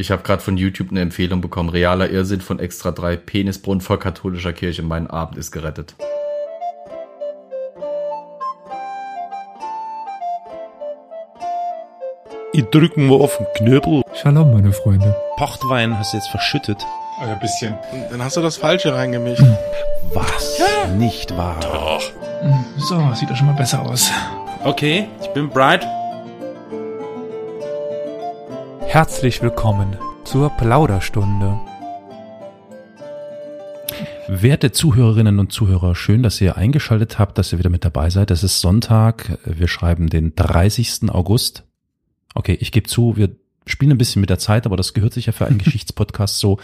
Ich habe gerade von YouTube eine Empfehlung bekommen. Realer Irrsinn von Extra 3. Penisbrunnen voll katholischer Kirche. Mein Abend ist gerettet. Ich drücken wir auf den Knöbel. Shalom, meine Freunde. Pochtwein hast du jetzt verschüttet. Ein bisschen. Dann hast du das Falsche reingemischt. Was? Nicht wahr? Doch. So, sieht doch schon mal besser aus. Okay, ich bin bright. Herzlich willkommen zur Plauderstunde. Werte Zuhörerinnen und Zuhörer, schön, dass ihr eingeschaltet habt, dass ihr wieder mit dabei seid. Es ist Sonntag, wir schreiben den 30. August. Okay, ich gebe zu, wir spielen ein bisschen mit der Zeit, aber das gehört sich ja für einen Geschichtspodcast so.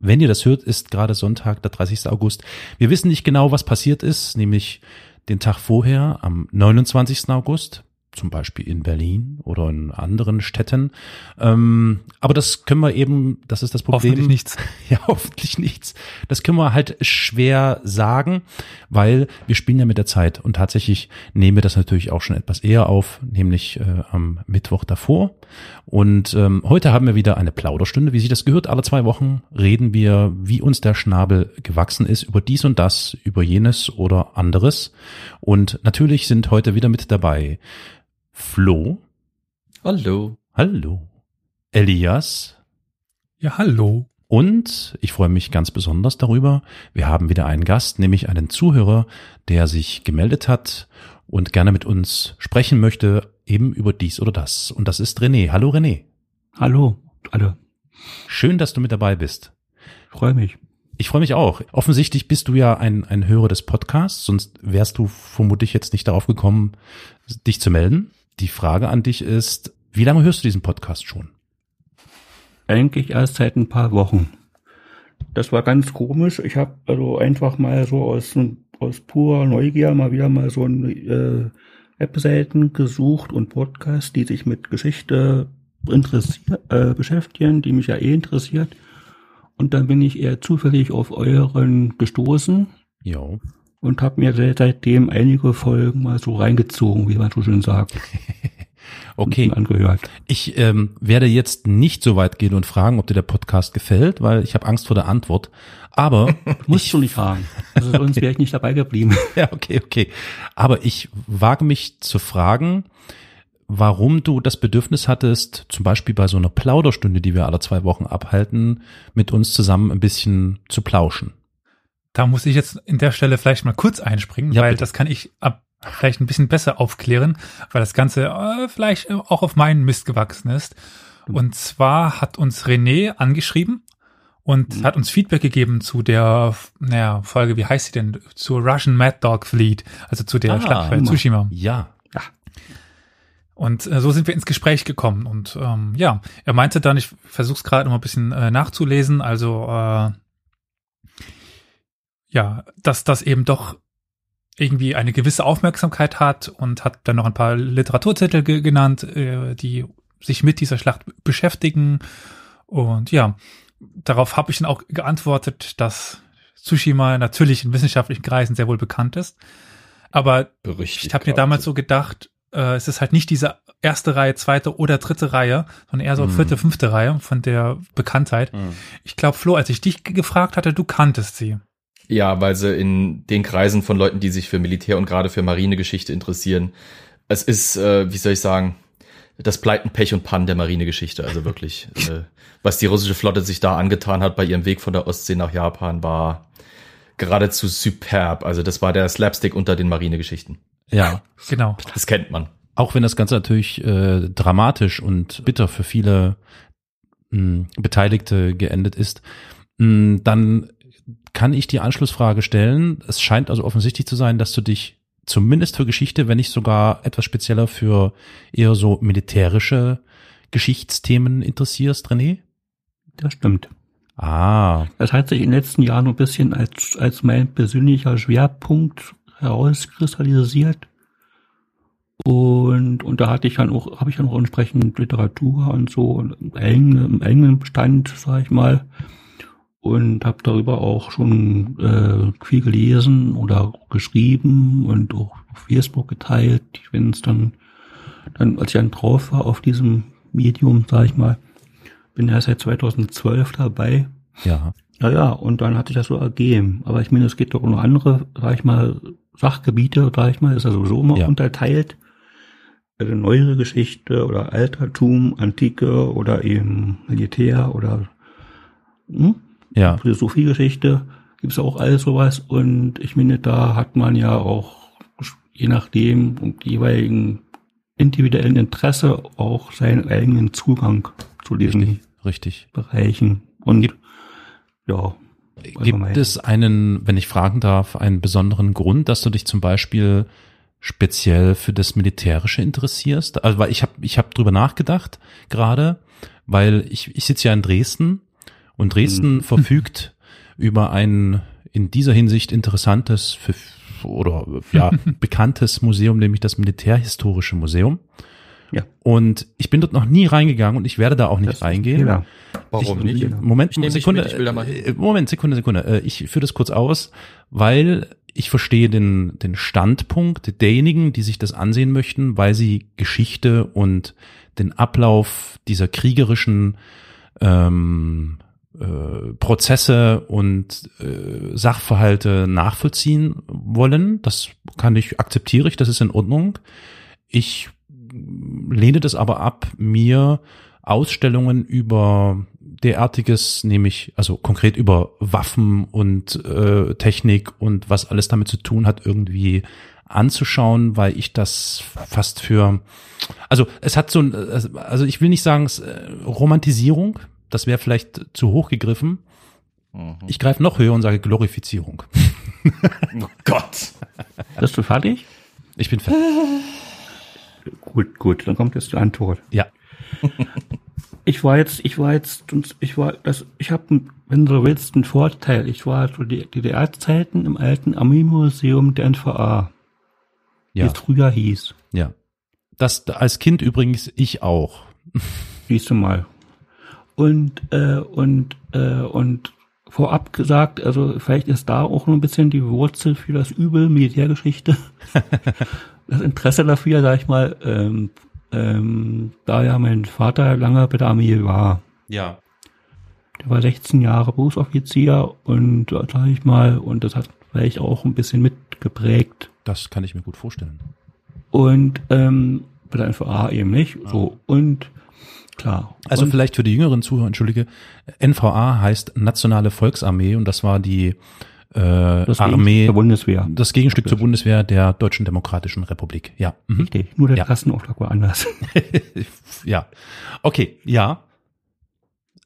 Wenn ihr das hört, ist gerade Sonntag, der 30. August. Wir wissen nicht genau, was passiert ist, nämlich den Tag vorher, am 29. August, zum Beispiel in Berlin oder in anderen Städten. Ähm, aber das können wir eben, das ist das Problem. Hoffentlich nichts. Ja, hoffentlich nichts. Das können wir halt schwer sagen, weil wir spielen ja mit der Zeit und tatsächlich nehmen wir das natürlich auch schon etwas eher auf, nämlich äh, am Mittwoch davor. Und ähm, heute haben wir wieder eine Plauderstunde, wie sich das gehört. Alle zwei Wochen reden wir, wie uns der Schnabel gewachsen ist, über dies und das, über jenes oder anderes. Und natürlich sind heute wieder mit dabei Flo. Hallo. Hallo. Elias. Ja, hallo. Und ich freue mich ganz besonders darüber. Wir haben wieder einen Gast, nämlich einen Zuhörer, der sich gemeldet hat und gerne mit uns sprechen möchte, eben über dies oder das. Und das ist René. Hallo René. Hallo, alle. Schön, dass du mit dabei bist. Freue mich. Ich freue mich auch. Offensichtlich bist du ja ein, ein Hörer des Podcasts, sonst wärst du vermutlich jetzt nicht darauf gekommen, dich zu melden. Die Frage an dich ist, wie lange hörst du diesen Podcast schon? Eigentlich erst seit ein paar Wochen. Das war ganz komisch. Ich habe also einfach mal so aus, aus purer Neugier mal wieder mal so ein äh, Webseiten gesucht und Podcasts, die sich mit Geschichte interessiert, äh, beschäftigen, die mich ja eh interessiert. Und dann bin ich eher zufällig auf euren gestoßen. Jo. Und habe mir seitdem einige Folgen mal so reingezogen, wie man so schön sagt. Okay. Angehört. Ich ähm, werde jetzt nicht so weit gehen und fragen, ob dir der Podcast gefällt, weil ich habe Angst vor der Antwort. Aber musst du nicht fragen. Also sonst wäre ich nicht dabei geblieben. ja, okay, okay. Aber ich wage mich zu fragen, warum du das Bedürfnis hattest, zum Beispiel bei so einer Plauderstunde, die wir alle zwei Wochen abhalten, mit uns zusammen ein bisschen zu plauschen. Da muss ich jetzt in der Stelle vielleicht mal kurz einspringen, Ja, weil bitte. das kann ich ab vielleicht ein bisschen besser aufklären, weil das Ganze äh, vielleicht auch auf meinen Mist gewachsen ist. Und zwar hat uns René angeschrieben und hat uns Feedback gegeben zu der, naja, Folge, wie heißt sie denn? Zur Russian Mad Dog Fleet, also zu der Ah, Schlacht bei. Tsushima. Ja. Und äh, so sind wir ins Gespräch gekommen. Und ähm, ja, er meinte dann, ich versuche es gerade noch mal ein bisschen äh, nachzulesen, also äh, ja, dass das eben doch irgendwie eine gewisse Aufmerksamkeit hat und hat dann noch ein paar Literaturtitel ge genannt, äh, die sich mit dieser Schlacht beschäftigen. Und ja, darauf habe ich dann auch geantwortet, dass Tsushima natürlich in wissenschaftlichen Kreisen sehr wohl bekannt ist. Aber Berüchtigt. ich habe mir damals so gedacht, äh, es ist halt nicht diese erste Reihe, zweite oder dritte Reihe, sondern eher so Mhm. vierte, fünfte Reihe von der Bekanntheit. Mhm. Ich glaube, Flo, als ich dich gefragt hatte, du kanntest sie. Ja, weil sie in den Kreisen von Leuten, die sich für Militär und gerade für Marinegeschichte interessieren, es ist, äh, wie soll ich sagen, das Pleiten, Pech und Pann der Marinegeschichte. Also wirklich, äh, was die russische Flotte sich da angetan hat bei ihrem Weg von der Ostsee nach Japan, war geradezu superb. Also das war der Slapstick unter den Marinegeschichten. Ja. Genau. Das kennt man. Auch wenn das Ganze natürlich äh, dramatisch und bitter für viele mh, Beteiligte geendet ist, mh, dann kann ich die Anschlussfrage stellen. Es scheint also offensichtlich zu sein, dass du dich zumindest für Geschichte, wenn nicht sogar etwas spezieller für eher so militärische Geschichtsthemen interessierst, René? Das stimmt. Ah, Das hat sich in den letzten Jahren ein bisschen als, als mein persönlicher Schwerpunkt herauskristallisiert. Und, und da hatte ich dann auch, habe ich dann auch entsprechend Literatur und so im engen, im engen Bestand, sag ich mal. Und habe darüber auch schon äh, viel gelesen oder geschrieben und auch auf Facebook geteilt, wenn es dann, dann, als ich dann drauf war auf diesem Medium, sag ich mal, bin ja seit 2012 dabei. Ja. Ja, ja, und dann hat sich das so ergeben. Aber ich meine, es geht doch um noch andere, sag ich mal, Sachgebiete, sag ich mal, ist ja sowieso immer Ja. unterteilt. Also neuere Geschichte oder Altertum, Antike oder eben Militär oder hm? Ja. Philosophiegeschichte gibt's auch alles sowas. Und ich meine, da hat man ja auch, je nachdem, und die jeweiligen individuellen Interesse auch seinen eigenen Zugang zu diesen Richtig. Richtig. Bereichen. Und ja. Gibt es einen, wenn ich fragen darf, einen besonderen Grund, dass du dich zum Beispiel speziell für das Militärische interessierst? Also weil ich habe ich hab drüber nachgedacht gerade, weil ich, ich sitze ja in Dresden und Dresden verfügt über ein in dieser Hinsicht interessantes für, oder ja bekanntes Museum, nämlich das Militärhistorische Museum. Ja. Und ich bin dort noch nie reingegangen und ich werde da auch nicht Das reingehen. Fehler. Warum Ich- nicht? Moment, Sekunde, mit, äh, Moment, Sekunde, Sekunde. Äh, Ich führe das kurz aus, weil ich verstehe den, den Standpunkt derjenigen, die sich das ansehen möchten, weil sie Geschichte und den Ablauf dieser kriegerischen ähm, äh, Prozesse und äh, Sachverhalte nachvollziehen wollen. Das kann ich, akzeptiere ich, das ist in Ordnung. Ich lehne das aber ab, mir Ausstellungen über derartiges, nämlich also konkret über Waffen und äh, Technik und was alles damit zu tun hat, irgendwie anzuschauen, weil ich das fast für, also es hat so ein, also ich will nicht sagen es, äh, Romantisierung, das wäre vielleicht zu hoch gegriffen. Mhm. Ich greife noch höher und sage Glorifizierung. Oh Gott. Bist du fertig? Ich bin fertig. Gut, gut, dann kommt jetzt die Antwort. Ja. Ich war jetzt, ich war jetzt, und ich war, das, ich habe, wenn du willst, einen Vorteil. Ich war zu die DDR-Zeiten im alten Armeemuseum der NVA, wie Ja. es früher hieß. Ja. Das als Kind übrigens ich auch. Siehst du mal. Und, äh, und, äh, und vorab gesagt, also vielleicht ist da auch noch ein bisschen die Wurzel für das Übel Militärgeschichte. das Interesse dafür, sag ich mal, ähm, ähm, da ja mein Vater lange bei der Armee war. Ja. Der war 16 Jahre Berufsoffizier und da sag ich mal, und das hat vielleicht auch ein bisschen mitgeprägt. Das kann ich mir gut vorstellen. Und ähm, bei der NVA eben nicht. So, und klar. Also und, vielleicht für die jüngeren Zuhörer, entschuldige, NVA heißt Nationale Volksarmee und das war die äh, das Armee, der Bundeswehr. das Gegenstück zur Bundeswehr der Deutschen Demokratischen Republik. Ja. Mhm. Richtig, nur der Ja. Klassenauftrag war anders. ja. Okay, ja.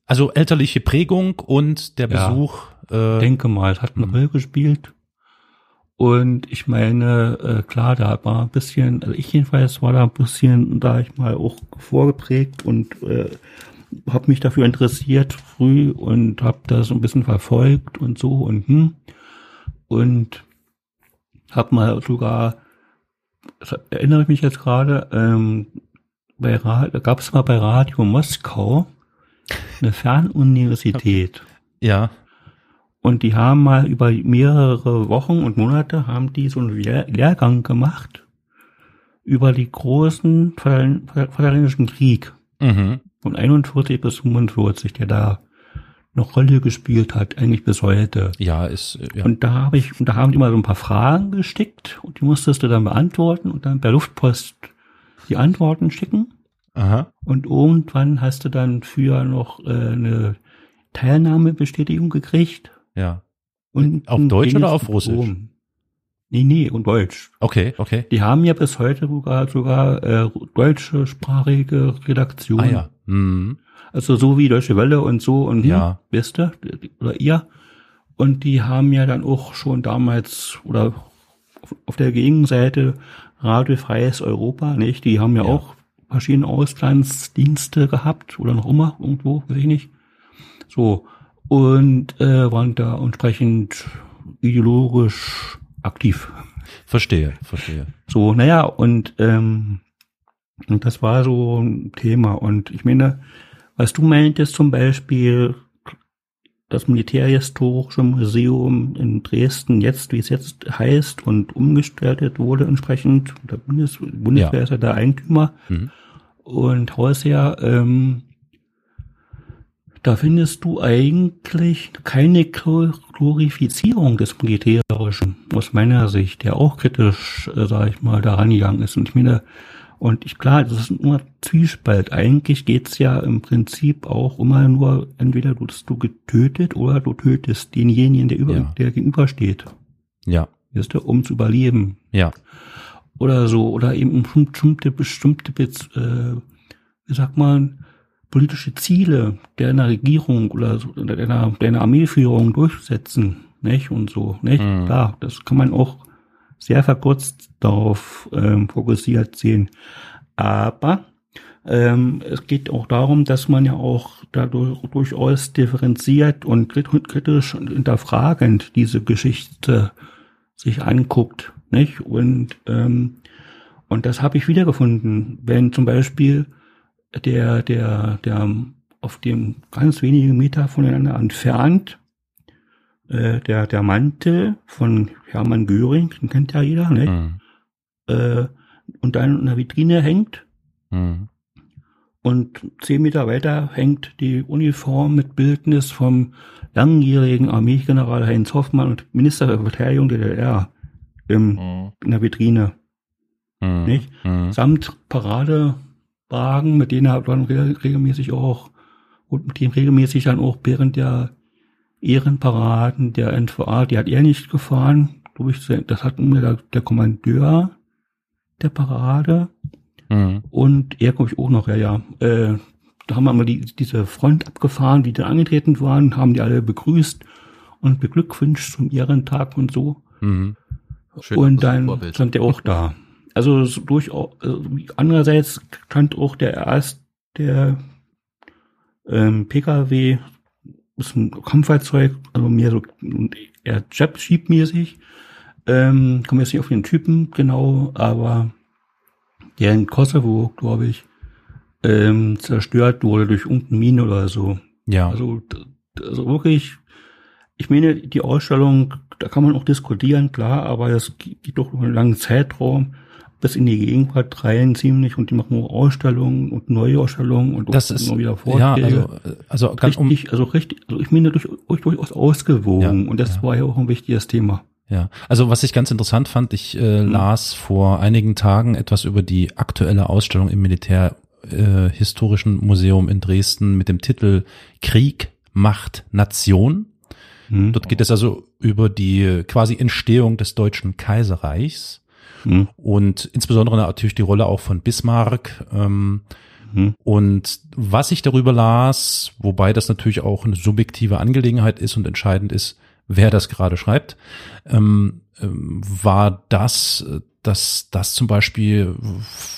Also elterliche Prägung und der Ja. Besuch. Äh, denke mal, es hat eine Mhm. Rolle gespielt. Und ich meine, äh, klar, da war ein bisschen, also ich jedenfalls war da ein bisschen, da ich mal auch vorgeprägt und äh, habe mich dafür interessiert früh und habe das so ein bisschen verfolgt und so und hm. Und habe mal sogar, das erinnere ich mich jetzt gerade, ähm, bei gab es mal bei Radio Moskau eine Fernuniversität. ja. Und die haben mal über mehrere Wochen und Monate haben die so einen Lehr Lehrgang gemacht über die großen Vaterl- Vaterländischen Krieg Mhm. von 41 bis 45, der da eine Rolle gespielt hat, eigentlich bis heute. Ja, ist ja. Und da habe ich, und da haben die mal so ein paar Fragen gestickt und die musstest du dann beantworten und dann per Luftpost die Antworten schicken. Aha. Und irgendwann hast du dann für noch äh, eine Teilnahmebestätigung gekriegt. Ja. Und Auf Deutsch oder auf Russisch? Diplom. Nee, nee, und Deutsch. Okay, okay. Die haben ja bis heute sogar, sogar äh, deutsche sprachige Redaktion. Ah ja. Mhm. Also so wie Deutsche Welle und so und hm, Ja. wisst ihr, oder ihr. Und die haben ja dann auch schon damals oder auf, der Gegenseite Radio Freies Europa, nicht? Die haben ja, Ja. auch verschiedene Auslandsdienste gehabt oder noch immer irgendwo, weiß ich nicht. So. Und äh, waren da entsprechend ideologisch aktiv. Verstehe, verstehe. So, naja, und, ähm, und das war so ein Thema. Und ich meine, was du meintest zum Beispiel, das Militärhistorische Museum in Dresden jetzt, wie es jetzt heißt und umgestaltet wurde entsprechend, der Bundes Bundeswehr Ja. ist ja der Eigentümer Mhm. und Hausherr, ähm, da findest du eigentlich keine Glor- Glorifizierung des Militärischen, aus meiner Sicht, der auch kritisch, äh, sag ich mal, da rangegangen ist. Und ich meine, und ich klar, das ist nur Zwiespalt. Eigentlich geht's ja im Prinzip auch immer nur, entweder du wirst du getötet oder du tötest denjenigen, der über, Ja. der gegenübersteht. Ja, Weißt du, um zu überleben ja. oder so oder eben bestimmte bestimmte äh, wie sagt man politische Ziele der einer Regierung oder so, oder einer, der einer Armeeführung durchsetzen, nicht und so, nicht Mhm. klar, das kann man auch sehr verkürzt darauf ähm, fokussiert sehen, aber ähm, es geht auch darum, dass man ja auch dadurch durchaus differenziert und krit- kritisch und hinterfragend diese Geschichte sich anguckt, nicht? Und ähm, und das habe ich wiedergefunden, wenn zum Beispiel der der der auf dem ganz wenige Meter voneinander entfernt äh, der der Mantel von Hermann Göring, den kennt ja jeder, nicht? Mhm. Äh, und dann in der Vitrine hängt Mhm. und zehn Meter weiter hängt die Uniform mit Bildnis vom langjährigen Armeegeneral Heinz Hoffmann und Minister der Verteidigung der DDR im, Mhm. in der Vitrine. Mhm. Nicht? Mhm. Samt Paradewagen, mit denen er dann re regelmäßig auch und mit dem regelmäßig dann auch während der Ehrenparaden der NVA, die hat er nicht gefahren, glaube ich, das hat mir der, der Kommandeur der Parade Mhm. und er glaube ich auch noch, ja, ja. Äh, da haben wir mal die, diese Front abgefahren, die da angetreten waren, haben die alle begrüßt und beglückwünscht zum Ehrentag und so. Mhm. Schön, und dann stand er auch da. Also so durchaus, also andererseits stand auch der erst der ähm, PKW, ist ein Kampffahrzeug, also mehr so eher Jeep-mäßig. Ähm, komme jetzt nicht auf den Typen genau, aber der in Kosovo, glaube ich, ähm, zerstört wurde durch irgendeine Mine oder so. Ja. Also, also wirklich, ich meine, die Ausstellung, da kann man auch diskutieren, klar, aber es geht doch über einen langen Zeitraum bis in die Gegenwart rein ziemlich und die machen auch Ausstellungen und neue Ausstellungen und das ist immer wieder ja, Vorträge. also, also ganz um, richtig, also richtig, also ich meine durch, durchaus ausgewogen Ja, und das ja. war ja auch ein wichtiges Thema. Ja, also was ich ganz interessant fand, ich äh, Mhm. las vor einigen Tagen etwas über die aktuelle Ausstellung im Militär äh, Museum in Dresden mit dem Titel Krieg, Macht, Nation. Hm? Dort geht es also über die äh, quasi Entstehung des Deutschen Kaiserreichs Hm? und insbesondere natürlich die Rolle auch von Bismarck. Ähm, Hm? und was ich darüber las, wobei das natürlich auch eine subjektive Angelegenheit ist und entscheidend ist, wer das gerade schreibt, ähm, ähm, war das, dass das zum Beispiel,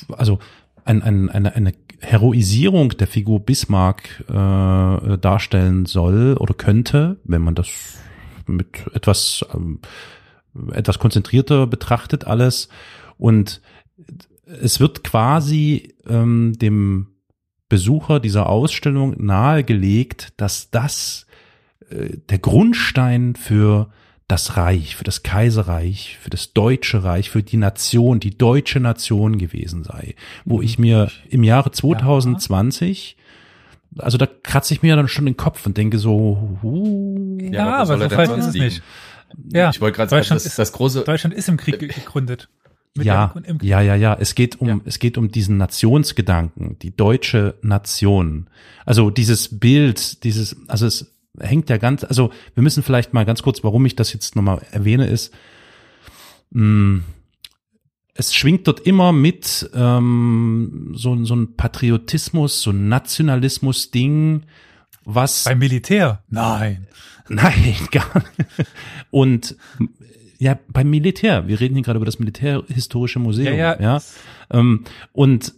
also ein, ein, eine, eine Heroisierung der Figur Bismarck äh, darstellen soll oder könnte, wenn man das mit etwas ähm, etwas konzentrierter betrachtet alles und es wird quasi ähm, dem Besucher dieser Ausstellung nahegelegt, dass das äh, der Grundstein für das Reich, für das Kaiserreich, für das deutsche Reich, für die Nation, die deutsche Nation gewesen sei. Wo ich mir im Jahre 2020, also da kratze ich mir dann schon den Kopf und denke so, huh, Ja, aber er so falsch ist es liegen? nicht. Ja, ich wollte gerade sagen, Deutschland das, ist- das große, Deutschland ist im Krieg ge- gegründet. Ja, ja, ja, ja. Es geht um, Ja. es geht um diesen Nationsgedanken, die deutsche Nation. Also dieses Bild, dieses, also es hängt ja ganz, also wir müssen vielleicht mal ganz kurz, warum ich das jetzt nochmal erwähne, ist, mh, es schwingt dort immer mit ähm, so, so ein Patriotismus, so ein Nationalismus-Ding, was Beim Militär? Nein. Nein, gar nicht. Und ja, beim Militär. Wir reden hier gerade über das Militärhistorische Museum. Ja, Ja, ja. Ähm, und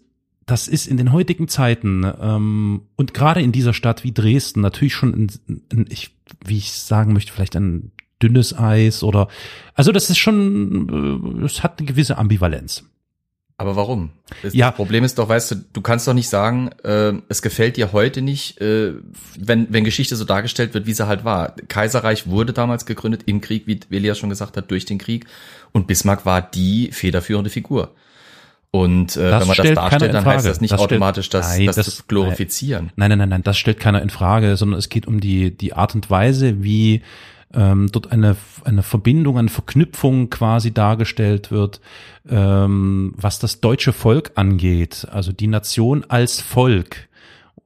das ist in den heutigen Zeiten ähm, und gerade in dieser Stadt wie Dresden natürlich schon, ein, ein, ich, wie ich sagen möchte, vielleicht ein dünnes Eis oder also das ist schon, äh, es hat eine gewisse Ambivalenz. Aber warum? Das, Ja. Problem ist doch, weißt du, du kannst doch nicht sagen, äh, es gefällt dir heute nicht, äh, wenn, wenn Geschichte so dargestellt wird, wie sie halt war. Kaiserreich wurde damals gegründet im Krieg, wie Elias schon gesagt hat, durch den Krieg. Und Bismarck war die federführende Figur. Und äh, Das wenn man das stellt darstellt, dann heißt das nicht Das stellt- automatisch, dass Nein, das, das- glorifizieren. Nein, nein, nein, nein, das stellt keiner in Frage, sondern es geht um die, die Art und Weise, wie ähm, dort eine, eine Verbindung, eine Verknüpfung quasi dargestellt wird, ähm, was das deutsche Volk angeht, also die Nation als Volk.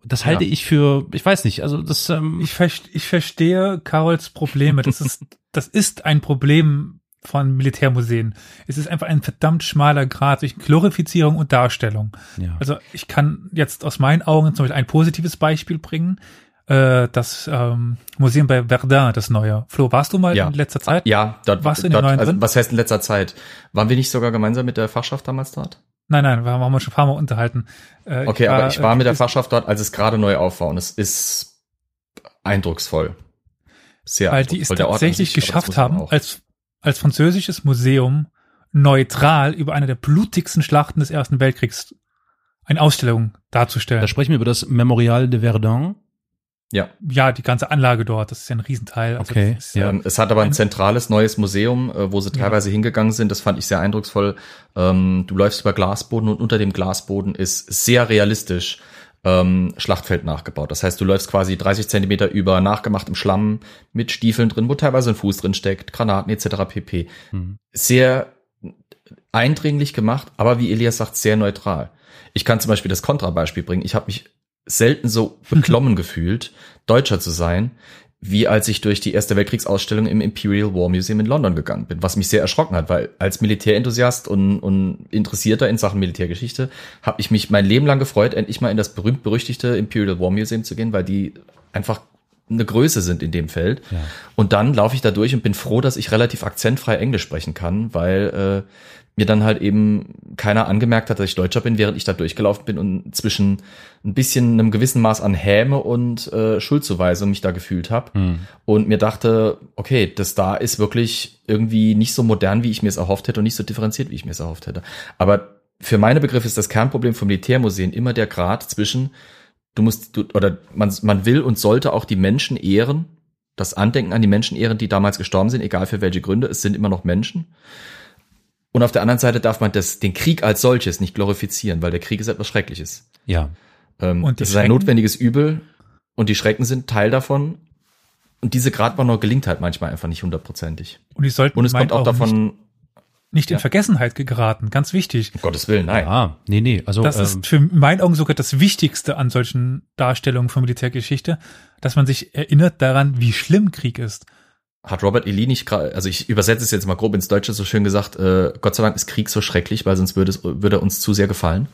Das halte Ja. ich für, ich weiß nicht, also das, ähm, Ich, verst- ich verstehe Carols Probleme. Das ist, das ist ein Problem von Militärmuseen. Es ist einfach ein verdammt schmaler Grad zwischen Glorifizierung und Darstellung. ja. Also ich kann jetzt aus meinen Augen zum Beispiel ein positives Beispiel bringen. Äh, das ähm, Museum bei Verdun, das neue. Flo, warst du mal Ja. in letzter Zeit? Ja, dort, Warst du in dort neuen also, drin? was heißt in letzter Zeit? Waren wir nicht sogar gemeinsam mit der Fachschaft damals dort? Nein, nein, wir haben uns schon ein paar Mal unterhalten. Äh, Okay, aber ich war mit der ist- Fachschaft dort, als es gerade neu aufwar und es ist eindrucksvoll. Sehr weil die es tatsächlich sich, geschafft haben, als, als französisches Museum neutral über eine der blutigsten Schlachten des Ersten Weltkriegs eine Ausstellung darzustellen. Da sprechen wir über das Memorial de Verdun. Ja, ja, die ganze Anlage dort, das ist ja ein Riesenteil. Also Okay, ist, ja. ähm, es hat aber ein zentrales neues Museum, äh, wo sie teilweise hingegangen sind. Das fand ich sehr eindrucksvoll. Ähm, du läufst über Glasboden und unter dem Glasboden ist sehr realistisch ähm, Schlachtfeld nachgebaut. Das heißt, du läufst quasi 30 Zentimeter über nachgemachtem Schlamm mit Stiefeln drin, wo teilweise ein Fuß drin steckt, Granaten etc. pp. Mhm. Sehr eindringlich gemacht, aber wie Elias sagt, sehr neutral. Ich kann zum Beispiel das Kontrabeispiel bringen. Ich habe mich selten so beklommen gefühlt, Deutscher zu sein, wie als ich durch die Erste Weltkriegsausstellung im Imperial War Museum in London gegangen bin, was mich sehr erschrocken hat, weil als Militärenthusiast und, und Interessierter in Sachen Militärgeschichte habe ich mich mein Leben lang gefreut, endlich mal in das berühmt-berüchtigte Imperial War Museum zu gehen, weil die einfach eine Größe sind in dem Feld. Ja. Und dann laufe ich da durch und bin froh, dass ich relativ akzentfrei Englisch sprechen kann, weil äh, mir dann halt eben keiner angemerkt hat, dass ich Deutscher bin, während ich da durchgelaufen bin und zwischen ein bisschen einem gewissen Maß an Häme und äh, Schuldzuweisung mich da gefühlt habe Hm. und mir dachte, okay, das da ist wirklich irgendwie nicht so modern, wie ich mir es erhofft hätte und nicht so differenziert, wie ich mir es erhofft hätte. Aber für meine Begriffe ist das Kernproblem von Militärmuseen immer der Grad zwischen du musst du, oder man man will und sollte auch die Menschen ehren, das Andenken an die Menschen ehren, die damals gestorben sind, egal für welche Gründe, es sind immer noch Menschen. Und auf der anderen Seite darf man das, den Krieg als solches nicht glorifizieren, weil der Krieg ist etwas Schreckliches. Ja. Ähm, Und es ist ein Schrecken? notwendiges Übel und die Schrecken sind Teil davon. Und diese Gradwanderung gelingt halt manchmal einfach nicht hundertprozentig. und die sollten Und es in kommt auch davon, nicht, nicht in Ja. Vergessenheit geraten. Ganz wichtig. um Gottes Willen, nein. Ah, nee, nee, also Das ähm, ist für in meinen Augen sogar das Wichtigste an solchen Darstellungen von Militärgeschichte, dass man sich erinnert daran, wie schlimm Krieg ist. Hat Robert E. Lee nicht gerade, also ich übersetze es jetzt mal grob ins Deutsche so schön gesagt, äh, Gott sei Dank ist Krieg so schrecklich, weil sonst würde, es, würde er uns zu sehr gefallen.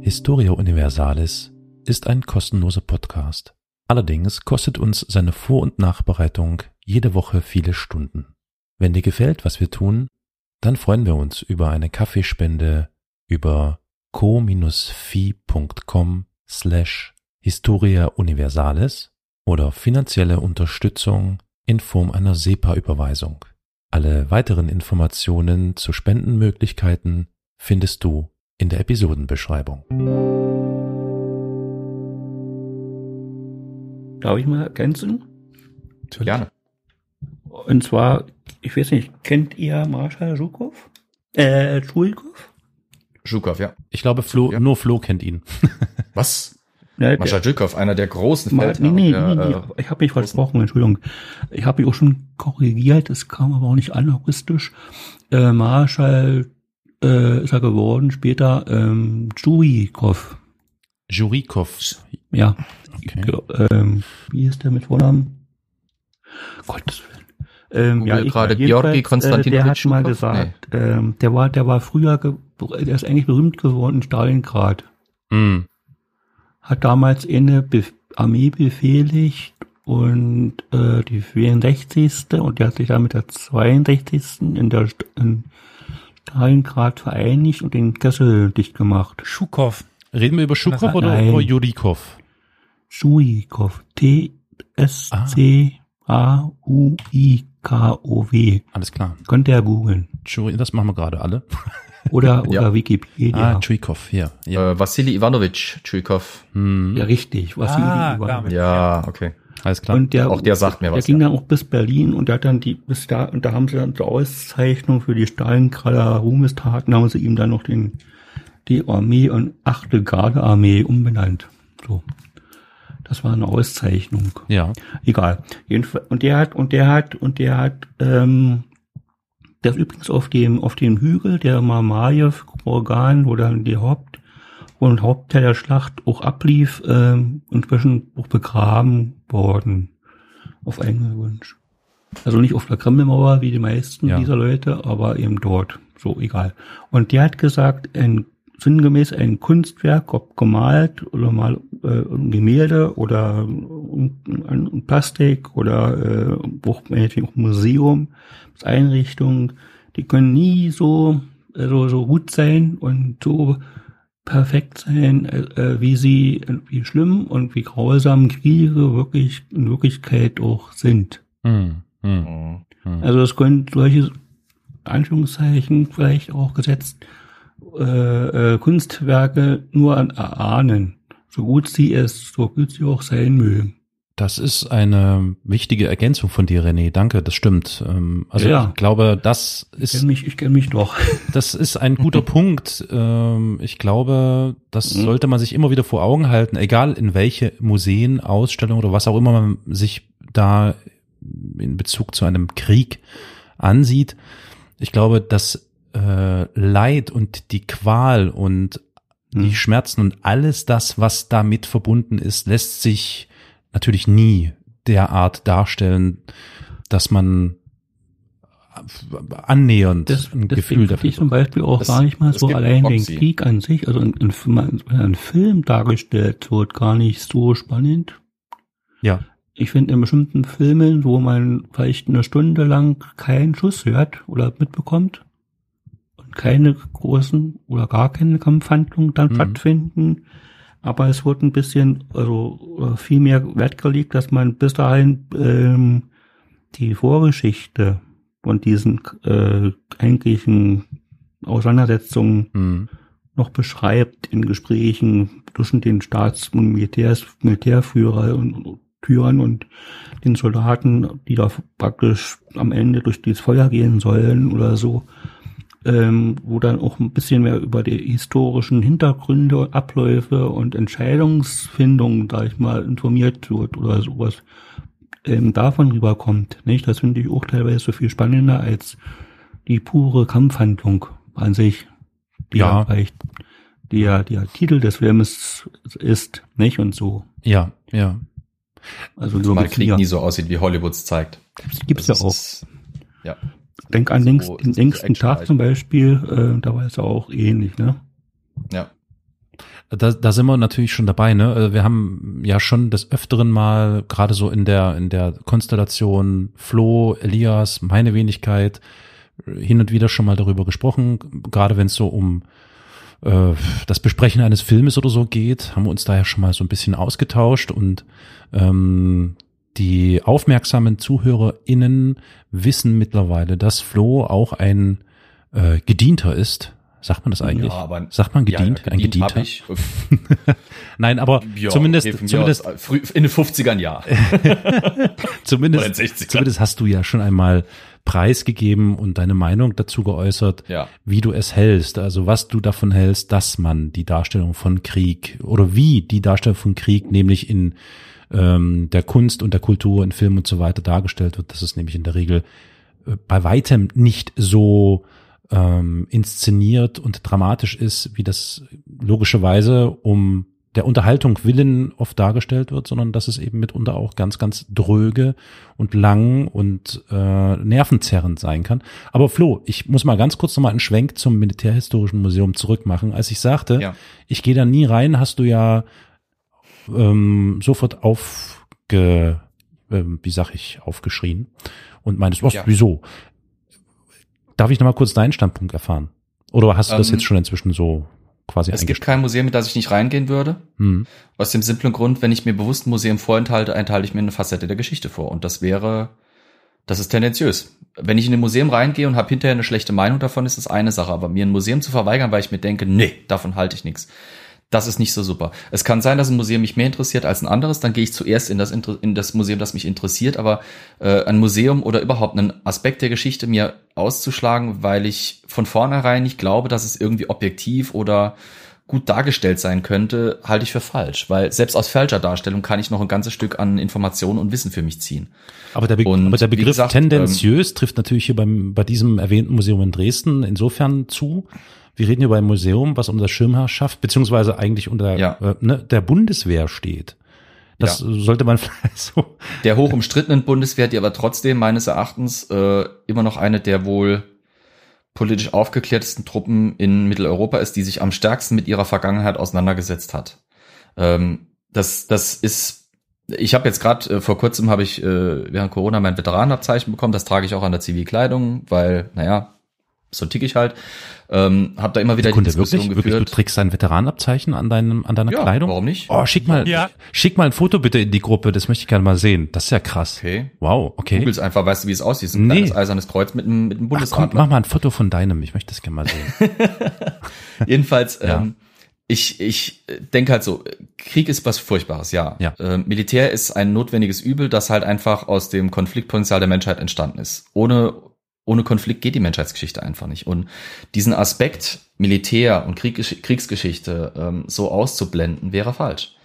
Historia Universalis ist ein kostenloser Podcast. Allerdings kostet uns seine Vor- und Nachbereitung jede Woche viele Stunden. Wenn dir gefällt, was wir tun, dann freuen wir uns über eine Kaffeespende über co-fi.com slash Historia Universalis oder finanzielle Unterstützung in Form einer SEPA-Überweisung. Alle weiteren Informationen zu Spendenmöglichkeiten findest du in der Episodenbeschreibung. Darf ich mal ergänzen? Natürlich. Gerne. Und zwar, ich weiß nicht, kennt ihr Marschall Zhukov? Äh, Schulkow? Zhukov, ja. Ich glaube, Flo, Ja. nur Flo kennt ihn. Was? Ja, der- Mascha Zhukov, einer der großen Mal, Feldherren. nee, nee, der, nee, nee, äh, ich habe mich versprochen, Entschuldigung. Ich habe mich auch schon korrigiert, es kam aber auch nicht anachronistisch. Äh, Marschall äh, ist er geworden, später ähm, Zhukov. Jurikov. Ja, Okay. Ge- ähm, wie ist der mit Vornamen? Gottes Willen. Ähm, Google ich- gerade Georgi äh, Konstantinowitsch Der hat mal gesagt, ähm, der war, der war früher, der ist eigentlich berühmt geworden in Stalingrad. Mm. Hat damals eine Be Armee befehligt und äh, die 64. und der hat sich dann mit der 62. in der St in Stalingrad vereinigt und den Kessel dicht gemacht. Schukow. Reden wir über Schukov oder Nein. über Jurikov? Schuikow. T-S-C-A-U-I-K-O-W. Alles klar. Könnt ihr googeln. Juri, das machen wir gerade alle. Oder, Ja. oder Wikipedia. Ah, Jurikov, hier. Ja. äh, Vassili Ivanovich Zhukov. Hm. ja, richtig. Was Ah, damit. Ja, okay. Alles klar. Und der, Auch der sagt mir der was, ging ja. dann auch bis Berlin und der hat dann die, bis da, und da haben sie dann zur Auszeichnung für die Stalingrader Ruhmestaten, haben sie ihm dann noch den, die Armee und achte Garde-Armee umbenannt. So. Das war eine Auszeichnung. ja. Egal. Jedenfalls, und der hat, und der hat, und der hat, ähm, das übrigens auf dem, auf dem Hügel der Mamajew-Organ, wo dann die Haupt, ein Hauptteil der Schlacht auch ablief, ähm, inzwischen auch begraben worden. Auf eigenen Wunsch. Also nicht auf der Kremlmauer wie die meisten Ja. dieser Leute, aber eben dort. So, egal. Und der hat gesagt, ein, sinngemäß ein Kunstwerk, ob gemalt oder mal äh, ein Gemälde oder ein, ein Plastik oder äh, auch meinetwegen auch ein Museum, Einrichtung, die können nie so, äh, so, so gut sein und so perfekt sein, äh, äh, wie sie, wie schlimm und wie grausam Kriege wirklich in Wirklichkeit auch sind. Hm, hm, Mhm. hm. Also es können solche Anführungszeichen vielleicht auch gesetzt äh, äh, Kunstwerke nur an erahnen, so gut sie es, so gut sie auch sein mögen. Das ist eine wichtige Ergänzung von dir, René. Danke, das stimmt. Ähm, Also Ja. ich glaube, das Ich ist kenne mich, ich kenn mich doch. Das ist ein guter Punkt. Ähm, Ich glaube, das Mhm. sollte man sich immer wieder vor Augen halten, egal in welche Museen, Ausstellungen oder was auch immer man sich da in Bezug zu einem Krieg ansieht. Ich glaube, das äh, Leid und die Qual und die Mhm. Schmerzen und alles das, was damit verbunden ist, lässt sich natürlich nie derart darstellen, dass man annähernd Das, ein Gefühl dafür ich zum Beispiel auch Es- gar nicht mal so allein den. Krieg an sich, also ein, ein, Film- wenn ein Film dargestellt wird, gar nicht so spannend. Ja. Ich finde in bestimmten Filmen, wo man vielleicht eine Stunde lang keinen Schuss hört oder mitbekommt keine großen oder gar keine Kampfhandlungen dann Mhm. stattfinden, aber es wird ein bisschen, also oder viel mehr Wert gelegt, dass man bis dahin ähm, die Vorgeschichte von diesen äh, eigentlichen Auseinandersetzungen Hm. noch beschreibt in Gesprächen zwischen den Staats- und Militärs, Militärführer und Führern und den Soldaten, die da praktisch am Ende durch dieses Feuer gehen sollen oder so, ähm, wo dann auch ein bisschen mehr über die historischen Hintergründe, Abläufe und Entscheidungsfindung, sag ich mal, informiert wird oder sowas ähm, davon rüberkommt. Nicht? Das finde ich auch teilweise viel spannender als die pure Kampfhandlung an sich, die Ja. ja vielleicht der, der Titel des Filmes ist, nicht? Und so. Ja, ja. Also Zumal geht's Krieg nie so aussieht, wie Hollywoods zeigt. Gibt's ja Das auch. ist- Ja. Denk an so- den, so den längsten Tag halt. zum Beispiel, äh, da war es ja auch ähnlich, ne? Ja. Da, da sind wir natürlich schon dabei, ne? Also Wir haben ja schon des Öfteren mal, gerade so in der, in der Konstellation Flo, Elias, meine Wenigkeit, hin und wieder schon mal darüber gesprochen, gerade wenn es so um äh, das Besprechen eines Filmes oder so geht, haben wir uns da ja schon mal so ein bisschen ausgetauscht und ähm, die aufmerksamen ZuhörerInnen wissen mittlerweile, dass Flo auch ein äh, Gedienter ist. Sagt man das eigentlich? Ja, aber Sagt man gedient? Ja, ein gedient Gedienter? hab ich. Nein, aber Ja, zumindest, okay, zumindest, aus, früh, in den 50ern ja. zumindest, Oder in 60ern. zumindest hast du ja schon einmal preisgegeben und deine Meinung dazu geäußert, Ja. wie du es hältst, also was du davon hältst, dass man die Darstellung von Krieg oder wie die Darstellung von Krieg nämlich in ähm, der Kunst und der Kultur, in Film und so weiter dargestellt wird, dass es nämlich in der Regel äh, bei weitem nicht so ähm, inszeniert und dramatisch ist, wie das logischerweise um der Unterhaltung willen oft dargestellt wird, sondern dass es eben mitunter auch ganz, ganz dröge und lang und äh, nervenzerrend sein kann. Aber Flo, ich muss mal ganz kurz nochmal einen Schwenk zum Militärhistorischen Museum zurückmachen. Als ich sagte, Ja. ich gehe da nie rein, hast du ja ähm, sofort aufge, ähm, wie sag ich, aufgeschrien und meintest, was, Ja. wieso? Darf ich nochmal kurz deinen Standpunkt erfahren? Oder hast du das Ähm, jetzt schon inzwischen so quasi Es gibt kein Museum, in das ich nicht reingehen würde. Hm. Aus dem simplen Grund, wenn ich mir bewusst ein Museum vorenthalte, enthalte ich mir eine Facette der Geschichte vor. Und das wäre, das ist tendenziös. Wenn ich in ein Museum reingehe und habe hinterher eine schlechte Meinung davon, ist das eine Sache. Aber mir ein Museum zu verweigern, weil ich mir denke, nee, davon halte ich nichts. Das ist nicht so super. Es kann sein, dass ein Museum mich mehr interessiert als ein anderes, dann gehe ich zuerst in das, in das Museum, das mich interessiert, aber äh, ein Museum oder überhaupt einen Aspekt der Geschichte mir auszuschlagen, weil ich von vornherein nicht glaube, dass es irgendwie objektiv oder gut dargestellt sein könnte, halte ich für falsch, weil selbst aus falscher Darstellung kann ich noch ein ganzes Stück an Informationen und Wissen für mich ziehen. Aber der, Be Und aber der Begriff gesagt, tendenziös trifft natürlich hier beim, bei diesem erwähnten Museum in Dresden insofern zu. Wir reden hier bei einem Museum, was unter Schirmherrschaft, beziehungsweise eigentlich unter Ja. äh, ne, der Bundeswehr steht. Das sollte man vielleicht so. Der hoch umstrittenen Bundeswehr, die aber trotzdem meines Erachtens äh, immer noch eine der wohl politisch aufgeklärtesten Truppen in Mitteleuropa ist, die sich am stärksten mit ihrer Vergangenheit auseinandergesetzt hat. Ähm, das, das ist, ich habe jetzt gerade äh, vor kurzem habe ich äh, während Corona mein Veteranenabzeichen bekommen. Das trage ich auch an der Zivilkleidung, weil, naja, so tick ich halt. Ähm, habe da immer wieder Kunde, die Diskussion wirklich, wirklich, du geführt. trägst ein Veteranenabzeichen an deinem, an deiner Ja, Kleidung? warum nicht? Oh, schick mal, Ja. schick mal ein Foto bitte in die Gruppe, das möchte ich gerne mal sehen. Das ist ja krass. Okay. Wow, okay. Googles einfach, weißt du, wie es aussieht. Ein Nee. kleines eisernes Kreuz mit einem, mit einem Ach, komm, Bundesadler. mach mal ein Foto von deinem, ich möchte das gerne mal sehen. Jedenfalls, Ja. ähm, ich, ich denke halt so, Krieg ist was Furchtbares, ja. Ja. Ähm, Militär ist ein notwendiges Übel, das halt einfach aus dem Konfliktpotenzial der Menschheit entstanden ist. Ohne, ohne Konflikt geht die Menschheitsgeschichte einfach nicht. Und diesen Aspekt Militär und Krieg, Kriegsgeschichte ähm, so auszublenden, wäre falsch.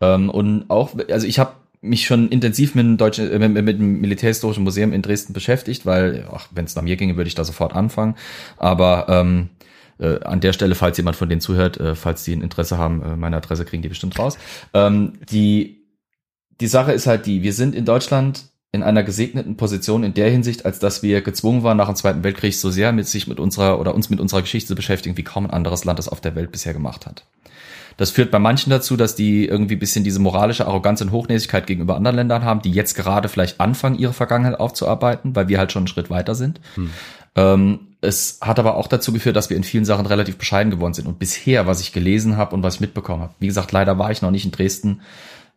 Ähm, und auch, also ich habe mich schon intensiv mit dem, deutschen, äh, mit, mit dem Militärhistorischen Museum in Dresden beschäftigt, weil, wenn es nach mir ginge, würde ich da sofort anfangen. Aber ähm, äh, an der Stelle, falls jemand von denen zuhört, äh, falls die ein Interesse haben, äh, meine Adresse kriegen die bestimmt raus. Ähm, die, die Sache ist halt die, wir sind in Deutschland in einer gesegneten Position in der Hinsicht, als dass wir gezwungen waren, nach dem Zweiten Weltkrieg so sehr mit sich mit unserer oder uns mit unserer Geschichte zu beschäftigen, wie kaum ein anderes Land das auf der Welt bisher gemacht hat. Das führt bei manchen dazu, dass die irgendwie bisschen diese moralische Arroganz und Hochnäsigkeit gegenüber anderen Ländern haben, die jetzt gerade vielleicht anfangen, ihre Vergangenheit aufzuarbeiten, weil wir halt schon einen Schritt weiter sind. Ähm, es hat aber auch dazu geführt, dass wir in vielen Sachen relativ bescheiden geworden sind. Und bisher, was ich gelesen habe und was ich mitbekommen habe, wie gesagt, leider war ich noch nicht in Dresden.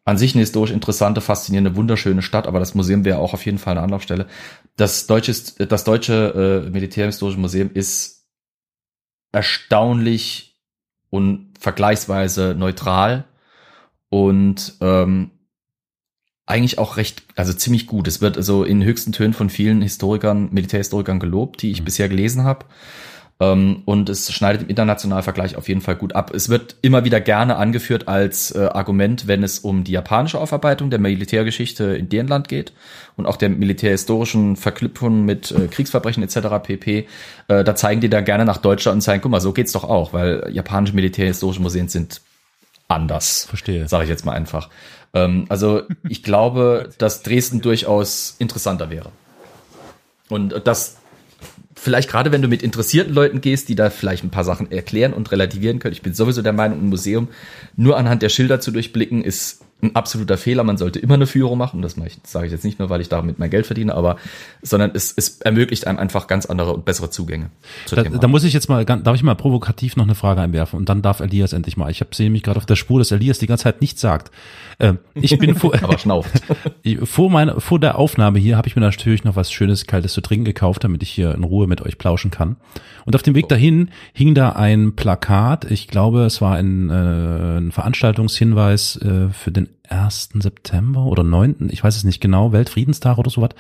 An sich eine historisch interessante, faszinierende, wunderschöne Stadt, aber das Museum wäre auch auf jeden Fall eine Anlaufstelle. Das deutsche, das deutsche äh, Militärhistorische Museum ist erstaunlich und vergleichsweise neutral und ähm, eigentlich auch recht, also ziemlich gut. Es wird also in höchsten Tönen von vielen Historikern, Militärhistorikern gelobt, die ich bisher gelesen habe. Ähm, und es schneidet im internationalen Vergleich auf jeden Fall gut ab. Es wird immer wieder gerne angeführt als äh, Argument, wenn es um die japanische Aufarbeitung der Militärgeschichte in deren Land geht und auch der militärhistorischen Verknüpfung mit äh, Kriegsverbrechen etc. pp. Äh, da zeigen die da gerne nach Deutschland und zeigen, guck mal, so geht's doch auch, weil japanische militärhistorische Museen sind anders. Verstehe. Sage ich jetzt mal einfach. Ähm, also ich glaube, dass Dresden durchaus interessanter wäre. Und das vielleicht gerade, wenn du mit interessierten Leuten gehst, die da vielleicht ein paar Sachen erklären und relativieren können. Ich bin sowieso der Meinung, ein Museum nur anhand der Schilder zu durchblicken, ist ein absoluter Fehler. Man sollte immer eine Führung machen. Das sage ich jetzt nicht nur, weil ich damit mein Geld verdiene, aber sondern es, es ermöglicht einem einfach ganz andere und bessere Zugänge. Da, da muss ich jetzt mal, darf ich mal provokativ noch eine Frage einwerfen und dann darf Elias endlich mal. Ich habe sehe mich gerade auf der Spur, dass Elias die ganze Zeit nichts sagt. Ähm, ich bin vor, aber schnauft. vor meiner, vor der Aufnahme hier habe ich mir natürlich noch was Schönes, kaltes zu trinken gekauft, damit ich hier in Ruhe mit euch plauschen kann. Und auf dem Weg dahin hing da ein Plakat. Ich glaube, es war ein, äh, ein Veranstaltungshinweis äh, für den 1. September oder 9., ich weiß es nicht genau, Weltfriedenstag oder sowas,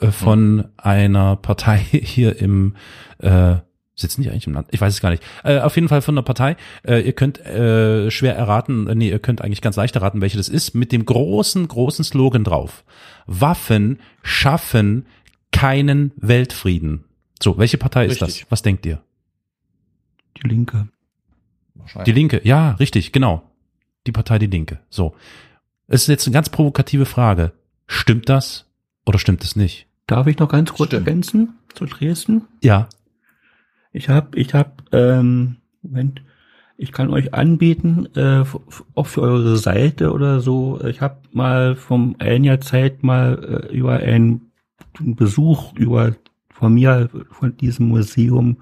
äh, von einer Partei hier im äh, Sitzen die eigentlich im Land? Ich weiß es gar nicht. Äh, auf jeden Fall von der Partei. Äh, ihr könnt äh, schwer erraten, äh, nee, ihr könnt eigentlich ganz leicht erraten, welche das ist, mit dem großen, großen Slogan drauf. Waffen schaffen keinen Weltfrieden. So, welche Partei ist Richtig. das? Was denkt ihr? Die Linke. Die Linke, ja, richtig, genau. Die Partei Die Linke. So. Es ist jetzt eine ganz provokative Frage. Stimmt das oder stimmt es nicht? Darf ich noch ganz kurz Stimmt. ergänzen zu Dresden? Ja. Ich habe, ich habe, ähm, Moment, ich kann euch anbieten, äh, auch für eure Seite oder so. Ich habe mal vom ein Jahr Zeit mal äh, über einen Besuch über von mir von diesem Museum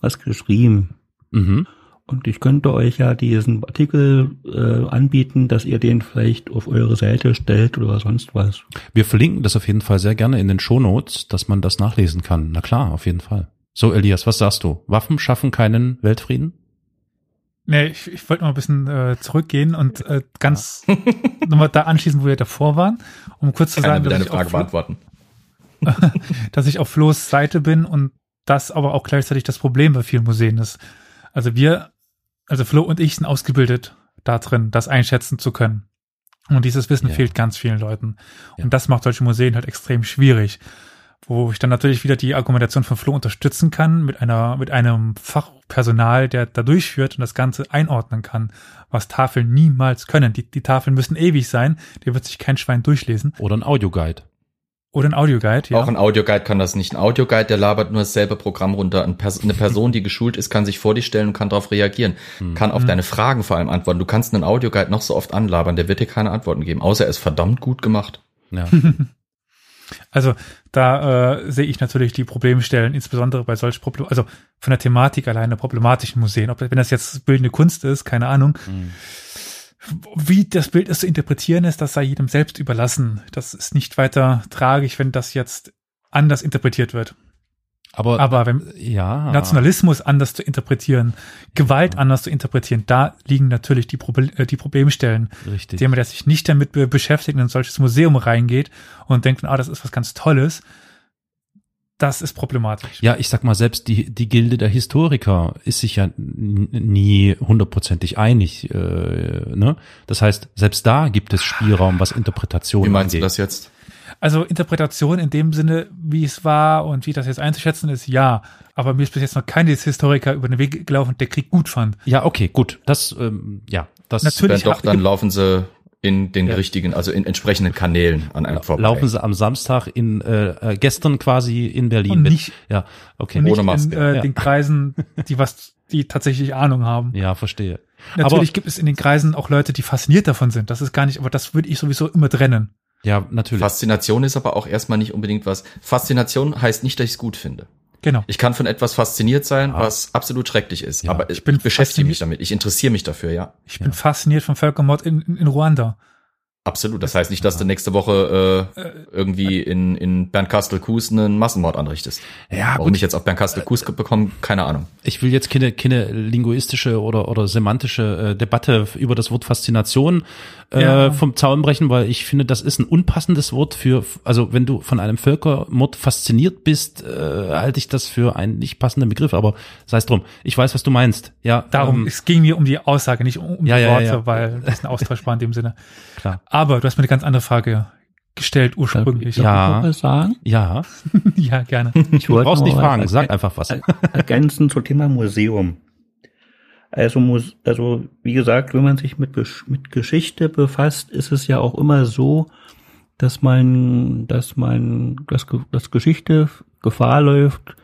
was geschrieben. Mhm. Und ich könnte euch ja diesen Artikel äh, anbieten, dass ihr den vielleicht auf eure Seite stellt oder sonst was. Wir verlinken das auf jeden Fall sehr gerne in den Shownotes, dass man das nachlesen kann. Na klar, auf jeden Fall. So, Elias, was sagst du? Waffen schaffen keinen Weltfrieden? Nee, ich, ich wollte mal ein bisschen äh, zurückgehen und äh, ganz nochmal da anschließen, wo wir davor waren, um kurz zu Keiner sagen, will dass deine ich, Frage beantworten. dass ich auf Flo's Seite bin und das aber auch gleichzeitig das Problem bei vielen Museen ist. Also wir, also Flo und ich sind ausgebildet da drin, das einschätzen zu können. Und dieses Wissen Ja. fehlt ganz vielen Leuten. Ja. Und das macht solche Museen halt extrem schwierig. Wo ich dann natürlich wieder die Argumentation von Flo unterstützen kann mit einer, mit einem Fachpersonal, der da durchführt und das Ganze einordnen kann, was Tafeln niemals können. Die, die Tafeln müssen ewig sein, der wird sich kein Schwein durchlesen. Oder ein Audioguide. Oder ein Audioguide, ja. Auch ein Audioguide kann das nicht. Ein Audioguide, der labert nur dasselbe Programm runter. Eine Person, die geschult ist, kann sich vor dich stellen und kann darauf reagieren. Hm. Kann auf Mhm. deine Fragen vor allem antworten. Du kannst einen Audioguide noch so oft anlabern, der wird dir keine Antworten geben, außer er ist verdammt gut gemacht. Ja. Also da äh, sehe ich natürlich die Problemstellen, insbesondere bei solch Problem, also von der Thematik alleine problematischen Museen. Ob wenn das jetzt bildende Kunst ist, keine Ahnung. Hm. Wie das Bild ist zu interpretieren ist, das sei jedem selbst überlassen. Das ist nicht weiter tragisch, wenn das jetzt anders interpretiert wird. Aber, Aber wenn ja. Nationalismus anders zu interpretieren, Gewalt anders zu interpretieren, da liegen natürlich die, Proble äh, die Problemstellen. Richtig. Jemand, der sich nicht damit be beschäftigt und in ein solches Museum reingeht und denkt, ah, das ist was ganz Tolles, das ist problematisch. Ja, ich sag mal, selbst die, die Gilde der Historiker ist sich ja nie hundertprozentig einig. Äh, ne? Das heißt, selbst da gibt es Spielraum, was Interpretation Wie meinst du angeht. das jetzt? Also Interpretation in dem Sinne, wie es war und wie das jetzt einzuschätzen ist, ja. Aber mir ist bis jetzt noch kein Historiker über den Weg gelaufen, der Krieg gut fand. Ja, okay, gut. Das, ähm, ja, das Natürlich. Dann doch, dann laufen sie in den Ja. richtigen, also in entsprechenden Kanälen an einem vorbei. laufen sie am Samstag in äh, äh, gestern quasi in Berlin. Und mit- nicht, ja, okay. und nicht Ohne in Maske. äh, Ja. den Kreisen, die was, die tatsächlich Ahnung haben. Ja, verstehe. Natürlich gibt es in den Kreisen auch Leute, die fasziniert davon sind. Das ist gar nicht, aber das würde ich sowieso immer trennen. Ja, natürlich. Faszination ist aber auch erstmal nicht unbedingt was. Faszination heißt nicht, dass ich es gut finde. Genau. Ich kann von etwas fasziniert sein, Ja. was absolut schrecklich ist. Ja. Aber ich, Ich bin beschäftige mich damit. Ich interessiere mich dafür, ja. Ich bin Ja. fasziniert vom Völkermord in, in, in Ruanda. Absolut. Das heißt nicht, dass du nächste Woche äh, irgendwie in, in Bernkastel-Kues einen Massenmord anrichtest. Ja, Warum gut. ich jetzt auf Bernkastel-Kues bekomme, keine Ahnung. Ich will jetzt keine, keine linguistische oder, oder semantische äh, Debatte über das Wort Faszination äh, Ja. vom Zaun brechen, weil ich finde, das ist ein unpassendes Wort für, also wenn du von einem Völkermord fasziniert bist, äh, halte ich das für einen nicht passenden Begriff, aber sei es drum. Ich weiß, was du meinst. Ja, Darum, ähm, es ging mir um die Aussage, nicht um, um Ja, die ja, Worte, ja. weil das ein Austausch war in dem Sinne. klar. Aber du hast mir eine ganz andere Frage gestellt ursprünglich. Ja. ich sagen? Ja, ja gerne. Ich du wollte brauchst nicht fragen, sag einfach was. ergänzen zum Thema Museum. Also, Mus- also wie gesagt, wenn man sich mit, mit Geschichte befasst, ist es ja auch immer so, dass man, dass man, dass, dass Geschichte Gefahr läuft,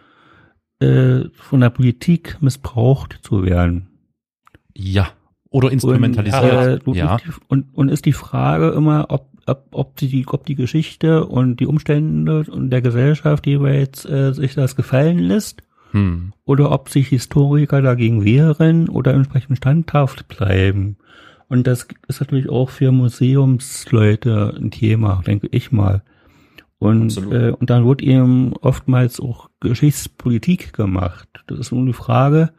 äh, von der Politik missbraucht zu werden. Ja. Oder instrumentalisiert. Und, äh, ja. und, und ist die Frage immer, ob, ob, ob, die, ob die Geschichte und die Umstände und der Gesellschaft jeweils äh, sich das gefallen lässt Hm. oder ob sich Historiker dagegen wehren oder entsprechend standhaft bleiben. Und das ist natürlich auch für Museumsleute ein Thema, denke ich mal. Und, Absolut. äh, und dann wird eben oftmals auch Geschichtspolitik gemacht. Das ist nur die Frage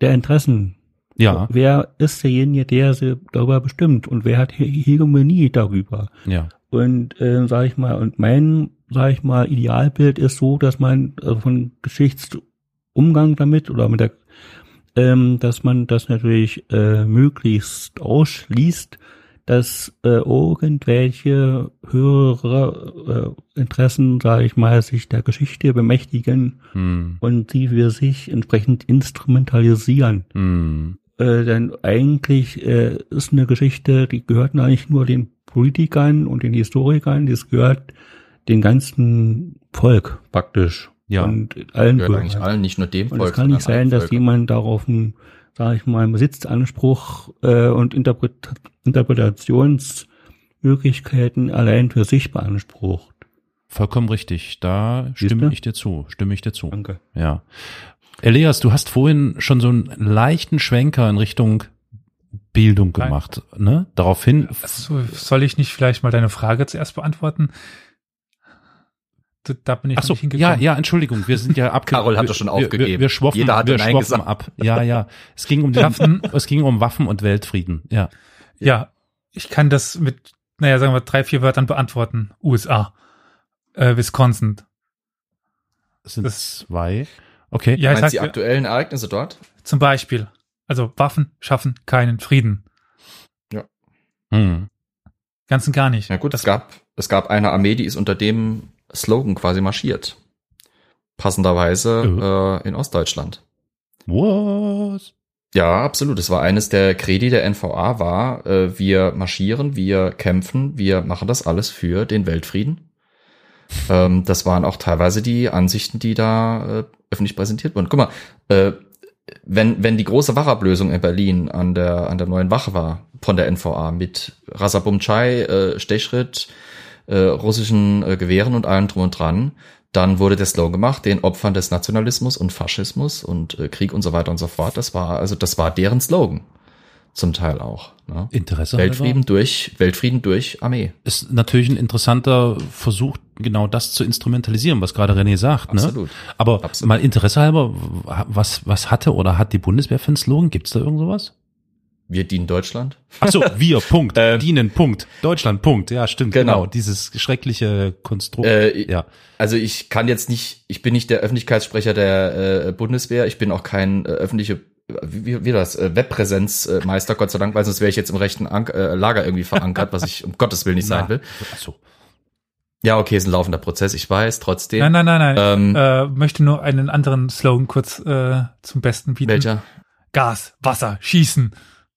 der Interessen. Ja, Wer ist derjenige, der sie darüber bestimmt und wer hat He- Hegemonie darüber? ja. Und äh, sage ich mal, und mein, sage ich mal, Idealbild ist so, dass man also von Geschichtsumgang damit oder mit der, ähm, dass man das natürlich äh, möglichst ausschließt, dass äh, irgendwelche höhere äh, Interessen, sage ich mal, sich der Geschichte bemächtigen Hm. und sie für sich entsprechend instrumentalisieren. Hm. Äh, denn eigentlich äh, ist eine Geschichte, die gehört eigentlich nur den Politikern und den Historikern, das gehört den ganzen Volk praktisch. Ja. Und allen Gehört eigentlich allen, nicht nur dem Und Volk. es kann nicht sein, dass Völkern. jemand darauf einen, sage ich mal, einen Besitzanspruch äh, und Interpret Interpretationsmöglichkeiten allein für sich beansprucht. Vollkommen richtig. Da stimme Siehste? ich dir zu. Stimme ich dir zu. Danke. Ja. Elias, du hast vorhin schon so einen leichten Schwenker in Richtung Bildung Nein. gemacht, ne? Daraufhin, So, soll ich nicht vielleicht mal deine Frage zuerst beantworten? da, bin ich Ach noch so, nicht hingekommen. ja, ja, Entschuldigung, wir sind ja abge Carol hatte wir- schon wir, Wir, aufgegeben. wir schwoffen, Jeder hatte wir Nein schwoffen gesagt. ab. Ja, ja. Es ging um die Waffen, es ging um Waffen und Weltfrieden. Ja. Ja, ich kann das mit, naja, sagen wir drei, vier Wörtern beantworten. USA. Äh, Wisconsin. Es sind Das- zwei. Okay. Ja, ich Meinst du die sag, aktuellen Ereignisse dort? zum Beispiel. Also Waffen schaffen keinen Frieden. Hm. Ganz und gar nicht. Ja gut, das es gab, es gab eine Armee, die ist unter dem Slogan quasi marschiert. Passenderweise äh, in Ostdeutschland. Was? Ja, absolut. Es war eines der Kredi der NVA war, äh, wir marschieren, wir kämpfen, wir machen das alles für den Weltfrieden. Ähm, das waren auch teilweise die Ansichten, die da äh, öffentlich präsentiert wurden. Guck mal, äh, wenn, wenn die große Wachablösung in Berlin an der, an der neuen Wache war von der NVA mit Rasabumchai, äh, Stechschritt, äh, russischen äh, Gewehren und allem drum und dran, dann wurde der Slogan gemacht, den Opfern des Nationalismus und Faschismus und äh, Krieg und so weiter und so fort. Das war, also das war deren Slogan. Zum Teil auch. Ne? Interesse Weltfrieden halber durch, Weltfrieden durch Armee. ist natürlich ein interessanter Versuch, genau das zu instrumentalisieren, was gerade René sagt. Ne? Absolut. Aber Absolut. mal Interesse halber, was, was hatte oder hat die Bundeswehr für einen Slogan? Gibt's da irgend sowas? Wir dienen Deutschland. Ach so, wir, Punkt. Ähm, Dienen, Punkt. Deutschland, Punkt. Ja, stimmt, genau. Genau. Dieses schreckliche Konstrukt. Äh, ja. Also ich kann jetzt nicht, ich bin nicht der Öffentlichkeitssprecher der äh, Bundeswehr, ich bin auch kein äh, öffentliche, wie, wie das, äh, Webpräsenzmeister, Gott sei Dank, weil sonst wäre ich jetzt im rechten Ank äh, Lager irgendwie verankert, was ich um Gottes Willen nicht sein will. Ach so. Ja, okay, ist ein laufender Prozess, ich weiß, trotzdem. Nein, nein, nein, nein. Ähm, äh, möchte nur einen anderen Slogan kurz äh, zum Besten bieten. welcher? Gas, Wasser, Schießen.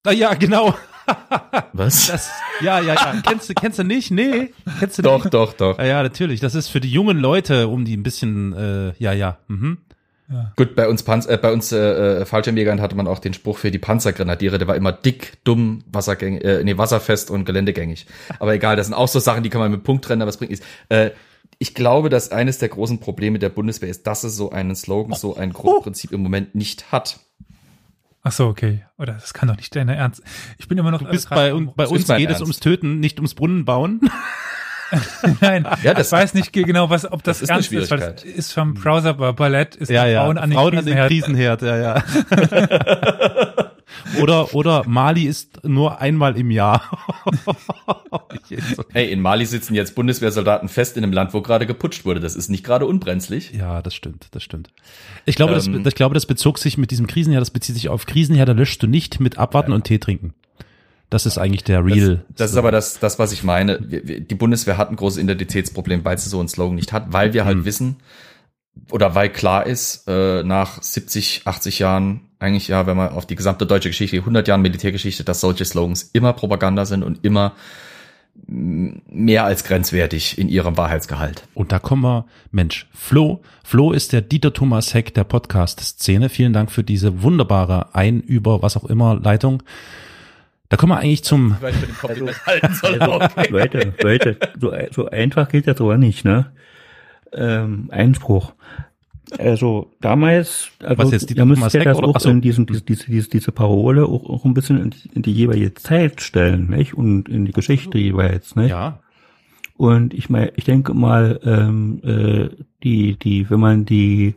Ah, ja, genau. Was? Das, ja, ja, ja. Kennst du, kennst du nicht? Nee. Kennst du doch, nicht? doch, doch. Ja, ja, natürlich. Das ist für die jungen Leute, um die ein bisschen, äh, ja, ja. Mhm. Gut, bei uns Panz äh, bei uns äh, äh, Fallschirmjägern hatte man auch den Spruch für die Panzergrenadiere, der war immer dick, dumm, wassergängig, äh, nee, wasserfest und geländegängig. Aber egal, das sind auch so Sachen, die kann man mit Punkt trennen, aber es bringt nichts. Äh, ich glaube, dass eines der großen Probleme der Bundeswehr ist, dass es so einen Slogan, so ein Grundprinzip im Moment nicht hat. Ach so, okay. Oder das kann doch nicht deine Ernst. Ich bin immer noch. Du bist bei, bei uns geht es ums Töten, nicht ums Brunnen bauen. Nein, Ja, das- ich weiß nicht genau, was, ob das, Das ist eine ernst ist, weil das Schwierigkeit. ist vom Browser Ballett, ist Ja, ja. Frauen an den Frauen an den Krisenherd. Krisenherd, ja, ja. oder, oder Mali ist nur einmal im Jahr. Hey, in Mali sitzen jetzt Bundeswehrsoldaten fest in einem Land, wo gerade geputscht wurde. Das ist nicht gerade unbrenzlig. Ja, das stimmt, das stimmt. Ich glaube, das, Ähm, ich glaube, das bezog sich mit diesem Krisenherd, das bezieht sich auf Krisenherde löschst du nicht mit abwarten und Tee trinken. Das ist eigentlich der Real. Das, das ist aber das, das, was ich meine. Die Bundeswehr hat ein großes Identitätsproblem, weil sie so einen Slogan nicht hat, weil wir halt Hm. wissen oder weil klar ist, äh, nach 70, 80 Jahren, eigentlich ja, wenn man auf die gesamte deutsche Geschichte, 100 Jahren Militärgeschichte, dass solche Slogans immer Propaganda sind und immer mm, mehr als grenzwertig in ihrem Wahrheitsgehalt. Und da kommen wir, Mensch, Flo, Flo ist der Dieter Thomas Heck der Podcast-Szene. Vielen Dank für diese wunderbare Einüber, was auch immer, Leitung. Da kommen wir eigentlich zum, ich soll, Also, okay. Leute, Leute, so, so einfach geht das aber nicht, ne? Ähm, Einspruch. Also damals, also Was jetzt, die ihr müsst Thomas ja das oder- auch so. in diesen, diese, diese, diese, diese Parole auch, auch ein bisschen in die, in die jeweilige Zeit stellen, nicht? Und in die Geschichte jeweils, nicht? ja, Und ich meine, ich denke mal, ähm, äh, die, die, wenn man die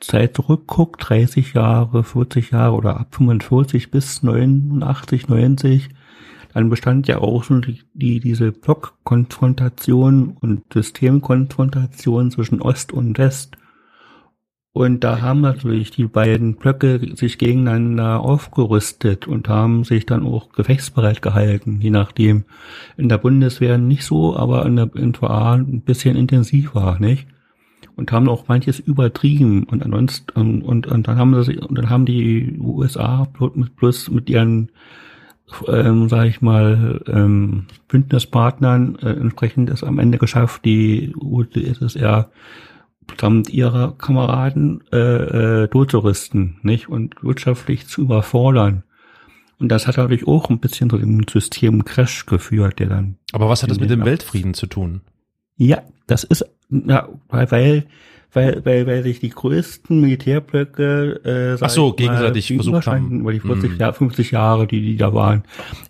Zeit zurückguckt, 30 Jahre, 40 Jahre oder ab 45 bis 89, 90, dann bestand ja auch schon die, die diese Blockkonfrontation und Systemkonfrontation zwischen Ost und West. Und da haben natürlich die beiden Blöcke sich gegeneinander aufgerüstet und haben sich dann auch gefechtsbereit gehalten, je nachdem. In der Bundeswehr nicht so, aber in der NVA ein bisschen intensiver, nicht? Und haben auch manches übertrieben und ansonsten und, und, und dann haben sie und dann haben die USA plus mit, ihren ähm, sage ich mal, ähm, Bündnispartnern äh, entsprechend es am Ende geschafft, die UdSSR samt ihrer Kameraden äh, äh, totzurüsten, nicht? Und wirtschaftlich zu überfordern. Und das hat natürlich auch ein bisschen zu dem System Crash geführt, der dann aber was hat das mit dem. Weltfrieden zu tun? ja, das ist na, weil, weil, weil, weil, sich die größten Militärblöcke, äh, Ach so, gegenseitig versucht haben. Über die 40 Mm. Jahre, 50 Jahre, die, die da waren,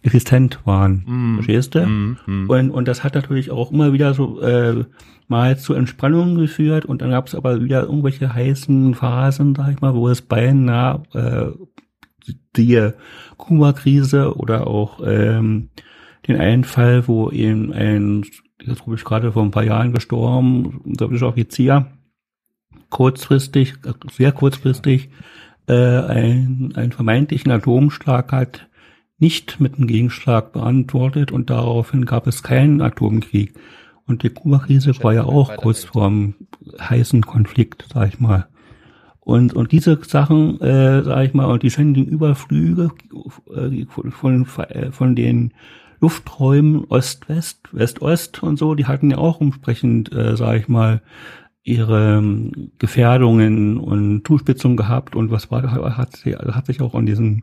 existent waren. Mm. Verstehst du? Mm, mm. Und, und das hat natürlich auch immer wieder so äh, mal zu Entspannungen geführt und dann gab es aber wieder irgendwelche heißen Phasen, sag ich mal, wo es beinahe äh, die Kuba-Krise oder auch ähm, den einen Fall, wo eben ein, jetzt glaube ich gerade vor ein paar Jahren gestorben, sowjetischer Offizier, kurzfristig, sehr kurzfristig, äh, ein, einen vermeintlichen Atomschlag hat nicht mit einem Gegenschlag beantwortet und daraufhin gab es keinen Atomkrieg. Und die Kuba-Krise war ja auch kurz vorm heißen Konflikt, sag ich mal. Und, und diese Sachen, äh, sag ich mal, und die ständigen Überflüge äh, von, von, äh, von den Lufträumen Ost-West, West-Ost und so, die hatten ja auch entsprechend, äh, sag ich mal, ihre ähm, Gefährdungen und Zuspitzungen gehabt und was war hat, hat sich auch in diesen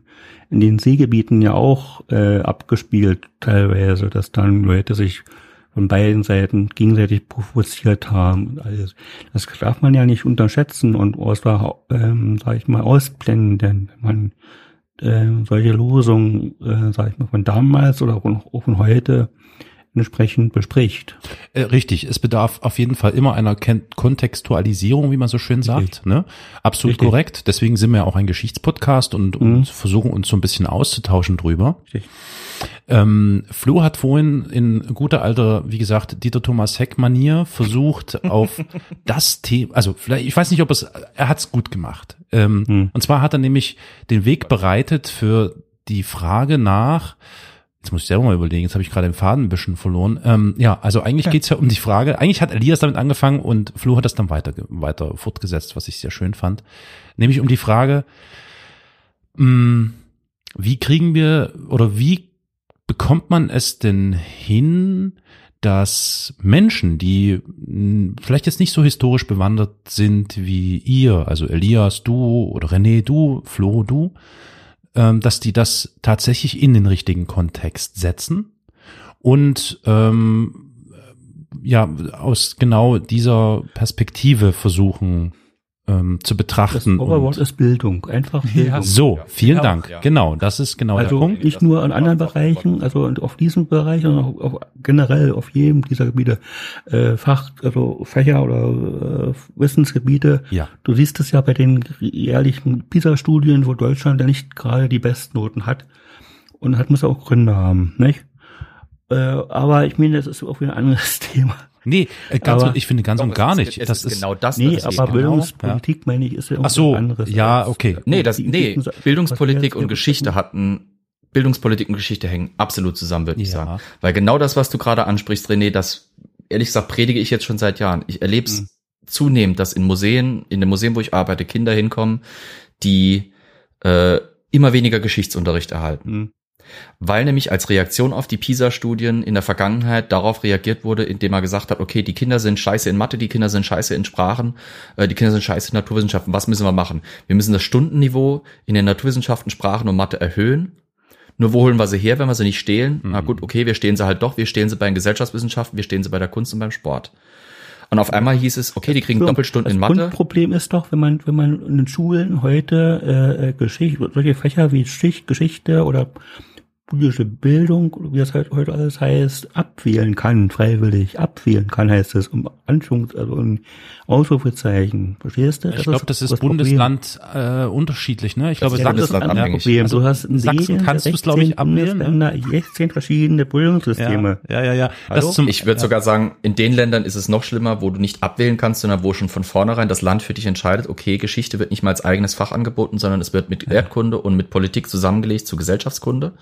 in den Seegebieten ja auch äh, abgespielt teilweise, dass dann Leute sich von beiden Seiten gegenseitig provoziert haben und alles. Das darf man ja nicht unterschätzen und außer, ähm, sag ich mal, ausblenden, wenn man äh, solche Losungen, äh, sag ich mal, von damals oder auch von heute entsprechend bespricht. Äh, richtig, es bedarf auf jeden Fall immer einer Ken Kontextualisierung, wie man so schön sagt. Richtig. Ne? Absolut Richtig. korrekt. Deswegen sind wir ja auch ein Geschichtspodcast und, Mhm. und versuchen uns so ein bisschen auszutauschen drüber. Richtig. Ähm, Flo hat vorhin in guter alter, wie gesagt, Dieter Thomas Heck Manier versucht auf das Thema, also vielleicht, ich weiß nicht, ob es, er hat es gut gemacht. Ähm, Hm. Und zwar hat er nämlich den Weg bereitet für die Frage nach, jetzt muss ich selber mal überlegen, jetzt habe ich gerade den Faden ein bisschen verloren. Ähm, ja, also eigentlich geht's ja um die Frage, eigentlich hat Elias damit angefangen und Flo hat das dann weiter, weiter fortgesetzt, was ich sehr schön fand. Nämlich um die Frage, mh, wie kriegen wir oder wie bekommt man es denn hin, dass Menschen, die mh, vielleicht jetzt nicht so historisch bewandert sind wie ihr, also Elias, du oder René, du, Flo, du, ähm, dass die das tatsächlich in den richtigen Kontext setzen und ähm, ja aus genau dieser Perspektive versuchen ähm, zu Das betrachten. Oberwort und ist Bildung, einfach. Bildung. so, vielen Ja, Dank. ja. Genau, das ist genau der Also Punkt. nicht nur in anderen Bereichen, also auf diesem Bereich, sondern auch, auch generell auf jedem dieser Gebiete, äh, Fach, also Fächer oder äh, Wissensgebiete. Ja. Du siehst es ja bei den jährlichen PISA-Studien, wo Deutschland ja nicht gerade die Bestnoten hat. Und hat muss auch Gründe haben, nicht? Äh, aber ich meine, das ist auch wieder ein anderes Thema. Nee, äh, ganz, Aber- ich finde ganz und gar es nicht. es das ist genau das. Nee, das ist aber genau- Bildungspolitik, meine ich, ist ja Ach so, irgendwas anderes. ja, als- okay. Nee, das, nee, Bildungspolitik und Geschichte hatten, Bildungspolitik und Geschichte hängen absolut zusammen, würde ich Ja. sagen. Weil genau das, was du gerade ansprichst, René, das, ehrlich gesagt, predige ich jetzt schon seit Jahren. Ich erlebe es Mhm. zunehmend, dass in Museen, in dem Museum, wo ich arbeite, Kinder hinkommen, die äh, immer weniger Geschichtsunterricht erhalten. Hm. Weil nämlich als Reaktion auf die PISA-Studien in der Vergangenheit darauf reagiert wurde, indem er gesagt hat, okay, die Kinder sind scheiße in Mathe, die Kinder sind scheiße in Sprachen, äh, die Kinder sind scheiße in Naturwissenschaften. Was müssen wir machen? Wir müssen das Stundenniveau in den Naturwissenschaften, Sprachen und Mathe erhöhen. Nur wo holen wir sie her, wenn wir sie nicht stehlen? Na gut, okay, wir stehlen sie halt doch. Wir stehlen sie bei den Gesellschaftswissenschaften, wir stehlen sie bei der Kunst und beim Sport. Und auf einmal hieß es, okay, die kriegen Doppelstunden das in Mathe. Grundproblem ist doch, wenn man, wenn man in den Schulen heute äh, äh, Geschichte, solche Fächer wie Schicht, Geschichte oder politische Bildung, wie das halt heute alles heißt, abwählen kann, freiwillig abwählen kann, heißt es, um Anschwung, also um Ausrufezeichen. Verstehst du? Ich glaube, das ist Problem. Bundesland äh, unterschiedlich, ne? Ich glaube, Ja, das ein Bundesland anderes abhängig. Problem. Also du hast in Sachsen kannst der du's, glaub ich, 16 abwählen, ne? Bundesländer 16 verschiedene Bildungssysteme. ja, ja, ja. Hallo? Das zum, Ich würde sogar sagen, in den Ländern ist es noch schlimmer, wo du nicht abwählen kannst, sondern wo schon von vornherein das Land für dich entscheidet, okay, Geschichte wird nicht mal als eigenes Fach angeboten, sondern es wird mit Erdkunde und mit Politik zusammengelegt zu Gesellschaftskunde.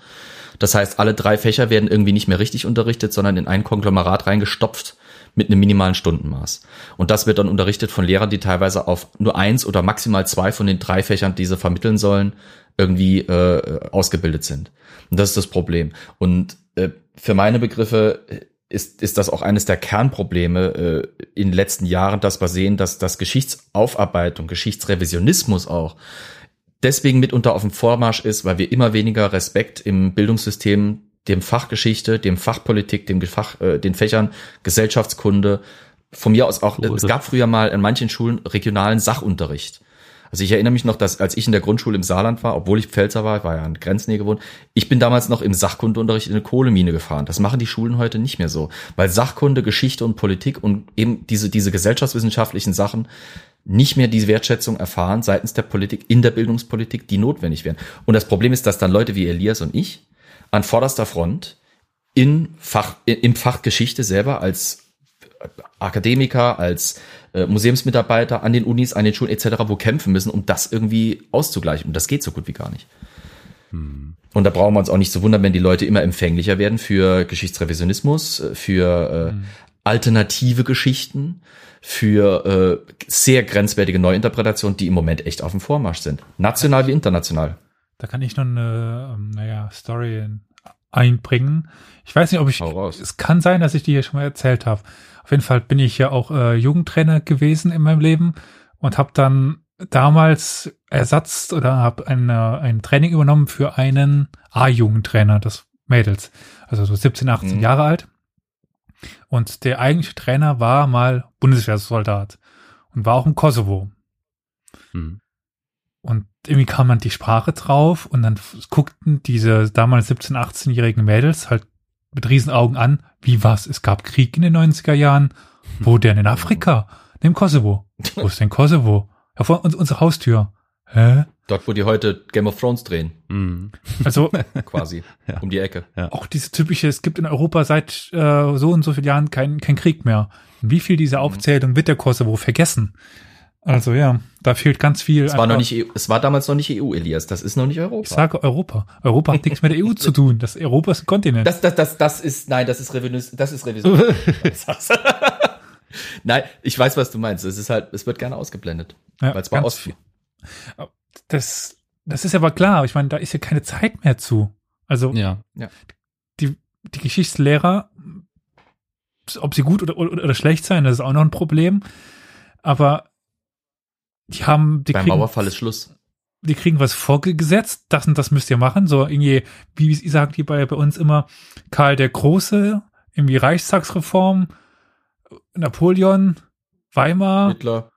Das heißt, alle drei Fächer werden irgendwie nicht mehr richtig unterrichtet, sondern in ein Konglomerat reingestopft mit einem minimalen Stundenmaß. Und das wird dann unterrichtet von Lehrern, die teilweise auf nur eins oder maximal zwei von den drei Fächern, die sie vermitteln sollen, irgendwie äh, ausgebildet sind. Und das ist das Problem. Und äh, für meine Begriffe ist, ist das auch eines der Kernprobleme äh, in den letzten Jahren, dass wir sehen, dass das Geschichtsaufarbeitung, Geschichtsrevisionismus auch deswegen mitunter auf dem Vormarsch ist, weil wir immer weniger Respekt im Bildungssystem dem Fachgeschichte, dem Fachpolitik, dem Fach, äh, den Fächern Gesellschaftskunde von mir aus auch, es gab früher mal in manchen Schulen regionalen Sachunterricht. Also ich erinnere mich noch, dass als ich in der Grundschule im Saarland war, obwohl ich Pfälzer war, ich war ja in Grenznähe gewohnt, ich bin damals noch im Sachkundeunterricht in eine Kohlemine gefahren. Das machen die Schulen heute nicht mehr so, weil Sachkunde, Geschichte und Politik und eben diese, diese gesellschaftswissenschaftlichen Sachen nicht mehr die Wertschätzung erfahren seitens der Politik, in der Bildungspolitik, die notwendig wären. Und das Problem ist, dass dann Leute wie Elias und ich an vorderster Front in Fach, im Fach Geschichte selber als Akademiker, als äh, Museumsmitarbeiter an den Unis, an den Schulen etc., wo kämpfen müssen, um das irgendwie auszugleichen. Und das geht so gut wie gar nicht. Und da brauchen wir uns auch nicht zu wundern, wenn die Leute immer empfänglicher werden für Geschichtsrevisionismus, äh, für äh, alternative Geschichten, für äh, sehr grenzwertige Neuinterpretationen, die im Moment echt auf dem Vormarsch sind. National wie international. Da kann ich noch eine, ähm, naja, Story einbringen. Ich weiß nicht, ob ich, es kann sein, dass ich die hier schon mal erzählt habe. Auf jeden Fall bin ich ja auch äh, Jugendtrainer gewesen in meinem Leben und habe dann damals Ersatz oder habe eine, ein Training übernommen für einen A-Jugendtrainer des Mädels. Also so 17, 18 Mhm. Jahre alt. Und der eigentliche Trainer war mal Bundeswehrsoldat und war auch im Kosovo. Hm. Und irgendwie kam man die Sprache drauf und dann guckten diese damals 17-, 18-jährigen Mädels halt mit Riesenaugen an, wie was? Es gab Krieg in den 90er Jahren. Wo denn? In Afrika? Im Kosovo. Wo ist denn Kosovo? Ja, vor uns, unsere Haustür. Hä? Dort, wo die heute Game of Thrones drehen, Hm. Also quasi, Ja. um die Ecke. auch diese typische, es gibt in Europa seit äh, so und so vielen Jahren kein, kein Krieg mehr. Wie viel dieser Aufzählung wird der Kosovo vergessen? Also ja, da fehlt ganz viel. Es war noch nicht, EU, es war damals noch nicht EU, Elias. Das ist noch nicht Europa. Ich sage Europa. Europa hat nichts mit der EU zu tun. Das Europa ist ein Kontinent. Das, das, das, das ist, nein, das ist Revision, das ist Revision. nein, ich weiß, was du meinst. Es ist halt, es wird gerne ausgeblendet. Ja, weil es war aus. Das, das ist aber klar. Ich meine, da ist ja keine Zeit mehr zu. Also Ja. die, die Geschichtslehrer, ob sie gut oder, oder, oder schlecht sein, das ist auch noch ein Problem. Aber die haben, die beim kriegen, Mauerfall ist Schluss. die kriegen was vorgesetzt, das und das müsst ihr machen. So irgendwie, wie sie sagen die bei, bei uns immer, Karl der Große, irgendwie Reichstagsreform, Napoleon, Weimar Hitler.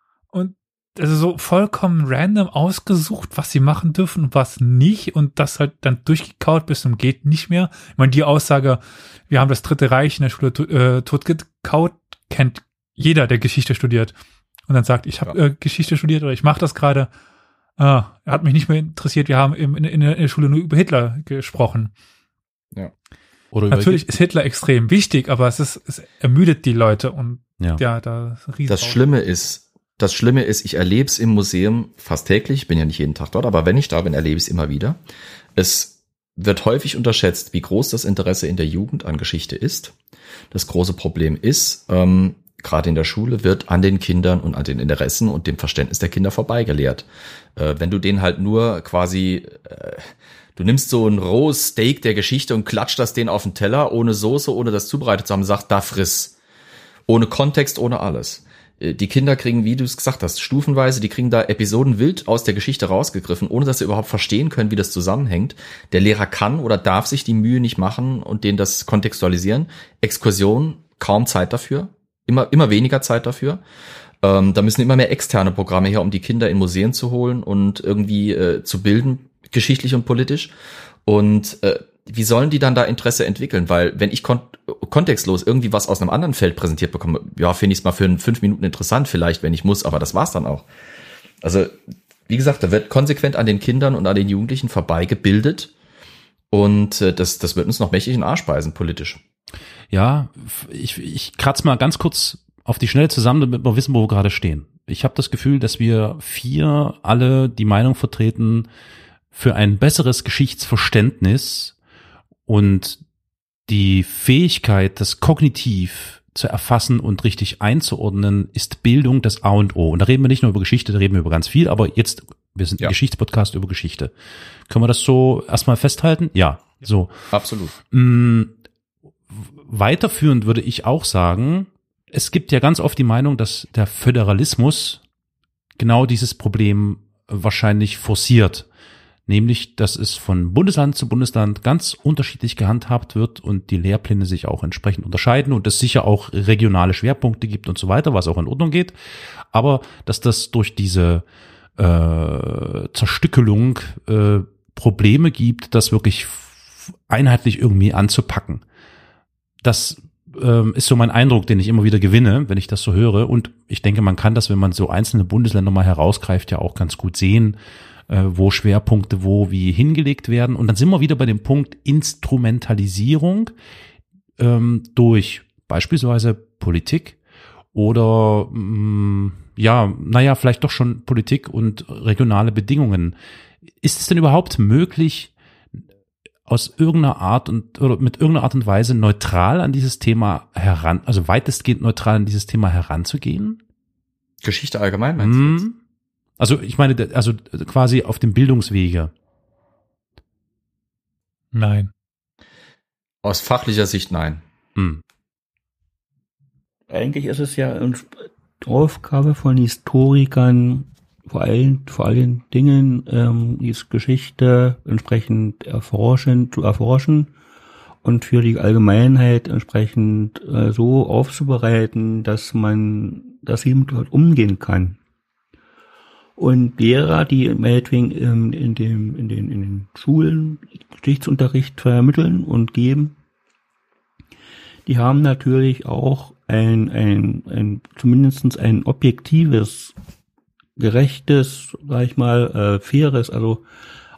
Also so vollkommen random ausgesucht, was sie machen dürfen und was nicht und das halt dann durchgekaut bis zum geht nicht mehr. Ich meine, die Aussage, wir haben das Dritte Reich in der Schule äh, totgekaut, kennt jeder, der Geschichte studiert und dann sagt, ich habe Ja. äh, Geschichte studiert oder ich mache das gerade. Ah, hat mich nicht mehr interessiert. Wir haben im, in, in der Schule nur über Hitler gesprochen. Oder über- Natürlich ist Hitler extrem wichtig, aber es ist, es ermüdet die Leute und Ja. ja, da riesen Das Schlimme ist, das Schlimme ist, ich erlebe es im Museum fast täglich, ich bin ja nicht jeden Tag dort, aber wenn ich da bin, erlebe ich es immer wieder. Es wird häufig unterschätzt, wie groß das Interesse in der Jugend an Geschichte ist. Das große Problem ist, ähm, gerade in der Schule wird an den Kindern und an den Interessen und dem Verständnis der Kinder vorbeigelehrt. Äh, wenn du denen halt nur quasi, äh, du nimmst so ein rohes Steak der Geschichte und klatscht das denen auf den Teller, ohne Soße, ohne das zubereitet zu haben, sagt, da friss. Ohne Kontext, ohne alles. Äh, Die Kinder kriegen, wie du es gesagt hast, stufenweise, die kriegen da Episoden wild aus der Geschichte rausgegriffen, ohne dass sie überhaupt verstehen können, wie das zusammenhängt. Der Lehrer kann oder darf sich die Mühe nicht machen und denen das kontextualisieren. Exkursion, kaum Zeit dafür. Immer, immer weniger Zeit dafür. Ähm, da müssen immer mehr externe Programme her, um die Kinder in Museen zu holen und irgendwie äh, zu bilden, geschichtlich und politisch. Und äh, wie sollen die dann da Interesse entwickeln? Weil wenn ich kon kontextlos irgendwie was aus einem anderen Feld präsentiert bekomme, ja, finde ich es mal für fünf Minuten interessant, vielleicht, wenn ich muss, aber das war's dann auch. Also, wie gesagt, da wird konsequent an den Kindern und an den Jugendlichen vorbeigebildet. Und äh, das, das wird uns noch mächtig in Arsch speisen, politisch. Ja, ich, ich kratze mal ganz kurz auf die Schnelle zusammen, damit wir wissen, wo wir gerade stehen. Ich habe das Gefühl, dass wir vier alle die Meinung vertreten, für ein besseres Geschichtsverständnis und die Fähigkeit, das kognitiv zu erfassen und richtig einzuordnen, ist Bildung das A und O. Und da reden wir nicht nur über Geschichte, da reden wir über ganz viel, aber jetzt, wir sind ein Ja. Geschichtspodcast über Geschichte. Können wir das so erstmal festhalten? Ja, so. Absolut. Mm, Weiterführend würde ich auch sagen, es gibt ja ganz oft die Meinung, dass der Föderalismus genau dieses Problem wahrscheinlich forciert. Nämlich, dass es von Bundesland zu Bundesland ganz unterschiedlich gehandhabt wird und die Lehrpläne sich auch entsprechend unterscheiden und es sicher auch regionale Schwerpunkte gibt und so weiter, was auch in Ordnung geht. Aber dass das durch diese äh, Zerstückelung äh, Probleme gibt, das wirklich einheitlich irgendwie anzupacken. Das ähm, ist so mein Eindruck, den ich immer wieder gewinne, wenn ich das so höre. Und ich denke, man kann das, wenn man so einzelne Bundesländer mal herausgreift, ja auch ganz gut sehen, äh, wo Schwerpunkte wo wie hingelegt werden. Und dann sind wir wieder bei dem Punkt Instrumentalisierung ähm, durch beispielsweise Politik oder mh, ja, naja, vielleicht doch schon Politik und regionale Bedingungen. Ist es denn überhaupt möglich, aus irgendeiner Art und oder mit irgendeiner Art und Weise neutral an dieses Thema heran, also weitestgehend neutral an dieses Thema heranzugehen? Geschichte allgemein, meinst du? jetzt? Also ich meine, also quasi auf dem Bildungswege. Nein. Aus fachlicher Sicht nein. Hm. Eigentlich ist es ja eine Aufgabe von Historikern, vor allen, vor allen Dingen ähm, die Geschichte entsprechend erforschen, zu erforschen und für die Allgemeinheit entsprechend äh, so aufzubereiten, dass man, dass sie dort umgehen kann. Und Lehrer, die meinetwegen ähm, in, dem, in, den, in den Schulen Geschichtsunterricht vermitteln und geben, die haben natürlich auch ein, ein, ein zumindestens ein objektives, gerechtes, sag ich mal, äh, faires, also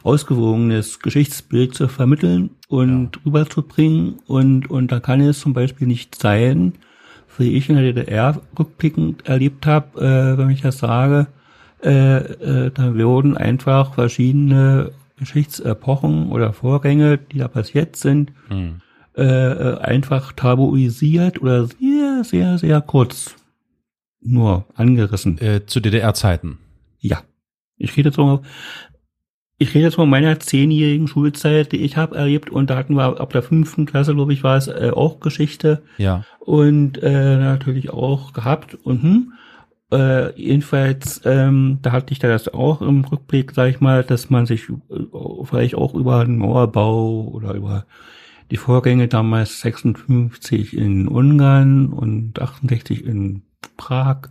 ausgewogenes Geschichtsbild zu vermitteln und rüberzubringen. Und, und da kann es zum Beispiel nicht sein, wie ich in der DDR rückblickend erlebt habe, äh, wenn ich das sage, äh, äh, da wurden einfach verschiedene Geschichtsepochen oder Vorgänge, die da passiert sind, Hm. äh, äh, einfach tabuisiert oder sehr, sehr, sehr kurz nur angerissen. Äh, zu DDR-Zeiten. Ja. Ich rede jetzt mal, ich rede jetzt von meiner zehnjährigen Schulzeit, die ich habe erlebt und da hatten wir ab der fünften Klasse, glaube ich, war es äh, auch Geschichte Ja. und äh, natürlich auch gehabt und hm, äh, jedenfalls, ähm, da hatte ich da das auch im Rückblick, sag ich mal, dass man sich äh, vielleicht auch über den Mauerbau oder über die Vorgänge damals 56 in Ungarn und 68 in Prag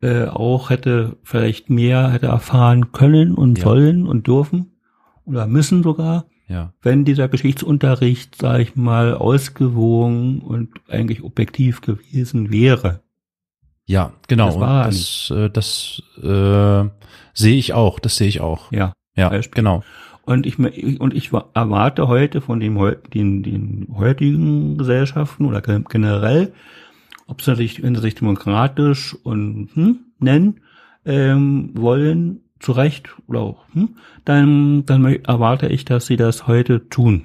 äh, auch hätte vielleicht mehr hätte erfahren können und Ja. sollen und dürfen oder müssen sogar, Ja. wenn dieser Geschichtsunterricht, sag ich mal, ausgewogen und eigentlich objektiv gewesen wäre. Ja, genau. Das Und war das, äh, das äh, sehe ich auch. Das sehe ich auch. Ja. Ja, Beispiel. genau. Und ich, und ich erwarte heute von dem, den, den heutigen Gesellschaften oder gen- generell, ob sie sich, wenn sie sich demokratisch und hm, nennen ähm, wollen, zu Recht oder auch, hm, dann, dann erwarte ich, dass sie das heute tun.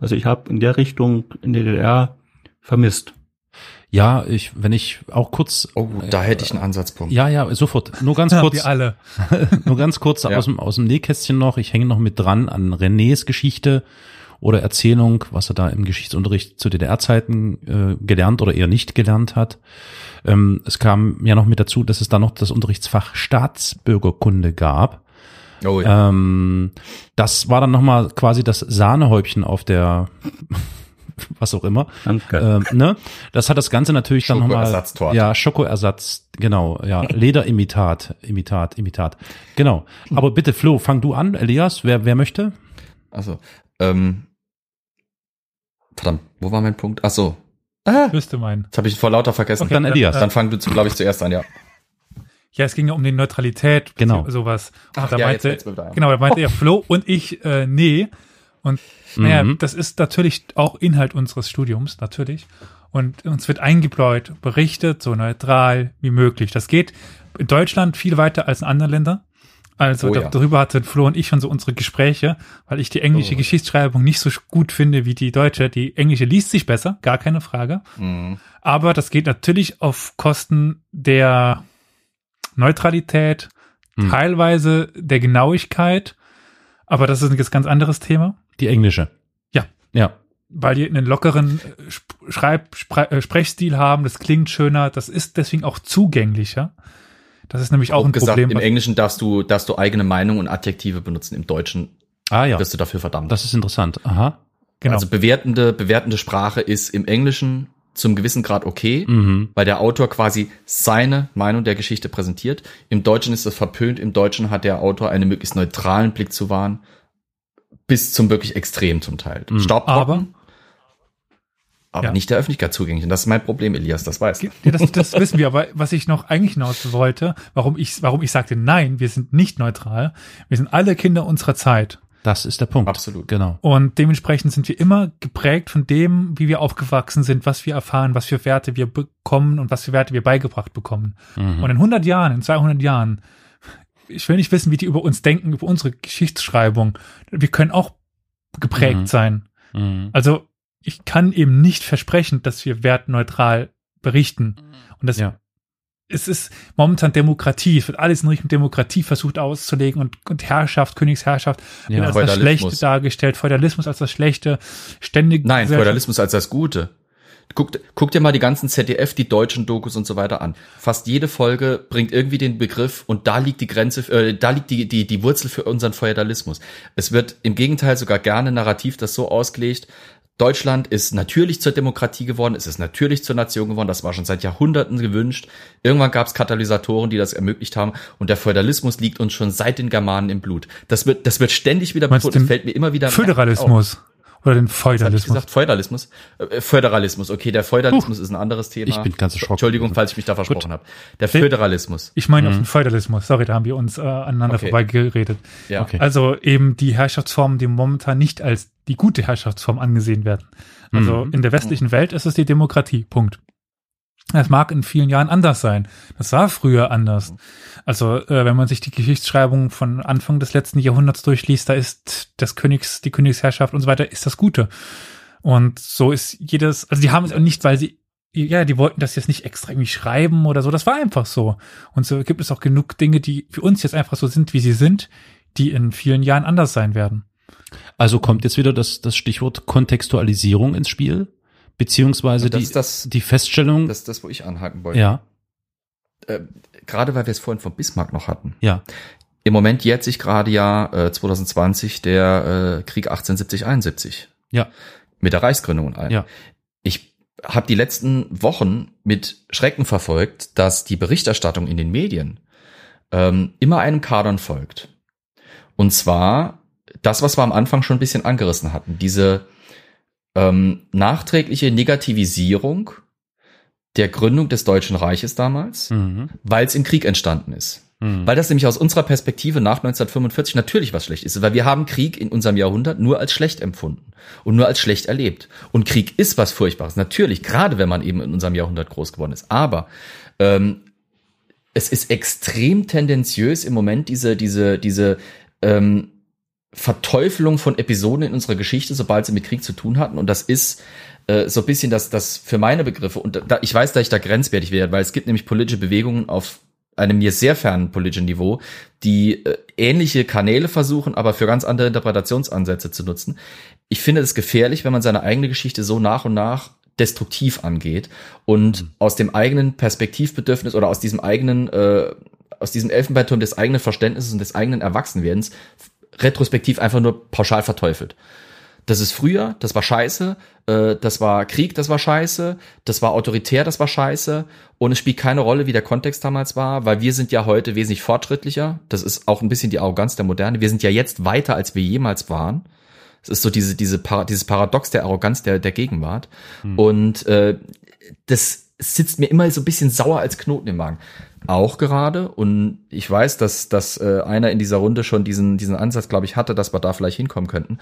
Also ich habe in der Richtung in der DDR vermisst. Ja, ich, wenn ich auch kurz. Oh, da hätte ich einen Ansatzpunkt. Ja, ja, sofort. Nur ganz kurz. Wir alle. Nur ganz kurz Ja. aus, dem, aus dem Nähkästchen noch. Ich hänge noch mit dran an Renés Geschichte oder Erzählung, was er da im Geschichtsunterricht zu DDR-Zeiten äh, gelernt oder eher nicht gelernt hat. Ähm, es kam ja noch mit dazu, dass es da noch das Unterrichtsfach Staatsbürgerkunde gab. Oh ja. Ähm, das war dann nochmal quasi das Sahnehäubchen auf der, was auch immer. Danke. Ähm, ne? Das hat das Ganze natürlich dann nochmal. Schokoersatztorte. Ja, Schokoersatz, genau, ja. Lederimitat, Imitat, Imitat. Genau. Aber bitte, Flo, fang du an, Elias, wer, wer möchte? Also, ähm, verdammt, wo war mein Punkt? Ach so. Ah, Müsste meinen. jetzt habe ich vor lauter vergessen. dann Elias. Dann fang du, glaube ich, zuerst an, ja. Ja, es ging ja um die Neutralität, Genau. sowas. Und Ach da ja, meinte, jetzt ein. genau, da meinte er Flo und ich, äh, nee. Und naja, Mhm. das ist natürlich auch Inhalt unseres Studiums, natürlich. Und uns wird eingebläut, berichtet, so neutral wie möglich. Das geht in Deutschland viel weiter als in anderen Ländern. Also Oh ja. darüber hatten Flo und ich schon so unsere Gespräche, weil ich die englische Oh. Geschichtsschreibung nicht so gut finde wie die deutsche. Die englische liest sich besser, gar keine Frage. Mhm. Aber das geht natürlich auf Kosten der Neutralität, Hm. teilweise der Genauigkeit. Aber das ist ein ganz anderes Thema, Die englische. Ja. Ja. weil die einen lockeren äh, Schreib, Spre äh, Sprechstil haben. Das klingt schöner. Das ist deswegen auch zugänglicher. Das ist nämlich auch Grob ein gesagt, Problem. im Englischen darfst du, darfst du eigene Meinung und Adjektive benutzen. Im Deutschen Ah ja, wirst du dafür verdammt. das ist interessant. Aha. genau. Also bewertende, bewertende Sprache ist im Englischen zum gewissen Grad okay, Mhm. weil der Autor quasi seine Meinung der Geschichte präsentiert. Im Deutschen ist das verpönt. Im Deutschen hat der Autor einen möglichst neutralen Blick zu wahren. Bis zum wirklich extrem zum Teil. Mhm. Aber- aber Ja. nicht der Öffentlichkeit zugänglich. Und das ist mein Problem, Elias, das weißt du. Ja, das, das wissen wir, aber was ich noch eigentlich hinaus wollte, warum ich, warum ich sagte, nein, wir sind nicht neutral. Wir sind alle Kinder unserer Zeit. Das ist der Punkt. Absolut. Genau. Und dementsprechend sind wir immer geprägt von dem, wie wir aufgewachsen sind, was wir erfahren, was für Werte wir bekommen und was für Werte wir beigebracht bekommen. Mhm. Und in 100 Jahren, in 200 Jahren, ich will nicht wissen, wie die über uns denken, über unsere Geschichtsschreibung. Wir können auch geprägt Mhm. sein. Mhm. Also ich kann eben nicht versprechen, dass wir wertneutral berichten. Und das Ja. es ist momentan Demokratie. Es wird alles in Richtung Demokratie versucht auszulegen und, und Herrschaft, Königsherrschaft wird Ja. als das. Schlechte dargestellt, Feudalismus als das Schlechte, ständig. Nein, Feudalismus als das Gute. Guck, guck dir mal die ganzen ZDF, die deutschen Dokus und so weiter an. Fast jede Folge bringt irgendwie den Begriff und da liegt die Grenze, äh, da liegt die, die, die Wurzel für unseren Feudalismus. Es wird im Gegenteil sogar gerne narrativ das so ausgelegt, Deutschland ist natürlich zur Demokratie geworden, es ist natürlich zur Nation geworden, das war schon seit Jahrhunderten gewünscht. Irgendwann gab es Katalysatoren, die das ermöglicht haben und der Feudalismus liegt uns schon seit den Germanen im Blut. Das wird, das wird ständig wieder Meinst betont, den fällt mir immer wieder auf. Oder den hab ich Feudalismus. gesagt? Feudalismus? Äh, Föderalismus, okay, der Feudalismus ist ein anderes Thema. Ich bin ganz erschrocken. Entschuldigung, falls ich mich da versprochen habe. Der Föderalismus. Ich meine auf den Feudalismus. Sorry, da haben wir uns äh, aneinander Okay. vorbeigeredet. Ja. Okay. Also eben die Herrschaftsformen, die momentan nicht als die gute Herrschaftsform angesehen werden. Also Mhm. in der westlichen Welt ist es die Demokratie. Punkt. Es mag in vielen Jahren anders sein. Das war früher anders. Also äh, wenn man sich die Geschichtsschreibung von Anfang des letzten Jahrhunderts durchliest, da ist das Königs, die Königsherrschaft und so weiter, ist das Gute. Und so ist jedes, also die haben es auch nicht, weil sie, ja, die wollten das jetzt nicht extra irgendwie schreiben oder so. Das war einfach so. Und so gibt es auch genug Dinge, die für uns jetzt einfach so sind, wie sie sind, die in vielen Jahren anders sein werden. Also kommt jetzt wieder das, das Stichwort Kontextualisierung ins Spiel, beziehungsweise die, das- die Feststellung. Das ist das, wo ich anhaken wollte. ja, Äh, gerade weil wir es vorhin von Bismarck noch hatten. ja. Im Moment jährt sich gerade ja äh, 2020 der äh, Krieg 1870-71 Ja, mit der Reichsgründung und allem. ja. Ich habe die letzten Wochen mit Schrecken verfolgt, dass die Berichterstattung in den Medien ähm, immer einem Kadern folgt. Und zwar das, was wir am Anfang schon ein bisschen angerissen hatten, diese ähm, nachträgliche Negativisierung der Gründung des Deutschen Reiches damals, Mhm. weil es im Krieg entstanden ist. Mhm. Weil das nämlich aus unserer Perspektive nach 1945 natürlich was schlecht ist, weil wir haben Krieg in unserem Jahrhundert nur als schlecht empfunden und nur als schlecht erlebt. Und Krieg ist was Furchtbares, natürlich, gerade wenn man eben in unserem Jahrhundert groß geworden ist. Aber ähm, es ist extrem tendenziös im Moment diese diese diese ähm, Verteufelung von Episoden in unserer Geschichte, sobald sie mit Krieg zu tun hatten. Und das ist äh, so ein bisschen das, das für meine Begriffe. Und da, ich weiß, dass ich da grenzwertig werde, weil es gibt nämlich politische Bewegungen auf einem mir sehr fernen politischen Niveau, die äh, ähnliche Kanäle versuchen, aber für ganz andere Interpretationsansätze zu nutzen. Ich finde es gefährlich, wenn man seine eigene Geschichte so nach und nach destruktiv angeht und aus dem eigenen Perspektivbedürfnis oder aus diesem eigenen, äh, aus diesem Elfenbeinturm des eigenen Verständnisses und des eigenen Erwachsenwerdens retrospektiv einfach nur pauschal verteufelt. Das ist früher, das war scheiße, äh, das war Krieg, das war scheiße, das war autoritär, das war scheiße und es spielt keine Rolle, wie der Kontext damals war, weil wir sind ja heute wesentlich fortschrittlicher. Das ist auch ein bisschen die Arroganz der Moderne. Wir sind ja jetzt weiter, als wir jemals waren. Es ist so diese, diese dieses Paradox der Arroganz der, der Gegenwart. Und äh, das sitzt mir immer so ein bisschen sauer als Knoten im Magen. Auch gerade. Und ich weiß, dass, dass äh, einer in dieser Runde schon diesen, diesen Ansatz, glaube ich, hatte, dass wir da vielleicht hinkommen könnten.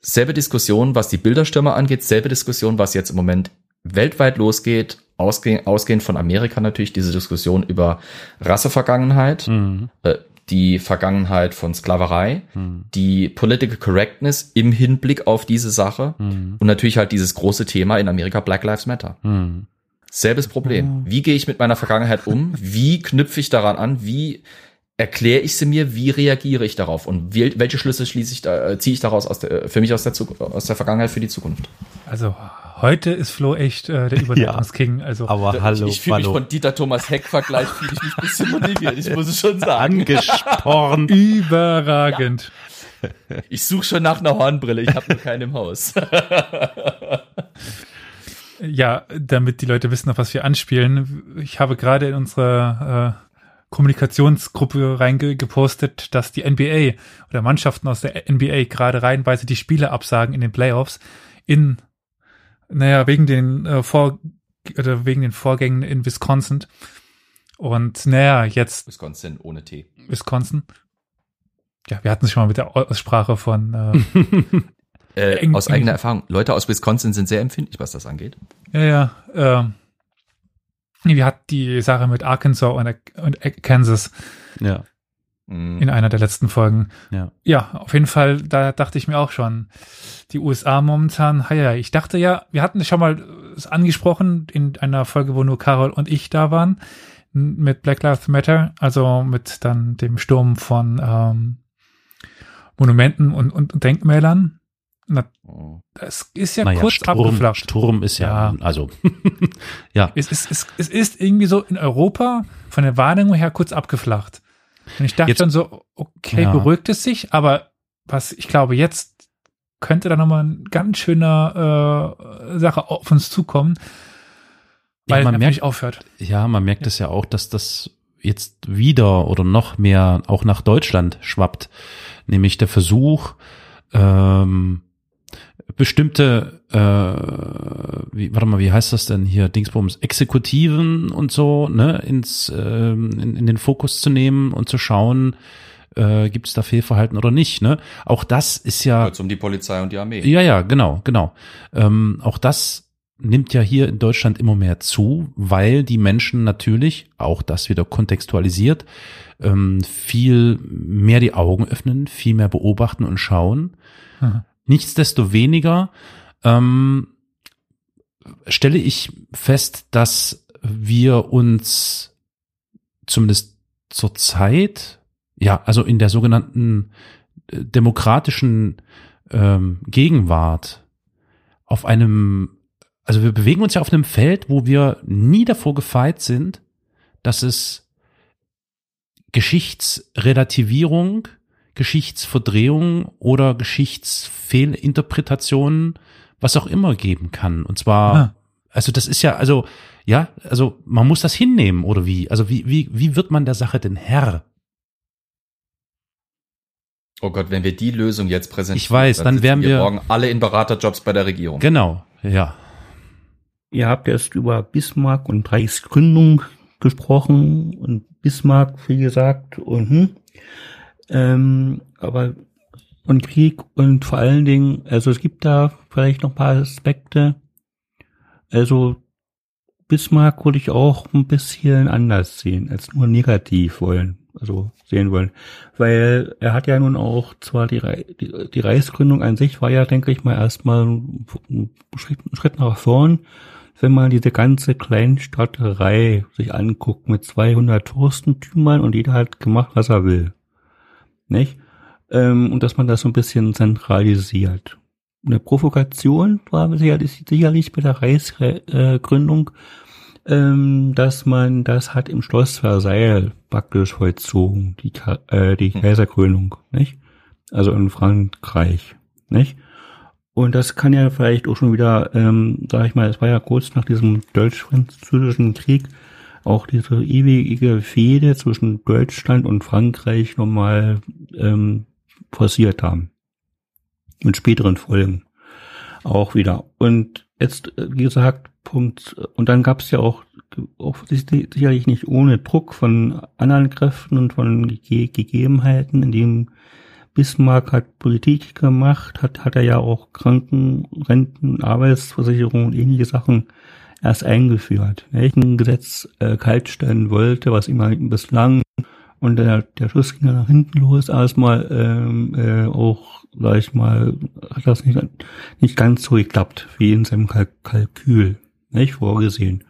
Selbe Diskussion, was die Bilderstürme angeht, selbe Diskussion, was jetzt im Moment weltweit losgeht, ausgehend, ausgehend von Amerika natürlich, diese Diskussion über Rassevergangenheit, Mhm. äh, die Vergangenheit von Sklaverei, Mhm. die Political Correctness im Hinblick auf diese Sache Mhm. und natürlich halt dieses große Thema in Amerika Black Lives Matter. Selbes Problem. Wie gehe ich mit meiner Vergangenheit um? Wie knüpfe ich daran an? Wie erkläre ich sie mir, wie reagiere ich darauf und welche Schlüsse schließe ich da, äh, ziehe ich daraus aus der, für mich aus der, Zuk- aus der Vergangenheit für die Zukunft. Also heute ist Flo echt äh, der Überleitungsking. Also Aber hallo, ich ich fühle mich von Dieter Thomas Heck Vergleich fühle ich mich ein bisschen motiviert, ich muss es schon sagen. Angespornt. überragend. Ich suche schon nach einer Hornbrille, ich habe nur keine im Haus. Ja, damit die Leute wissen, auf was wir anspielen. Ich habe gerade in unsere äh, Kommunikationsgruppe reingepostet, dass die NBA oder Mannschaften aus der NBA gerade reihenweise die Spiele absagen in den Playoffs in, naja, wegen den äh, Vor oder wegen den Vorgängen in Wisconsin. Und naja, jetzt Wisconsin ohne T. Wisconsin. Ja, wir hatten es schon mal mit der Aussprache von äh, Äh, Eng- aus eigener Erfahrung, Leute aus Wisconsin sind sehr empfindlich, was das angeht. Ja, ja. Ähm, nee, wir hatten die Sache mit Arkansas und, und Kansas Ja, Mhm. in einer der letzten Folgen. ja. Ja, auf jeden Fall, da dachte ich mir auch schon, die USA momentan, ja, ich dachte ja, wir hatten es schon mal äh, angesprochen in einer Folge, wo nur Carol und ich da waren, mit Black Lives Matter, also mit dann dem Sturm von ähm, Monumenten und, und Denkmälern. Na, Oh. das ist ja naja, kurz Sturm, abgeflacht. Sturm ist ja, Ja. also, ja, Es ist, es, es ist irgendwie so in Europa von der Wahrnehmung her kurz abgeflacht. Und ich dachte Jetzt- dann so, okay, Ja. beruhigt es sich, aber was ich glaube, jetzt könnte da nochmal ein ganz schöner äh, Sache auf uns zukommen, Ja, weil man man merkt- aufhört. ja, man merkt es ja auch, dass das jetzt wieder oder noch mehr auch nach Deutschland schwappt, nämlich der Versuch, ähm, bestimmte, äh, wie, warte mal, wie heißt das denn hier, Dingsbums, Exekutiven und so, ne, ins, ähm, in, in den Fokus zu nehmen und zu schauen, äh, gibt es da Fehlverhalten oder nicht, ne? Auch das ist ja, Jetzt um die Polizei und die Armee. ja, ja, genau, genau. Ähm, auch das nimmt ja hier in Deutschland immer mehr zu, weil die Menschen natürlich, auch das wieder kontextualisiert, ähm, viel mehr die Augen öffnen, viel mehr beobachten und schauen. Mhm. Nichtsdestoweniger ähm, stelle ich fest, dass wir uns zumindest zur Zeit, ja, also in der sogenannten äh, demokratischen ähm, Gegenwart auf einem, also wir bewegen uns ja auf einem Feld, wo wir nie davor gefeit sind, dass es Geschichtsrelativierung, Geschichtsverdrehung oder Geschichtsfehlinterpretationen, was auch immer geben kann. Und zwar, Ja. also das ist ja, also, ja, also man muss das hinnehmen oder wie? Also wie, wie, wie wird man der Sache denn Herr? Oh Gott, wenn wir die Lösung jetzt präsentieren, Ich weiß, dann sitzen wären wir- morgen alle in Beraterjobs bei der Regierung. Genau, ja. Ihr habt erst über Bismarck und Reichsgründung gesprochen und Bismarck, wie gesagt, und hm, ähm, aber und Krieg und vor allen Dingen, also es gibt da vielleicht noch paar Aspekte. Also Bismarck würde ich auch ein bisschen anders sehen, als nur negativ wollen, also sehen wollen. Weil er hat ja nun auch zwar die, die, die Reichsgründung an sich war ja, denke ich mal, erstmal ein Schritt, ein Schritt nach vorn, wenn man diese ganze Kleinstadterei sich anguckt mit 200 Touristentümern und jeder hat gemacht, was er will. Nicht? Ähm, und dass man das so ein bisschen zentralisiert. Eine Provokation war sicherlich, sicherlich bei der Reichsgründung, ähm, dass man das hat im Schloss Versailles praktisch vollzogen, die, äh, die Kaiserkrönung, nicht? Also in Frankreich, nicht? Und das kann ja vielleicht auch schon wieder, ähm, sag ich mal, es war ja kurz nach diesem deutsch-französischen Krieg auch diese ewige Fehde zwischen Deutschland und Frankreich nochmal ähm, forciert haben. Mit späteren Folgen auch wieder. Und jetzt, äh, wie gesagt, Punkt, und dann gab es ja auch, auch sicherlich nicht ohne Druck von anderen Kräften und von Ge Gegebenheiten, in dem Bismarck hat Politik gemacht, hat, hat er ja auch Kranken, Renten, Arbeitsversicherung und ähnliche Sachen erst eingeführt. Welchen Gesetz äh, kaltstellen wollte, was immer bislang und der, der Schuss ging dann nach hinten los erstmal ähm, äh, auch, sag ich mal, hat das nicht, nicht ganz so geklappt, wie in seinem Kalk Kalkül, nicht vorgesehen.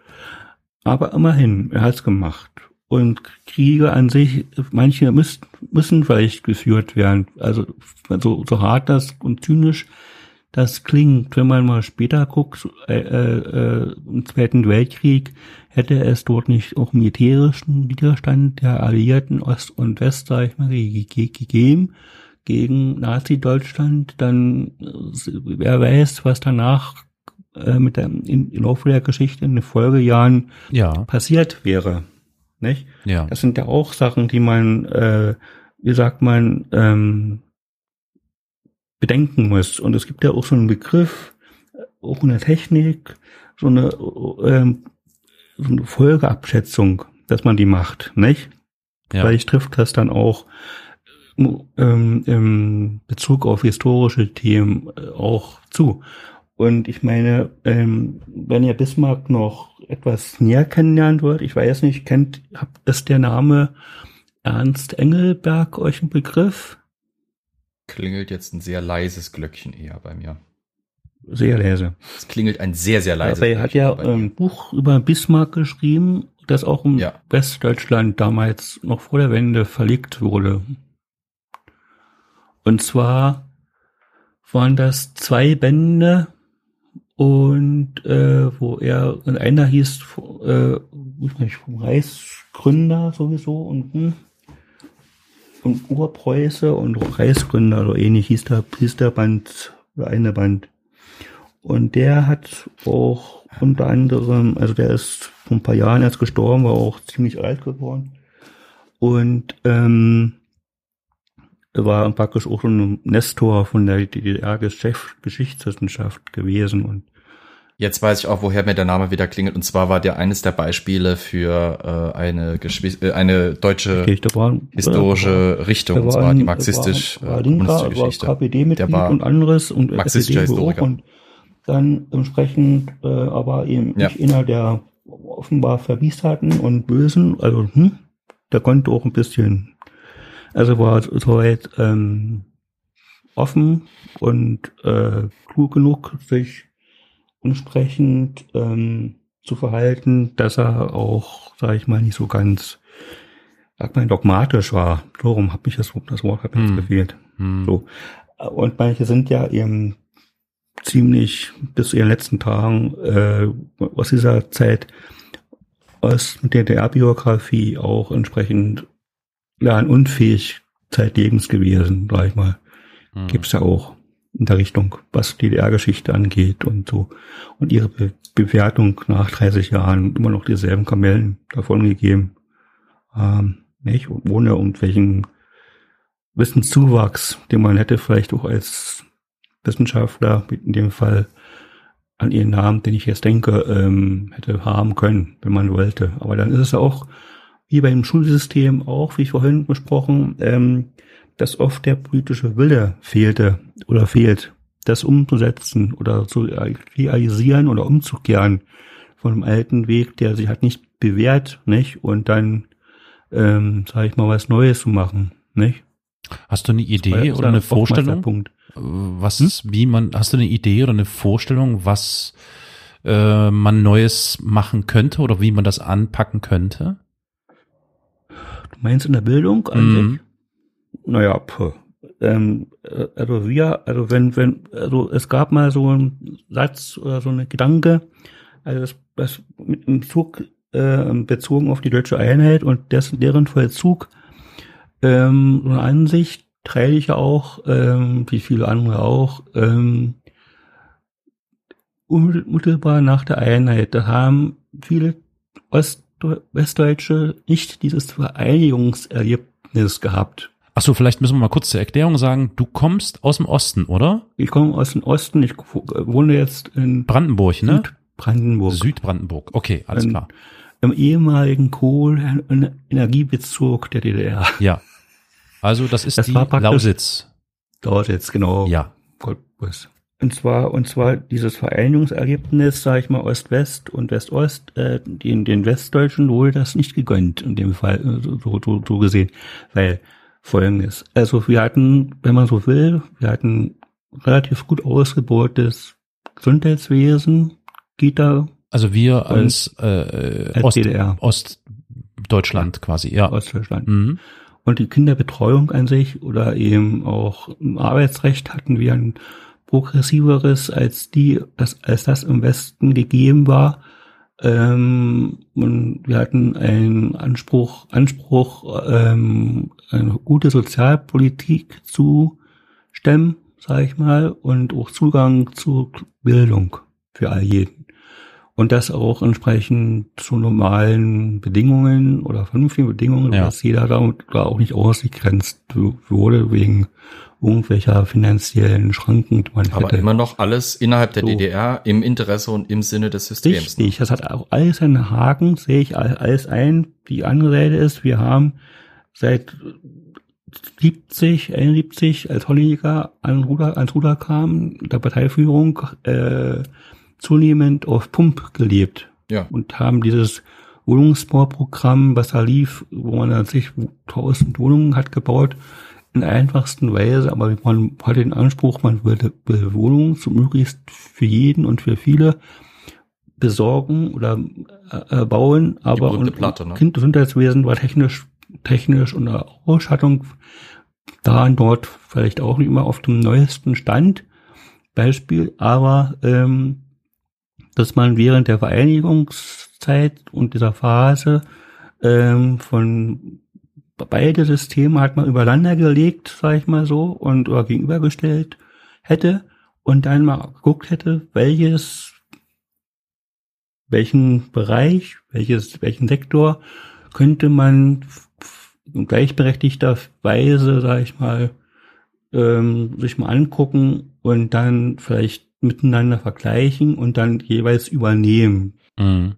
Aber immerhin, er hat's gemacht. und Kriege an sich, manche müssen, müssen vielleicht geführt werden. Also so, so hart das und zynisch das klingt, wenn man mal später guckt, äh, äh, im Zweiten Weltkrieg hätte es dort nicht auch militärischen Widerstand der Alliierten Ost und West, sag ich mal, gegeben gegen Nazi-Deutschland, dann äh, wer weiß, was danach äh, mit der in, im Laufe der Geschichte in den Folgejahren Ja, passiert wäre. Nicht? ja. Das sind ja auch Sachen, die man, äh, wie sagt man, ähm, bedenken muss. Und es gibt ja auch so einen Begriff, auch in der Technik, so eine, ähm, so eine Folgeabschätzung, dass man die macht, nicht? ja. Vielleicht trifft das dann auch ähm, im Bezug auf historische Themen äh, auch zu. Und ich meine, ähm, wenn ihr Bismarck noch etwas näher kennenlernen wollt, ich weiß nicht, kennt, habt, ist der Name Ernst Engelberg euch ein Begriff? Klingelt jetzt ein sehr leises Glöckchen eher bei mir. Sehr leise. Es klingelt ein sehr, sehr leises Aber er hat ja ein Buch über Bismarck geschrieben, das auch in Ja. Westdeutschland damals noch vor der Wende verlegt wurde. Und zwar waren das zwei Bände und äh, wo er und einer hieß äh, weiß nicht, vom Reichsgründer sowieso und hm, und Urpreuße und Reichsgründer oder ähnlich hieß der, hieß der Band oder eine Band. Und der hat auch unter anderem, also der ist vor ein paar Jahren erst gestorben, war auch ziemlich alt geworden. Und ähm, war praktisch auch so ein Nestor von der DDR-Geschichtswissenschaft gewesen. Und Jetzt weiß ich auch, woher mir der Name wieder klingelt. Und zwar war der eines der Beispiele für äh, eine, Geschwi äh, eine deutsche okay, der war, historische Richtung, der und war zwar die der marxistisch war, war äh. KPD-Mitglied Der war und anderes und marxistischer Historiker. und dann entsprechend äh, aber eben Ja. nicht einer der offenbar Verbiesterten und Bösen, also hm, der konnte auch ein bisschen, also war soweit ähm, offen und äh, klug genug, sich entsprechend ähm, zu verhalten, dass er auch, sage ich mal, nicht so ganz, sag mal, dogmatisch war. Darum hat mich das, das Wort hat mir jetzt Hm. gefehlt. Hm. So. Und manche sind ja eben ziemlich bis zu ihren letzten Tagen äh, aus dieser Zeit aus mit der DDR-Biografie auch entsprechend lernunfähig zeitlebens gewesen, sag ich mal. Hm. Gibt's ja auch in der Richtung, was DDR-Geschichte angeht und so. Und ihre Be Bewertung nach 30 Jahren immer noch dieselben Kamellen davon gegeben. Ähm, nicht? Und ohne irgendwelchen Wissenszuwachs, den man hätte vielleicht auch als Wissenschaftler, in dem Fall an ihren Namen, den ich jetzt denke, ähm, hätte haben können, wenn man wollte. Aber dann ist es auch, wie beim Schulsystem auch, wie vorhin besprochen, ähm, dass oft der politische Wille fehlte oder fehlt, das umzusetzen oder zu realisieren oder umzukehren von einem alten Weg, der sich hat nicht bewährt, nicht? Und dann, ähm, sage ich mal, was Neues zu machen, nicht? Hast du eine Idee ist oder eine Vorstellung, was, Hm? wie man, hast du eine Idee oder eine Vorstellung, was äh, man Neues machen könnte oder wie man das anpacken könnte? Du meinst in der Bildung an Mhm. Naja, puh. Ähm, äh, also wir, also wenn, wenn, also es gab mal so einen Satz oder so eine Gedanke, also das, das mit dem Zug äh, bezogen auf die deutsche Einheit und dessen, deren Vollzug, ähm, so eine Ansicht teile ich ja auch, ähm, wie viele andere auch, ähm, unmittelbar nach der Einheit, da haben viele Ost Westdeutsche nicht dieses Vereinigungserlebnis gehabt. Ach so, vielleicht müssen wir mal kurz zur Erklärung sagen, du kommst aus dem Osten, oder? Ich komme aus dem Osten, ich wohne jetzt in Brandenburg, ne? Südbrandenburg, Südbrandenburg. Okay, alles Ähm, klar. im ehemaligen Kohle-Energiebezirk der DDR. Ja. Also das ist Das die Lausitz. Jetzt genau. Ja. Und zwar, und zwar dieses Vereinigungsergebnis, sage ich mal, Ost-West und West-Ost, äh, den, den Westdeutschen wurde das nicht gegönnt, in dem Fall, äh, so, so, so gesehen. Weil folgendes, also wir hatten, wenn man so will, wir hatten relativ gut ausgebautes Gesundheitswesen, Kita, Also wir als, äh, als Ost, DDR. Ostdeutschland quasi, ja. Ostdeutschland. Mhm. Und die Kinderbetreuung an sich oder eben auch im Arbeitsrecht hatten wir ein progressiveres als die, das, als das im Westen gegeben war. Ähm, und wir hatten einen Anspruch, Anspruch, ähm, eine gute Sozialpolitik zu stemmen, sage ich mal, und auch Zugang zu Bildung für all jeden. Und das auch entsprechend zu normalen Bedingungen oder vernünftigen Bedingungen, Ja. dass jeder da, da auch nicht ausgegrenzt wurde wegen irgendwelcher finanziellen Schranken, die man Aber hätte. immer noch alles innerhalb der So. DDR im Interesse und im Sinne des Systems. ne? Richtig, das hat auch alles einen Haken, sehe ich all- alles ein. Die andere Seite ist, wir haben seit 70, 71, als Honecker an Ruder, ans Ruder kam, der Parteiführung, äh, zunehmend auf Pump gelebt Ja. und haben dieses Wohnungsbauprogramm, was da lief, wo man an sich 1000 Wohnungen hat gebaut, in der einfachsten Weise, aber man hat den Anspruch, man würde will Wohnungen so möglichst für jeden und für viele besorgen oder äh, äh, bauen, aber und, Platte, ne? Gesundheitswesen war technisch, technisch und der Ausstattung da und dort vielleicht auch nicht immer auf dem neuesten Stand. Beispiel, aber ähm, dass man während der Vereinigungszeit und dieser Phase ähm, von beide Systeme hat man übereinander gelegt, sag ich mal so, und oder gegenübergestellt hätte und dann mal geguckt hätte, welches, welchen Bereich, welches, welchen Sektor könnte man in gleichberechtigter Weise, sag ich mal, ähm, sich mal angucken und dann vielleicht miteinander vergleichen und dann jeweils übernehmen. Mhm.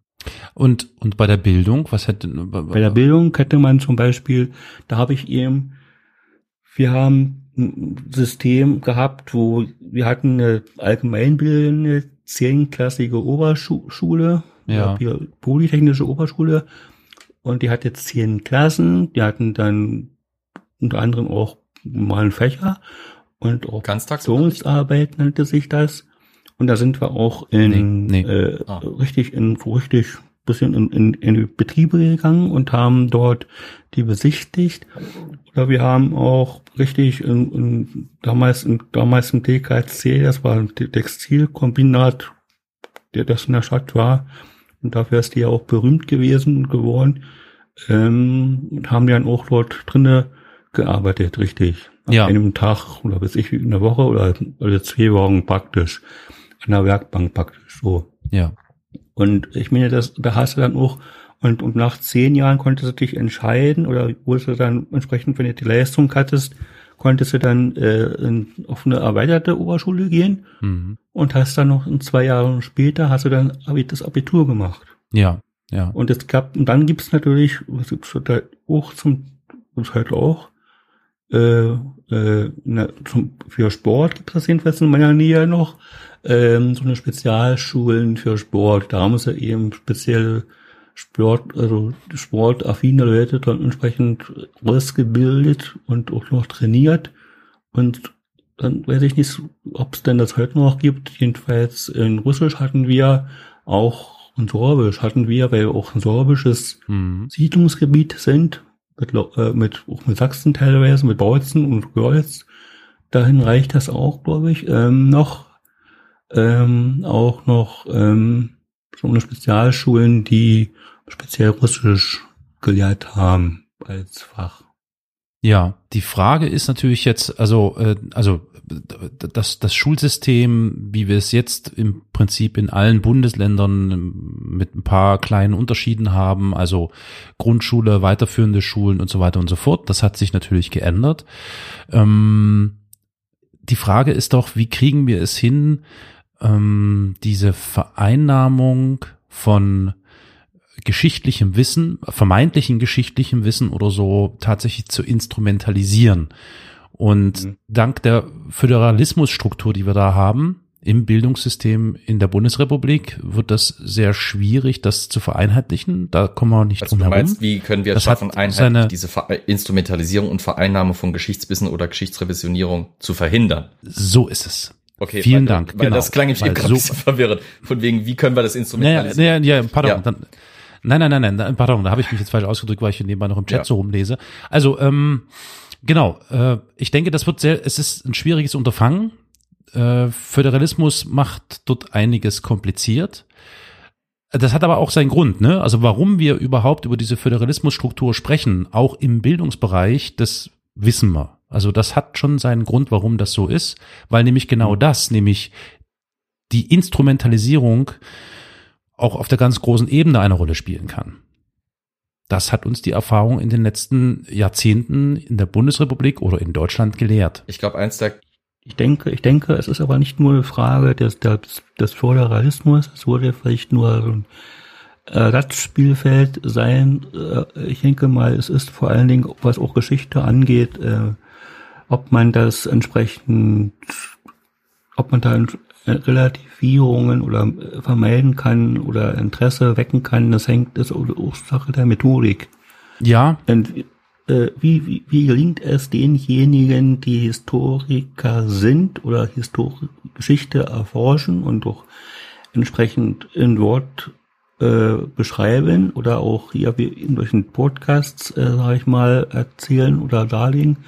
Und, und bei der Bildung, was hätte, Bei der Bildung hätte man zum Beispiel, da habe ich eben, wir haben ein System gehabt, wo wir hatten eine allgemeinbildende zehnklassige Oberschule, ja. polytechnische Oberschule, und die hatte zehn Klassen, die hatten dann unter anderem auch normalen Fächer und auch? Funktionsarbeit nannte sich das. Und da sind wir auch in Nee, nee. Äh, Ah. richtig in richtig bisschen in, in, in die Betriebe gegangen und haben dort die besichtigt. Oder wir haben auch richtig in, in, damals in, damals im TKC, das war ein Textilkombinat, der das in der Stadt war. Und dafür ist die ja auch berühmt gewesen und geworden. Ähm, und haben dann auch dort drinne gearbeitet, richtig. An Ja. einem Tag oder bis ich in der Woche oder, oder zwei Wochen praktisch. An der Werkbank praktisch so. ja. Und ich meine, das, da hast du dann auch, und, und nach zehn Jahren konntest du dich entscheiden oder wurdest du dann entsprechend, wenn du die Leistung hattest, konntest du dann äh, in, auf eine erweiterte Oberschule gehen Mhm. und hast dann noch in zwei Jahren später hast du dann das Abitur gemacht. Ja, ja. Und es gab, und dann gibt's natürlich, was gibt's da auch zum, was halt auch, äh, äh, na, zum, für Sport gibt es jedenfalls in meiner Nähe noch, ähm, so eine Spezialschulen für Sport. Da muss er eben speziell Sport, also sportaffine Leute dann entsprechend ausgebildet und auch noch trainiert. Und dann weiß ich nicht, ob es denn das heute noch gibt. Jedenfalls in Russisch hatten wir auch in Sorbisch hatten wir, weil wir auch ein sorbisches Mhm. Siedlungsgebiet sind, mit, äh, mit, auch mit Sachsen teilweise, mit Bautzen und Görlitz. Dahin reicht das auch, glaube ich, ähm, noch. Ähm, auch noch ähm, eine Spezialschulen, die speziell Russisch gelehrt haben als Fach. Ja, die Frage ist natürlich jetzt, also, äh, also das, das Schulsystem, wie wir es jetzt im Prinzip in allen Bundesländern ähm, mit ein paar kleinen Unterschieden haben, also Grundschule, weiterführende Schulen und so weiter und so fort, das hat sich natürlich geändert. Ähm, die Frage ist doch, wie kriegen wir es hin, ähm, diese Vereinnahmung von geschichtlichem Wissen, vermeintlichen geschichtlichem Wissen oder so tatsächlich zu instrumentalisieren. Und Mhm. dank der Föderalismusstruktur, die wir da haben, im Bildungssystem in der Bundesrepublik, wird das sehr schwierig, das zu vereinheitlichen. Da kommen wir nicht Also drum du herum. meinst, wie können wir es schaffen, einheitlich diese Ver Instrumentalisierung und Vereinnahme von Geschichtswissen oder Geschichtsrevisionierung zu verhindern? So ist es. Okay, Vielen weil, Dank, Weil genau. das klang Weil eben gerade so- verwirrend. Von wegen, wie können wir das Naja, instrumentalisieren? naja, ja, pardon. Ja. Dann, Nein, nein, nein, nein, pardon, da habe ich mich jetzt falsch ausgedrückt, weil ich hier nebenbei noch im Chat Ja. so rumlese. Also, ähm, genau, äh, ich denke, das wird sehr, es ist ein schwieriges Unterfangen. Äh, Föderalismus macht dort einiges kompliziert. Das hat aber auch seinen Grund, ne? Also warum wir überhaupt über diese Föderalismusstruktur sprechen, auch im Bildungsbereich, das wissen wir. Also das hat schon seinen Grund, warum das so ist, weil nämlich genau das, nämlich die Instrumentalisierung auch auf der ganz großen Ebene eine Rolle spielen kann. Das hat uns die Erfahrung in den letzten Jahrzehnten in der Bundesrepublik oder in Deutschland gelehrt. Ich glaube, eins der Ich denke, ich denke, es ist aber nicht nur eine Frage des, des, des Föderalismus, es wurde vielleicht nur so ein Ersatzspielfeld sein. Äh, Ich denke mal, es ist vor allen Dingen, was auch Geschichte angeht, äh, ob man das entsprechend, ob man da Relativierungen oder äh, vermeiden kann oder Interesse wecken kann, das hängt, das ist auch Sache der Methodik. Ja, Und äh, wie, wie, wie gelingt es denjenigen, die Historiker sind oder Histori Geschichte erforschen und auch entsprechend in Wort äh, beschreiben oder auch hier wie in solchen Podcasts, äh, sage ich mal, erzählen oder darlegen,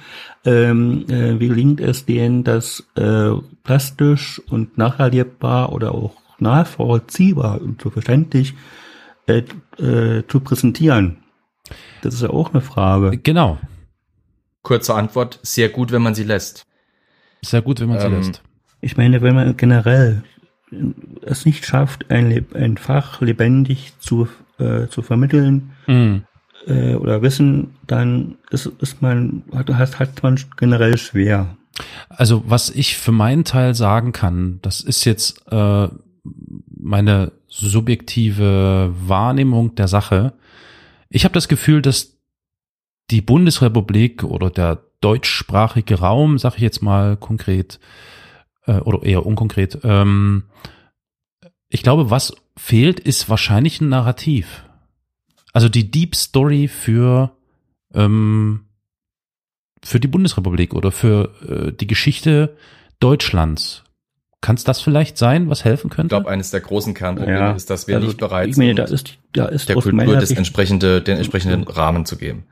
ähm, äh, wie gelingt es denen, das äh, plastisch und nacherlebbar oder auch nachvollziehbar und so verständlich äh, äh, zu präsentieren? Das ist ja auch eine Frage. genau. kurze Antwort, sehr gut, wenn man sie lässt. Sehr gut, wenn man sie Ähm, lässt. Ich meine, wenn man generell es nicht schafft, ein, ein Fach lebendig zu, äh, zu vermitteln Mhm. Äh, oder Wissen, dann ist, ist man, hat, hat, man generell schwer. Also was ich für meinen Teil sagen kann, das ist jetzt äh, meine subjektive Wahrnehmung der Sache. Ich habe das Gefühl, dass die Bundesrepublik oder der deutschsprachige Raum, sage ich jetzt mal konkret äh, oder eher unkonkret, ähm, ich glaube, was fehlt, ist wahrscheinlich ein Narrativ. Also die Deep Story für ähm, für die Bundesrepublik oder für äh, die Geschichte Deutschlands. Kann es das vielleicht sein, was helfen Ich könnte? glaube, eines der großen Kernprobleme Ja, ist, dass wir also, nicht bereit ich meine, sind, da ist, da ist der Kultur des Sicht, entsprechende, den entsprechenden Rahmen zu geben.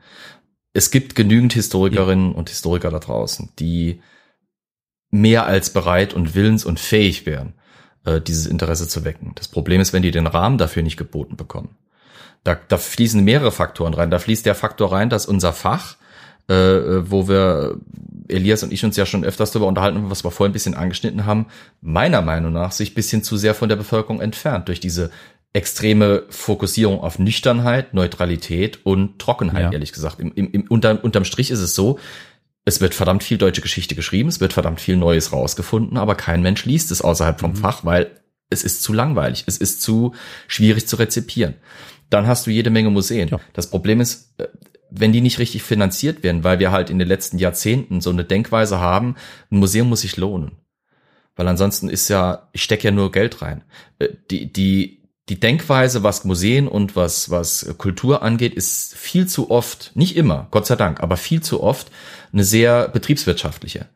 Es gibt genügend Historikerinnen und Historiker da draußen, die mehr als bereit und willens und fähig wären, äh, dieses Interesse zu wecken. Das Problem ist, wenn die den Rahmen dafür nicht geboten bekommen. Da, da fließen mehrere Faktoren rein. Da fließt der Faktor rein, dass unser Fach, äh, wo wir, Elias und ich uns ja schon öfters darüber unterhalten haben, was wir vorhin ein bisschen angeschnitten haben, meiner Meinung nach sich ein bisschen zu sehr von der Bevölkerung entfernt durch diese extreme Fokussierung auf Nüchternheit, Neutralität und Trockenheit, Ja. ehrlich gesagt. Im, im, im, unterm, unterm Strich ist es so, es wird verdammt viel deutsche Geschichte geschrieben, es wird verdammt viel Neues rausgefunden, aber kein Mensch liest es außerhalb vom Fach, weil es ist zu langweilig, es ist zu schwierig zu rezipieren. Dann hast du jede Menge Museen. Ja. Das Problem ist, äh, wenn die nicht richtig finanziert werden, weil wir halt in den letzten Jahrzehnten so eine Denkweise haben, ein Museum muss sich lohnen. Weil ansonsten ist ja, ich stecke ja nur Geld rein. Äh, Die, die, die Denkweise, was Museen und was, was Kultur angeht, ist viel zu oft, nicht immer, Gott sei Dank, aber viel zu oft eine sehr betriebswirtschaftliche.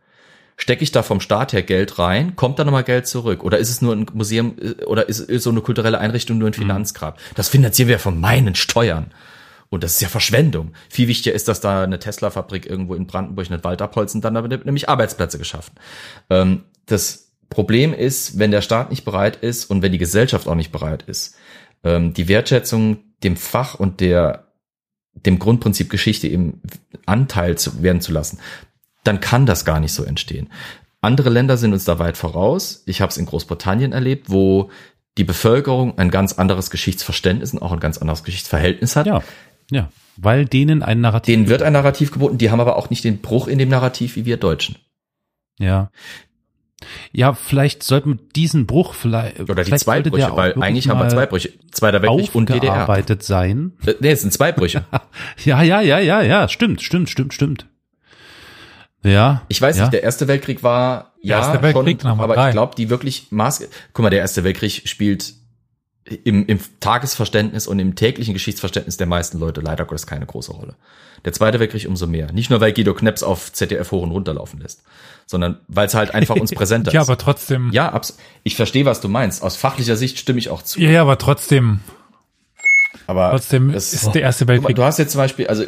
Stecke ich da vom Staat her Geld rein, kommt da nochmal Geld zurück? Oder ist es nur ein Museum äh, oder ist ist so eine kulturelle Einrichtung nur ein Finanzgrab? Das finanzieren wir von meinen Steuern. Und das ist ja Verschwendung. Viel wichtiger ist, dass da eine Tesla-Fabrik irgendwo in Brandenburg einen Wald abholzen, dann damit nämlich Arbeitsplätze geschaffen. Ähm, das Problem ist, wenn der Staat nicht bereit ist und wenn die Gesellschaft auch nicht bereit ist, ähm, die Wertschätzung dem Fach und der dem Grundprinzip Geschichte eben Anteil zu werden zu lassen, dann kann das gar nicht so entstehen. Andere Länder sind uns da weit voraus. Ich habe es in Großbritannien erlebt, wo die Bevölkerung ein ganz anderes Geschichtsverständnis und auch ein ganz anderes Geschichtsverhältnis hat. Ja, ja, weil denen ein Narrativ. Denen wird ein Narrativ geboten, die haben aber auch nicht den Bruch in dem Narrativ wie wir Deutschen. Ja. Ja, vielleicht sollten wir diesen Bruch vielleicht. Oder die vielleicht zwei sollte Brüche, weil eigentlich haben wir zwei Brüche. Zweiter Weltkrieg und DDR. sein. Äh, Nee, es sind zwei Brüche. Ja, ja, ja, ja, ja, stimmt, stimmt, stimmt, stimmt. Ja. Ich weiß ja. nicht, der Erste Weltkrieg war, ja, Erste Weltkrieg, schon, aber drei. ich glaube, die wirklich Maß, guck mal, der Erste Weltkrieg spielt im, im Tagesverständnis und im täglichen Geschichtsverständnis der meisten Leute leider Gottes keine große Rolle. Der Zweite Weltkrieg umso mehr. Nicht nur, weil Guido Kneps auf ZDF hoch und runterlaufen lässt, sondern weil es halt einfach uns präsenter Ja, ist. aber trotzdem. ja, abs ich verstehe, was du meinst. Aus fachlicher Sicht stimme ich auch zu. Ja, ja, aber trotzdem. Aber Trotzdem das- ist der Erste Weltkrieg. Du hast jetzt zum Beispiel, also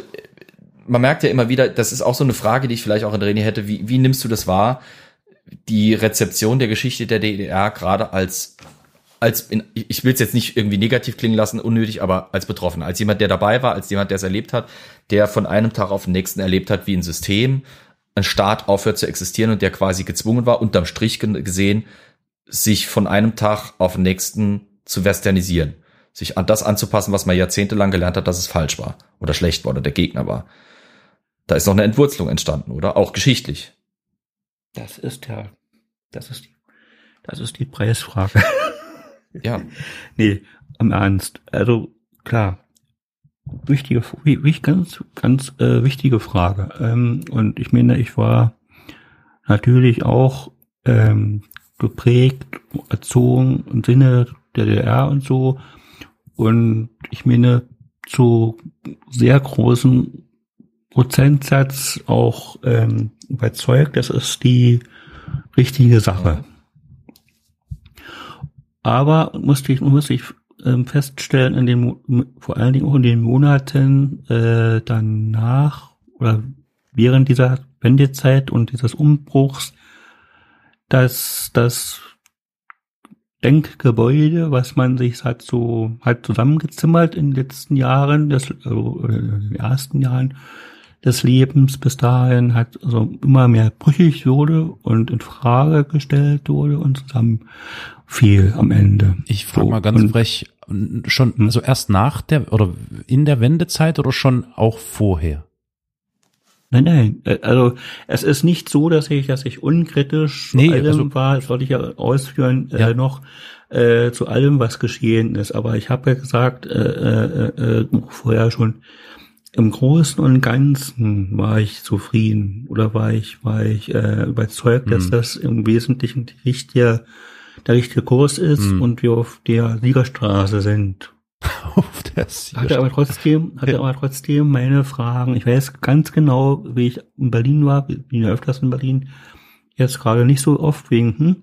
man merkt ja immer wieder, das ist auch so eine Frage, die ich vielleicht auch in René hätte, wie, wie nimmst du das wahr, die Rezeption der Geschichte der DDR gerade als, als in, ich will es jetzt nicht irgendwie negativ klingen lassen, unnötig, aber als Betroffener, als jemand, der dabei war, als jemand, der es erlebt hat, der von einem Tag auf den nächsten erlebt hat, wie ein System, ein Staat aufhört zu existieren und der quasi gezwungen war, unterm Strich gesehen, sich von einem Tag auf den nächsten zu westernisieren. Sich an das anzupassen, was man jahrzehntelang gelernt hat, dass es falsch war oder schlecht war oder der Gegner war. Da ist noch eine Entwurzelung entstanden, oder? Auch geschichtlich. Das ist ja, das ist die, das ist die Preisfrage. Ja. nee, im Ernst. Also klar, wichtige, wi- wich- ganz, ganz äh, wichtige Frage. Ähm, und ich meine, ich war natürlich auch ähm, geprägt, erzogen im Sinne der DDR und so. Und ich meine, zu sehr großen Prozentsatz auch ähm, überzeugt, das ist die richtige Sache. Aber musste ich, musste ich ähm, feststellen, in den, vor allen Dingen auch in den Monaten äh, danach oder während dieser Wendezeit und dieses Umbruchs, dass das Denkgebäude, was man sich hat so hat zusammengezimmert in den letzten Jahren, das, also äh, in den ersten Jahren des Lebens bis dahin hat also immer mehr brüchig wurde und in Frage gestellt wurde und zusammen fiel am Ende. Ich frage So, mal ganz und- frech, schon, also erst nach der oder in der Wendezeit oder schon auch vorher? Nein, nein. äh, Also es ist nicht so, dass ich, dass ich unkritisch zu Nee, allem also- war, das wollte ich ja ausführen, Ja. Äh, noch äh, zu allem, was geschehen ist. Aber ich habe ja gesagt, äh, äh, äh, vorher schon, im Großen und Ganzen war ich zufrieden oder war ich, war ich äh, überzeugt, dass Mhm. das im Wesentlichen die richtige, der richtige Kurs ist Mhm. und wir auf der Siegerstraße sind. Auf der Hatte aber trotzdem, hatte aber trotzdem meine Fragen. Ich weiß ganz genau, wie ich in Berlin war, bin ja öfters in Berlin, jetzt gerade nicht so oft wegen, hm,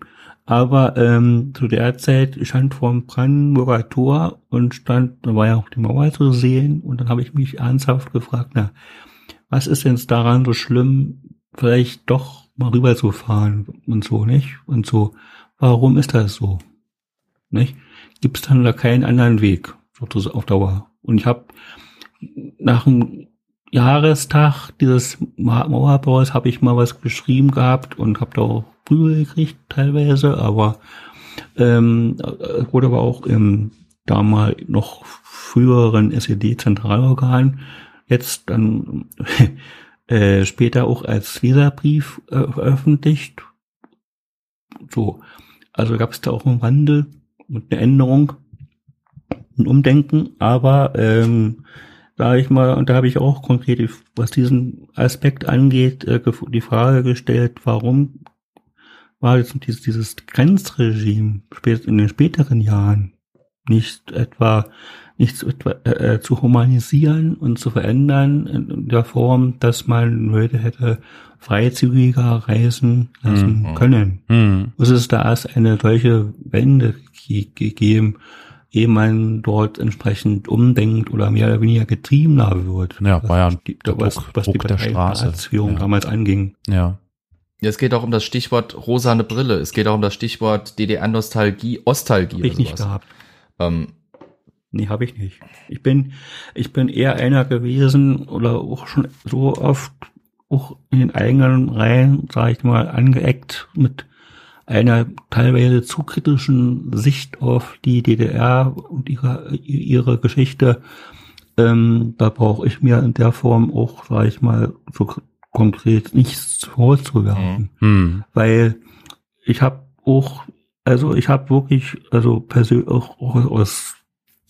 aber ähm, zu der Zeit stand vor dem Brandenburger Tor und stand, da war ja auch die Mauer zu sehen und dann habe ich mich ernsthaft gefragt, na, was ist denn daran so schlimm, vielleicht doch mal rüber zu fahren und so, nicht? Und so, warum ist das so? Nicht? Gibt es dann da keinen anderen Weg, auf Dauer? Und ich habe nach dem Jahrestag dieses Ma- Mauerbaus habe ich mal was geschrieben gehabt und habe da auch Prügel gekriegt teilweise, aber ähm, äh, wurde aber auch im damals noch früheren SED-Zentralorgan jetzt dann äh, später auch als Leserbrief äh, veröffentlicht. So, also gab es da auch einen Wandel und eine Änderung, ein Umdenken, aber ähm, da ich mal, und da habe ich auch konkret, was diesen Aspekt angeht, äh, die Frage gestellt, warum war jetzt dieses, dieses Grenzregime in den späteren Jahren nicht etwa nicht zu, äh, äh, zu humanisieren und zu verändern in der Form, dass man Leute hätte freizügiger reisen lassen Mhm. können. Hm. Muss es da erst eine solche Wende ge gegeben, ehe man dort entsprechend umdenkt oder mehr oder weniger getriebener wird. Ja, war ja die, der was, Druck- was die Druck der Straße. Ja. damals anging. Ja. Ja, es geht auch um das Stichwort rosane Brille. Es geht auch um das Stichwort DDR-Nostalgie, Ostalgie Hab ich nicht gehabt. Ähm, Nee, habe ich nicht. Ich bin, ich bin eher einer gewesen oder auch schon so oft auch in den eigenen Reihen, sage ich mal, angeeckt mit einer teilweise zu kritischen Sicht auf die DDR und ihre, ihre Geschichte. Ähm, da brauche ich mir in der Form auch, sage ich mal, so konkret nichts vorzuwerfen Hm. weil ich habe auch, also ich habe wirklich, also persönlich auch, auch aus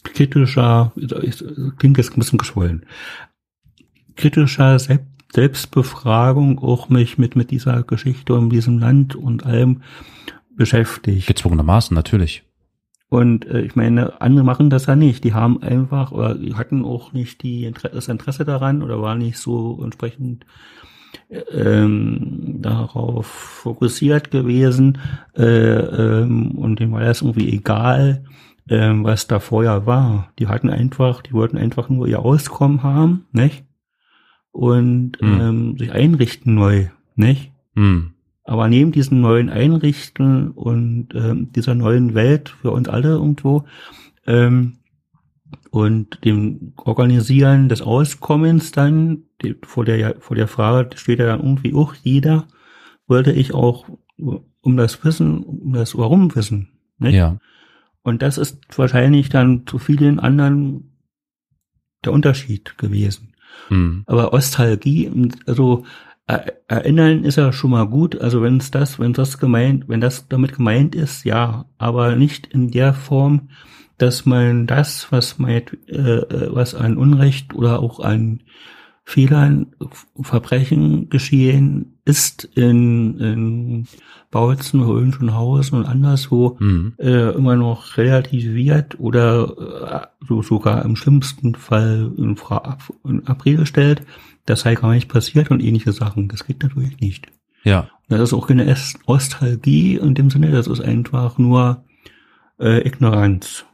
kritischer, ich, klingt jetzt ein bisschen geschwollen, kritischer Selbst Selbstbefragung auch mich mit mit dieser Geschichte und diesem Land und allem beschäftigt. Gezwungenermaßen, natürlich. Und äh, ich meine, andere machen das ja nicht. Die haben einfach oder die hatten auch nicht die Inter das Interesse daran oder waren nicht so entsprechend ähm, darauf fokussiert gewesen äh, ähm, und denen war das irgendwie egal, ähm, was da vorher war. Die hatten einfach, die wollten einfach nur ihr Auskommen haben, nicht? Und Hm. ähm, sich einrichten neu, nicht? Hm. Aber neben diesem neuen Einrichten und ähm, dieser neuen Welt für uns alle irgendwo ähm, und dem Organisieren des Auskommens dann, die, vor der vor der Frage steht ja dann irgendwie auch jeder, wollte ich auch um das Wissen, um das Warum wissen. Nicht? Ja. Und das ist wahrscheinlich dann zu vielen anderen der Unterschied gewesen. Hm. Aber Ostalgie, also er- erinnern ist ja schon mal gut. Also wenn es das, wenn das gemeint, wenn das damit gemeint ist, ja, aber nicht in der Form, dass man das, was man, äh, äh, was an Unrecht oder auch an Fehlern, Verbrechen geschehen ist in, in Bautzen, Hohenschönhausen und anderswo, Hm. äh, immer noch relativiert oder äh, so sogar im schlimmsten Fall in, Fra in Abrede stellt, das sei gar nicht passiert und ähnliche Sachen. Das geht natürlich nicht. Ja. Das ist auch keine Nostalgie in dem Sinne, das ist einfach nur äh, Ignoranz.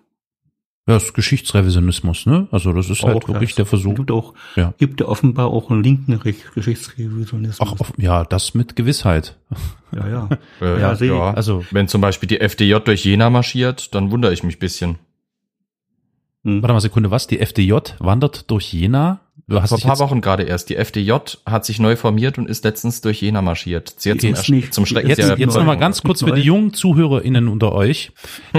Ja, das ist Geschichtsrevisionismus, ne? Also das ist halt Auch wirklich das. der Versuch. Gibt auch, Ja. gibt ja offenbar auch einen linken Geschichtsrevisionismus. Ach, auf, ja, das mit Gewissheit. ja, ja. Äh, Ja, sehe ich. Also, Wenn zum Beispiel die FDJ durch Jena marschiert, dann wundere ich mich bisschen. Hm. warte mal Sekunde, was? Die FDJ wandert durch Jena? Du hast Vor paar Wochen gerade erst. Die FDJ hat sich neu formiert und ist letztens durch Jena marschiert. Sehr Die zum, ist nicht- zum Schrecken jetzt, jetzt neu. noch mal ganz kurz für die jungen ZuhörerInnen unter euch.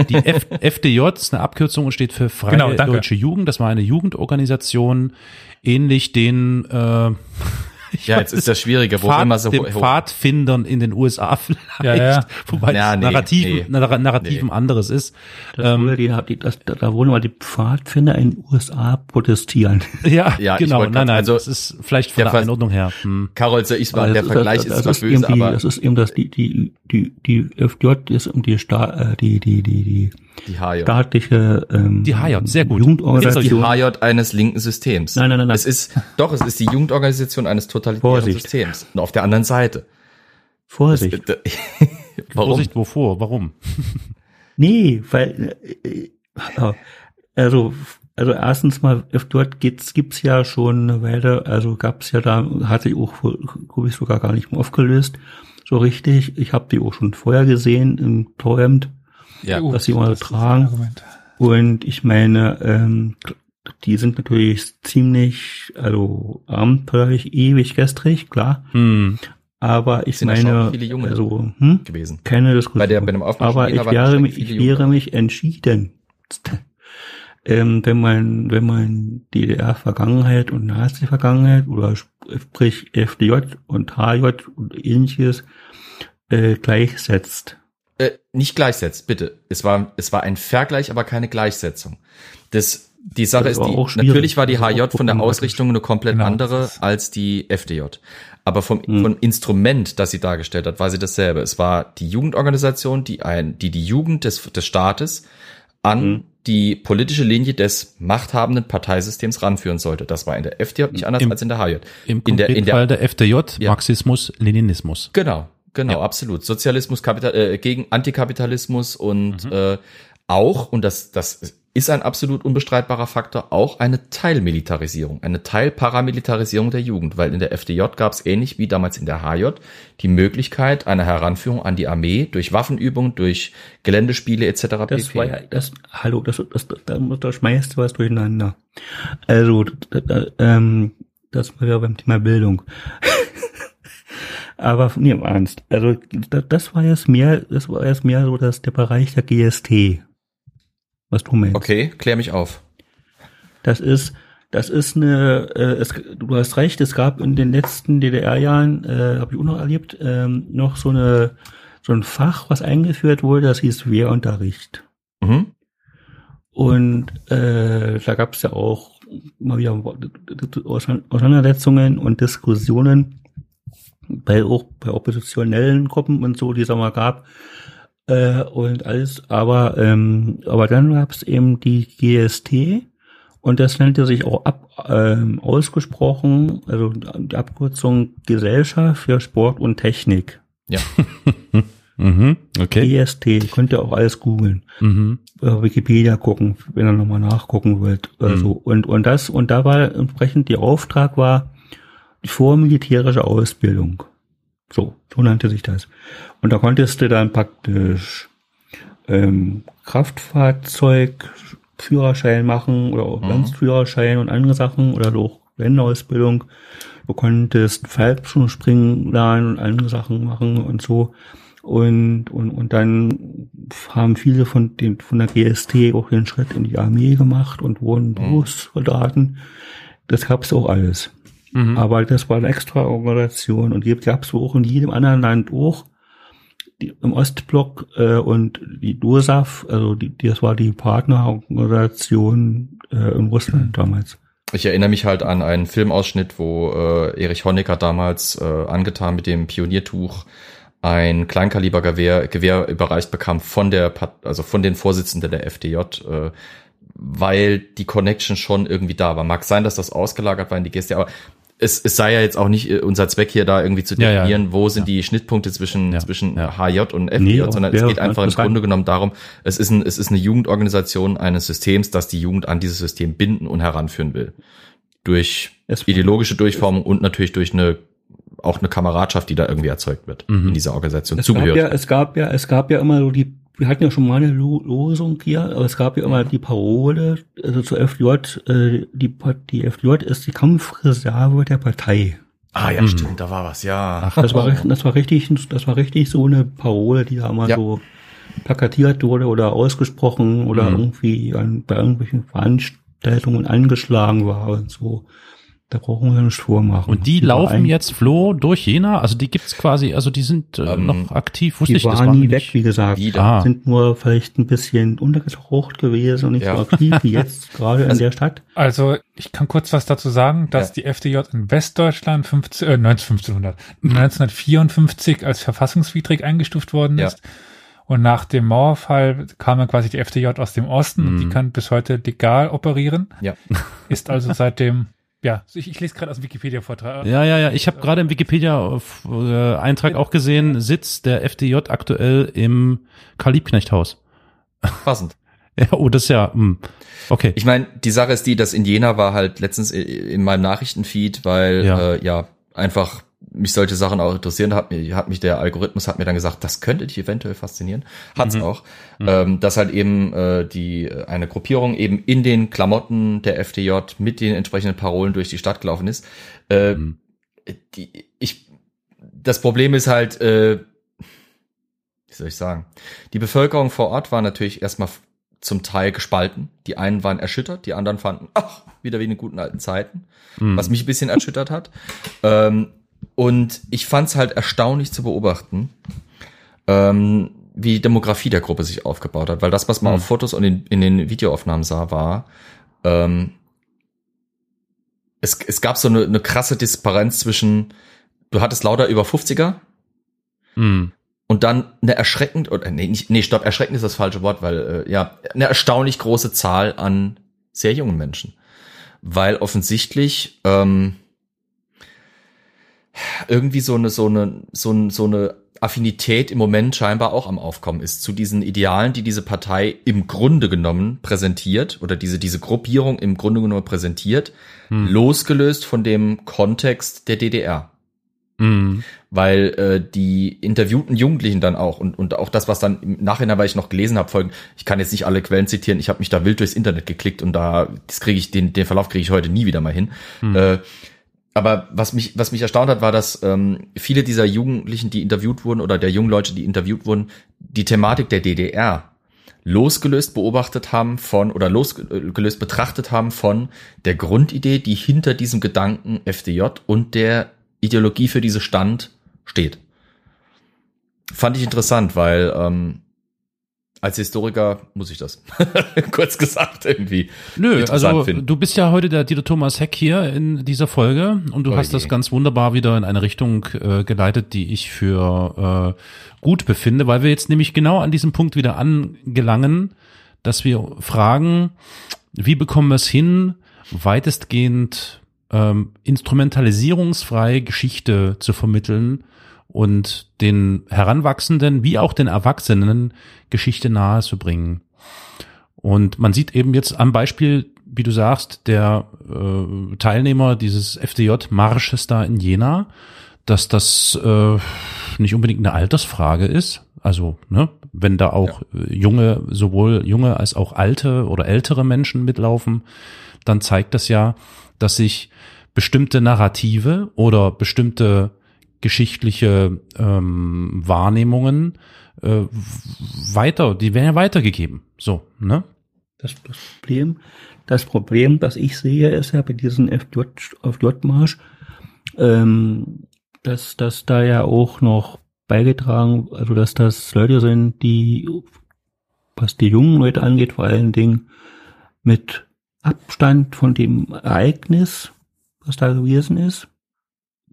Die F FDJ ist eine Abkürzung und steht für Freie Genau. Deutsche Jugend. Das war eine Jugendorganisation, ähnlich den äh, ich Ja, jetzt ist das Schwierige, wo Pfad, immer so den Pfadfindern in den USA vielleicht, Ja, ja. wobei Ja, das nee, Narrativ, nee. Narra- Narrativ Nee. ein anderes ist. Das Ähm, die, die, das, da wurden mal die Pfadfinder in den USA protestieren. Ja, Ja, genau. Nein, nein, also das ist vielleicht von der der Einordnung her. Hm. Karol, so ich war, Aber der das- Vergleich das, ist das, zwar böse, aber das ist eben das die die die die FJ ist um die Sta äh, die die die die die HJ. staatliche ähm, Die HJ, sehr gut. Die Jugendorganisation. HJ eines linken Systems. Nein, nein, nein, nein. Es ist, doch, es ist die Jugendorganisation eines totalitären Vorsicht. Systems. Und auf der anderen Seite. Vorsicht. Warum? Vorsicht, wovor? Warum? Nee, weil äh, äh, also also erstens mal dort gibt's gibt's ja schon eine Weile, also gab's ja da hatte ich auch glaube ich sogar gar nicht mehr aufgelöst so richtig. Ich habe die auch schon vorher gesehen im Torrent Ja. Gut, dass sie mal das ist ein tragen. Argument. Und ich meine, ähm, die sind natürlich ziemlich, also abenteuerlich, ewig gestrig, klar. Hm. Aber ich Sind meine, viele Junge also, hm? gewesen. keine Diskussion. Bei der- bei dem Aufmarsch Aber ich wäre mich, ich wäre mich entschieden, ähm, wenn man, wenn man DDR-Vergangenheit und Nazi-Vergangenheit oder sp- sprich FDJ und HJ und ähnliches äh, gleichsetzt. Äh, nicht gleichsetzt, bitte. Es war, es war ein Vergleich, aber keine Gleichsetzung. Das, die Sache Das ist, die, natürlich war die HJ von der. Ausrichtung eine komplett Genau. andere als die FDJ. Aber vom, Hm. vom Instrument, das sie dargestellt hat, war sie dasselbe. Es war die Jugendorganisation, die ein, die die Jugend des, des Staates an Hm. die politische Linie des machthabenden Parteisystems ranführen sollte. Das war in der FDJ nicht anders Im- als in der HJ. Im in der, in der, Fall der FDJ, Ja. Marxismus, Leninismus. Genau, genau, Ja. absolut. Sozialismus, Kapital, äh, gegen Antikapitalismus und Mhm. äh, auch, und das, das ist ein absolut unbestreitbarer Faktor, auch eine Teilmilitarisierung, eine Teilparamilitarisierung der Jugend, weil in der FDJ gab es ähnlich wie damals in der HJ die Möglichkeit einer Heranführung an die Armee durch Waffenübungen, durch Geländespiele etc. Das pp. war ja, das, hallo, das, das, das, da, da schmeißt du was durcheinander. Also, da, da, ähm, das war ja beim Thema Bildung. Aber nee, im Ernst. Also, da, das war jetzt mehr, das war jetzt mehr so, dass der Bereich der GST. Was du meinst. Okay, klär mich auf. Das ist, das ist eine, äh, es, du hast recht, es gab in den letzten DDR-Jahren, äh, habe ich auch noch erlebt, ähm, noch so eine, so ein Fach, was eingeführt wurde, das hieß Wehrunterricht. Mhm. Und äh, da gab es ja auch mal wieder Auseinandersetzungen und Diskussionen bei auch bei oppositionellen Gruppen und so, die es auch mal gab äh, und alles. Aber ähm, aber dann gab es eben die GST und das nannte sich auch ab, ähm, ausgesprochen, also die Abkürzung Gesellschaft für Sport und Technik. Ja. Mhm. Okay. EST, könnt ihr auch alles googeln. Mhm. Äh, Wikipedia gucken, wenn ihr nochmal nachgucken wollt. Also, und, und das, und da war entsprechend, der Auftrag war die vormilitärische Ausbildung. So, so nannte sich das. Und da konntest du dann praktisch ähm, Kraftfahrzeug, Führerschein machen oder auch Landführerschein und andere Sachen oder auch Wendeausbildung. Du konntest Fallschirmspringen lernen und andere Sachen machen und so. Und, und, und dann haben viele von den, von der GST auch den Schritt in die Armee gemacht und wurden Berufssoldaten. Das gab's auch alles. Mhm. Aber das war eine extra Organisation und die gab's auch in jedem anderen Land auch. Die, Im Ostblock äh, und die DURSAF, also die, das war die Partnerorganisation äh, in Russland damals. Ich erinnere mich halt an einen Filmausschnitt, wo äh, Erich Honecker damals äh, angetan mit dem Pioniertuch ein Kleinkalibergewehr Gewehr überreicht bekam von der also von den Vorsitzenden der FDJ, äh, weil die Connection schon irgendwie da war. Mag sein, dass das ausgelagert war in die Geste, aber es, es sei ja jetzt auch nicht äh, unser Zweck hier da irgendwie zu Ja, ja. definieren, wo sind die Schnittpunkte zwischen Ja, zwischen ja. HJ und FDJ, Nee, sondern es geht einfach im. Grunde genommen darum, es ist, ein, es ist eine Jugendorganisation eines Systems, das die Jugend an dieses System binden und heranführen will. Durch Es- ideologische Durchformung und natürlich durch eine auch eine Kameradschaft, die da irgendwie erzeugt wird Mhm. in dieser Organisation. Es gab ja, es gab ja, es gab ja immer so die, wir hatten ja schon mal eine Lo- Losung hier, aber es gab ja immer die Parole, also zur FDJ, äh, die, die FDJ ist die Kampfreserve der Partei. Ah ja, Mhm. stimmt, da war was, ja. Das war, richtig- das war richtig, das war richtig so eine Parole, die da mal Ja. so plakatiert wurde oder ausgesprochen oder Mhm. irgendwie an, bei irgendwelchen Veranstaltungen angeschlagen war und so. Da brauchen wir nicht vormachen. Und die laufen jetzt, Flo, durch Jena? Also die gibt's quasi, also die sind äh, Ähm, noch aktiv, wusste Die ich, das waren war nie weg, wie gesagt. Wieder. Ah. Sind nur vielleicht ein bisschen untergetaucht gewesen und nicht Ja. so aktiv wie jetzt gerade in Also- der Stadt. Also ich kann kurz was dazu sagen, dass Ja. die FDJ in Westdeutschland 15, äh, 1500, 1954 als verfassungswidrig eingestuft worden Ja. ist. Und nach dem Mauerfall kam dann quasi die FDJ aus dem Osten und die Mhm. kann bis heute legal operieren. Ja. Ist also seitdem, ja, ich, ich lese gerade aus dem Wikipedia-Vortrag. Ja, ja, ja. Ich habe gerade im Wikipedia-Eintrag auch gesehen, Sitz der FDJ aktuell im Karl-Liebknecht-Haus. Passend. Ja, oh, das ist ja, hm. okay. Ich meine, die Sache ist die, dass in Jena war halt letztens in meinem Nachrichtenfeed, weil ja, äh, ja einfach mich solche Sachen auch interessieren, hat mir, hat mich der Algorithmus hat mir dann gesagt, das könnte dich eventuell faszinieren, hat's Mhm. auch, ähm, dass halt eben äh, die äh, eine Gruppierung eben in den Klamotten der FDJ mit den entsprechenden Parolen durch die Stadt gelaufen ist. Äh, Mhm. die, ich, das Problem ist halt, äh, wie soll ich sagen, die Bevölkerung vor Ort war natürlich erstmal zum Teil gespalten. Die einen waren erschüttert, die anderen fanden, ach, wieder wie in den guten alten Zeiten, Mhm. was mich ein bisschen erschüttert hat. Ähm, und ich fand es halt erstaunlich zu beobachten, ähm, wie die Demografie der Gruppe sich aufgebaut hat. Weil das, was man Mhm. auf Fotos und in, in den Videoaufnahmen sah, war, ähm, es, es gab so eine, eine krasse Disparenz zwischen, du hattest lauter über 50er Hm. und dann eine erschreckend, oder nee, nicht, nee, stopp, erschreckend ist das falsche Wort, weil, äh, ja, eine erstaunlich große Zahl an sehr jungen Menschen. Weil offensichtlich ähm, irgendwie so eine, so eine, so, ein, so eine Affinität im Moment scheinbar auch am Aufkommen ist zu diesen Idealen, die diese Partei im Grunde genommen präsentiert oder diese, diese Gruppierung im Grunde genommen präsentiert, losgelöst von dem Kontext der DDR Hm. weil äh, die interviewten Jugendlichen dann auch und, und auch das, was dann im Nachhinein, weil ich noch gelesen habe, folgen, ich kann jetzt nicht alle Quellen zitieren, ich habe mich da wild durchs Internet geklickt und da, das kriege ich, den, den Verlauf kriege ich heute nie wieder mal hin. Äh, aber was mich, was mich erstaunt hat, war, dass ähm, viele dieser Jugendlichen, die interviewt wurden, oder der jungen Leute, die interviewt wurden, die Thematik der DDR losgelöst beobachtet haben von oder losgelöst betrachtet haben von der Grundidee, die hinter diesem Gedanken FDJ und der Ideologie für diese Stand steht. Fand ich interessant, weil ähm, als Historiker muss ich das kurz gesagt irgendwie Nö, also finden. du bist ja heute der Dieter Thomas Heck hier in dieser Folge und du Oh hast je. das ganz wunderbar wieder in eine Richtung äh, geleitet, die ich für äh, gut befinde, weil wir jetzt nämlich genau an diesem Punkt wieder angelangen, dass wir fragen, wie bekommen wir es hin, weitestgehend ähm, instrumentalisierungsfrei Geschichte zu vermitteln und den Heranwachsenden wie auch den Erwachsenen Geschichte nahe zu bringen. Und man sieht eben jetzt am Beispiel, wie du sagst, der äh, Teilnehmer dieses FDJ-Marsches da in Jena, dass das äh, nicht unbedingt eine Altersfrage ist. Also, ne, wenn da auch äh, junge, sowohl junge als auch alte oder ältere Menschen mitlaufen, dann zeigt das ja, dass sich bestimmte Narrative oder bestimmte geschichtliche ähm, Wahrnehmungen äh, weiter, die werden ja weitergegeben. So, ne? Das, Problem, das Problem, das ich sehe, ist ja bei diesem FJ, FJ-Marsch, ähm, dass, dass da ja auch noch beigetragen, also dass das Leute sind, die, was die jungen Leute angeht, vor allen Dingen mit Abstand von dem Ereignis, was da gewesen ist,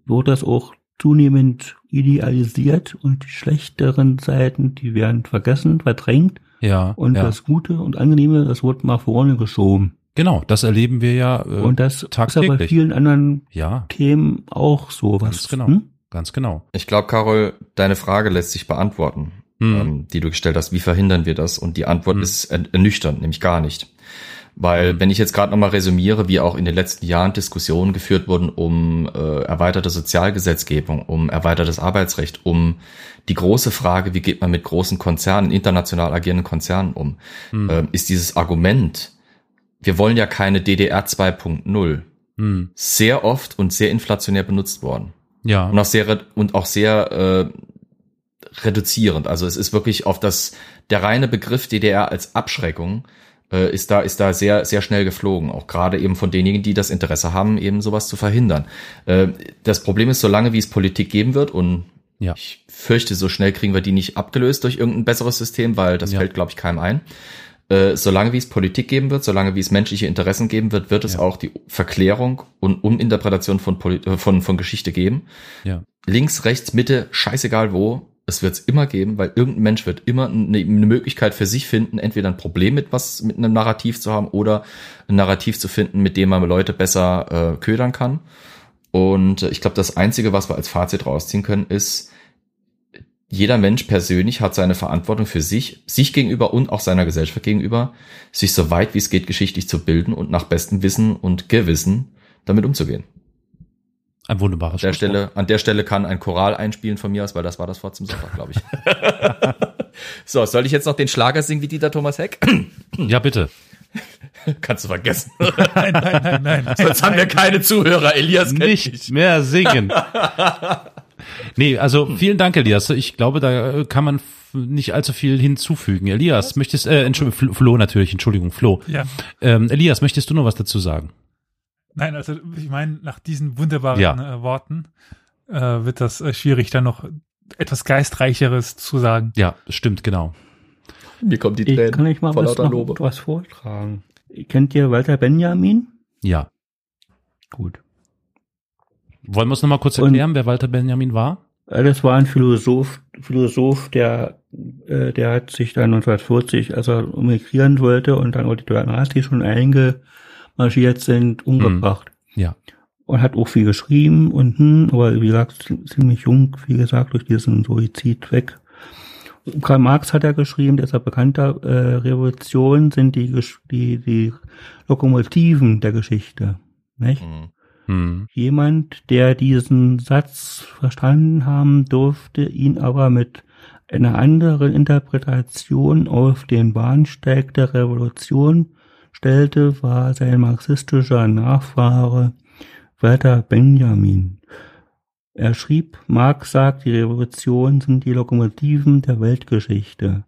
wird das auch zunehmend idealisiert und die schlechteren Seiten, die werden vergessen, verdrängt Ja. und ja. das Gute und Angenehme, das wird mal vorne geschoben. Genau, das erleben wir ja äh, und das ist ja bei tagtäglich. vielen anderen ja, Themen auch so. Was, Ganz genau. Hm? ganz genau. Ich glaube, Carol, deine Frage lässt sich beantworten, Hm. ähm, die du gestellt hast. Wie verhindern wir das? Und die Antwort Hm. ist ern- ernüchternd, nämlich gar nicht. Weil, wenn ich jetzt gerade nochmal resümiere, wie auch in den letzten Jahren Diskussionen geführt wurden um äh, erweiterte Sozialgesetzgebung, um erweitertes Arbeitsrecht, um die große Frage, wie geht man mit großen Konzernen, international agierenden Konzernen um, Hm. ähm, ist dieses Argument, wir wollen ja keine DDR 2.0, Hm. sehr oft und sehr inflationär benutzt worden. Ja, Und auch sehr und auch sehr äh, reduzierend. Also es ist wirklich auf das der reine Begriff DDR als Abschreckung äh, ist da ist da sehr sehr schnell geflogen. Auch gerade eben von denjenigen, die das Interesse haben, eben sowas zu verhindern. Äh, das Problem ist, solange wie es Politik geben wird und Ja. ich fürchte, so schnell kriegen wir die nicht abgelöst durch irgendein besseres System, weil das Ja. fällt, glaube ich, keinem ein. Äh, solange wie es Politik geben wird, solange wie es menschliche Interessen geben wird, wird es Ja. auch die Verklärung und Uminterpretation von, Poli- äh, von, von Geschichte geben ja, links, rechts, Mitte, scheißegal wo, es wird's immer geben, weil irgendein Mensch wird immer eine, eine Möglichkeit für sich finden, entweder ein Problem mit was, mit einem Narrativ zu haben oder ein Narrativ zu finden, mit dem man Leute besser äh, ködern kann. Und äh, ich glaube, das Einzige, was wir als Fazit rausziehen können, ist, jeder Mensch persönlich hat seine Verantwortung für sich, sich gegenüber und auch seiner Gesellschaft gegenüber, sich so weit wie es geht geschichtlich zu bilden und nach bestem Wissen und Gewissen damit umzugehen. Ein wunderbares An der. Stelle, an der Stelle kann ein Choral einspielen von mir aus, weil das war das Wort zum Sonntag, glaube ich. so, soll ich jetzt noch den Schlager singen wie Dieter Thomas Heck? Ja, bitte. Kannst du vergessen. Nein, nein, nein, nein. Sonst haben wir keine Zuhörer. Elias kennt mich. Nicht mehr singen. nee, also vielen Dank, Elias. Ich glaube, da äh, kann man nicht allzu viel hinzufügen. Elias, möchtest, äh, Entschuldigung, Flo, Flo natürlich, Entschuldigung, Flo. Ja. Ähm, Elias, möchtest du noch was dazu sagen? Nein, also ich meine, nach diesen wunderbaren Ja. äh, Worten äh, wird das äh, schwierig, dann noch etwas Geistreicheres zu sagen. Ja, stimmt, genau. Mir kommt die Ich Tränen kann euch mal was, noch was vortragen. Kennt ihr Walter Benjamin? Ja. Gut. Wollen wir es nochmal kurz Und- erklären, wer Walter Benjamin war? Äh, Das war ein Philosoph, Philosoph, der, äh, der hat sich dann 1940, als er emigrieren wollte und dann auch die Nazis schon eingemarschiert sind, umgebracht. Ja. Und hat auch viel geschrieben und, hm, aber wie gesagt, ziemlich jung, wie gesagt, durch diesen Suizid weg. Karl Marx hat ja geschrieben, der ist ja bekannter, äh, Revolution sind die, die, die Lokomotiven der Geschichte. Nicht? Mhm. Hm. Jemand, der diesen Satz verstanden haben durfte, ihn aber mit einer anderen Interpretation auf den Bahnsteig der Revolution stellte, war sein marxistischer Nachfahre Walter Benjamin. Er schrieb, Marx sagt, die Revolutionen sind die Lokomotiven der Weltgeschichte.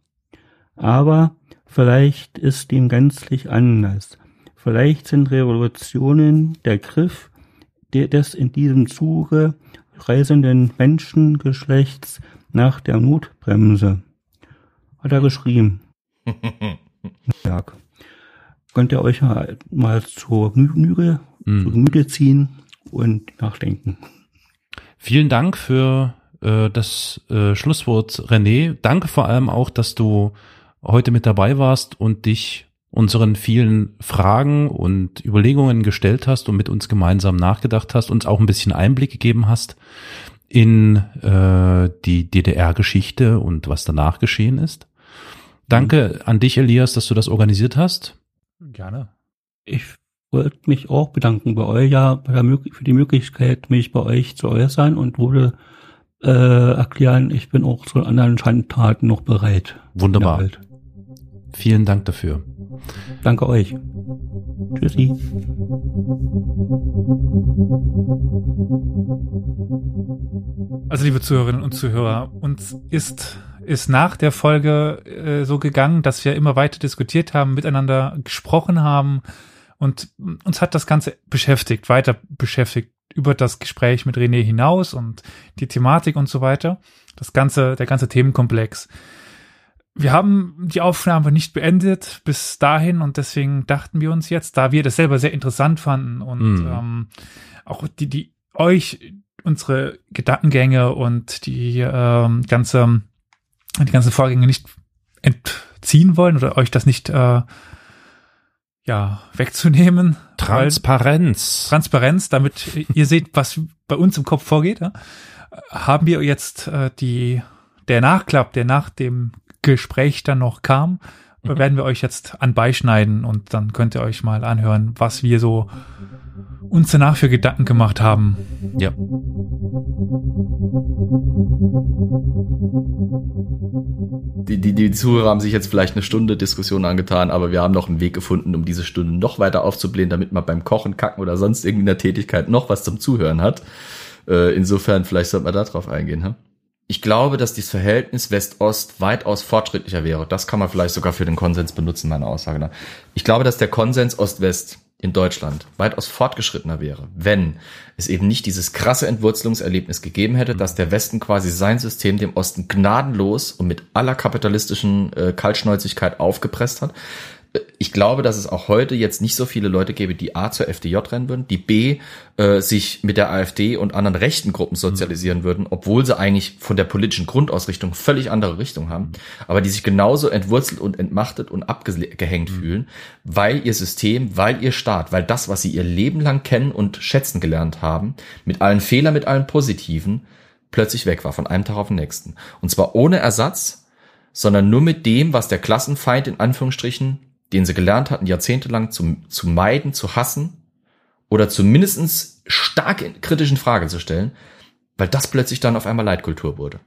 Aber vielleicht ist dem gänzlich anders. Vielleicht sind Revolutionen der Griff des in diesem Zuge reisenden Menschengeschlechts nach der Notbremse. Hat er geschrieben. Könnt ihr euch mal, mal zur Genüge, Hm. zu Gemüte ziehen und nachdenken. Vielen Dank für äh, das äh, Schlusswort, René. Danke vor allem auch, dass du heute mit dabei warst und dich unseren vielen Fragen und Überlegungen gestellt hast und mit uns gemeinsam nachgedacht hast, uns auch ein bisschen Einblick gegeben hast in äh, die DDR-Geschichte und was danach geschehen ist. Danke an dich, Elias, dass du das organisiert hast. Gerne. Ich wollte mich auch bedanken bei euch ja bei der, Mög- für die Möglichkeit, mich bei euch zu äußern und wurde äh, erklären, ich bin auch zu anderen Schandtaten noch bereit. Wunderbar. Vielen Dank dafür. Danke euch. Tschüssi. Also liebe Zuhörerinnen und Zuhörer, uns ist ist nach der Folge äh, so gegangen, dass wir immer weiter diskutiert haben, miteinander gesprochen haben und uns hat das Ganze beschäftigt, weiter beschäftigt über das Gespräch mit René hinaus und die Thematik und so weiter. Das ganze, der ganze Themenkomplex. Wir haben die Aufnahme nicht beendet bis dahin und deswegen dachten wir uns jetzt, da wir das selber sehr interessant fanden und Mhm. ähm, auch die, die euch unsere Gedankengänge und die ähm, ganze die ganzen Vorgänge nicht entziehen wollen oder euch das nicht äh, ja wegzunehmen. Transparenz. Transparenz, damit ihr seht, was bei uns im Kopf vorgeht, ja, haben wir jetzt äh, die der Nachklapp, der nach dem Gespräch dann noch kam, Mhm. werden wir euch jetzt anbeischneiden und dann könnt ihr euch mal anhören, was wir so uns danach für Gedanken gemacht haben. Ja. Die, die, die Zuhörer haben sich jetzt vielleicht eine Stunde Diskussion angetan, aber wir haben noch einen Weg gefunden, um diese Stunde noch weiter aufzublähen, damit man beim Kochen, Kacken oder sonst irgendeiner Tätigkeit noch was zum Zuhören hat. Äh, insofern, vielleicht sollte man da drauf eingehen. Hm? Ich glaube, dass dieses Verhältnis West-Ost weitaus fortschrittlicher wäre. Das kann man vielleicht sogar für den Konsens benutzen, meine Aussage. Ich glaube, dass der Konsens Ost-West in Deutschland weitaus fortgeschrittener wäre, wenn es eben nicht dieses krasse Entwurzelungserlebnis gegeben hätte, dass der Westen quasi sein System dem Osten gnadenlos und mit aller kapitalistischen äh, Kaltschnäuzigkeit aufgepresst hat. Ich glaube, dass es auch heute jetzt nicht so viele Leute gäbe, die A zur FDJ rennen würden, die B äh, sich mit der AfD und anderen rechten Gruppen sozialisieren würden, obwohl sie eigentlich von der politischen Grundausrichtung völlig andere Richtung haben, aber die sich genauso entwurzelt und entmachtet und abgehängt fühlen, weil ihr System, weil ihr Staat, weil das, was sie ihr Leben lang kennen und schätzen gelernt haben, mit allen Fehlern, mit allen Positiven, plötzlich weg war, von einem Tag auf den nächsten. Und zwar ohne Ersatz, sondern nur mit dem, was der Klassenfeind in Anführungsstrichen, den sie gelernt hatten, jahrzehntelang zu, zu meiden, zu hassen oder zumindestens stark in, kritisch in Frage zu stellen, weil das plötzlich dann auf einmal Leitkultur wurde.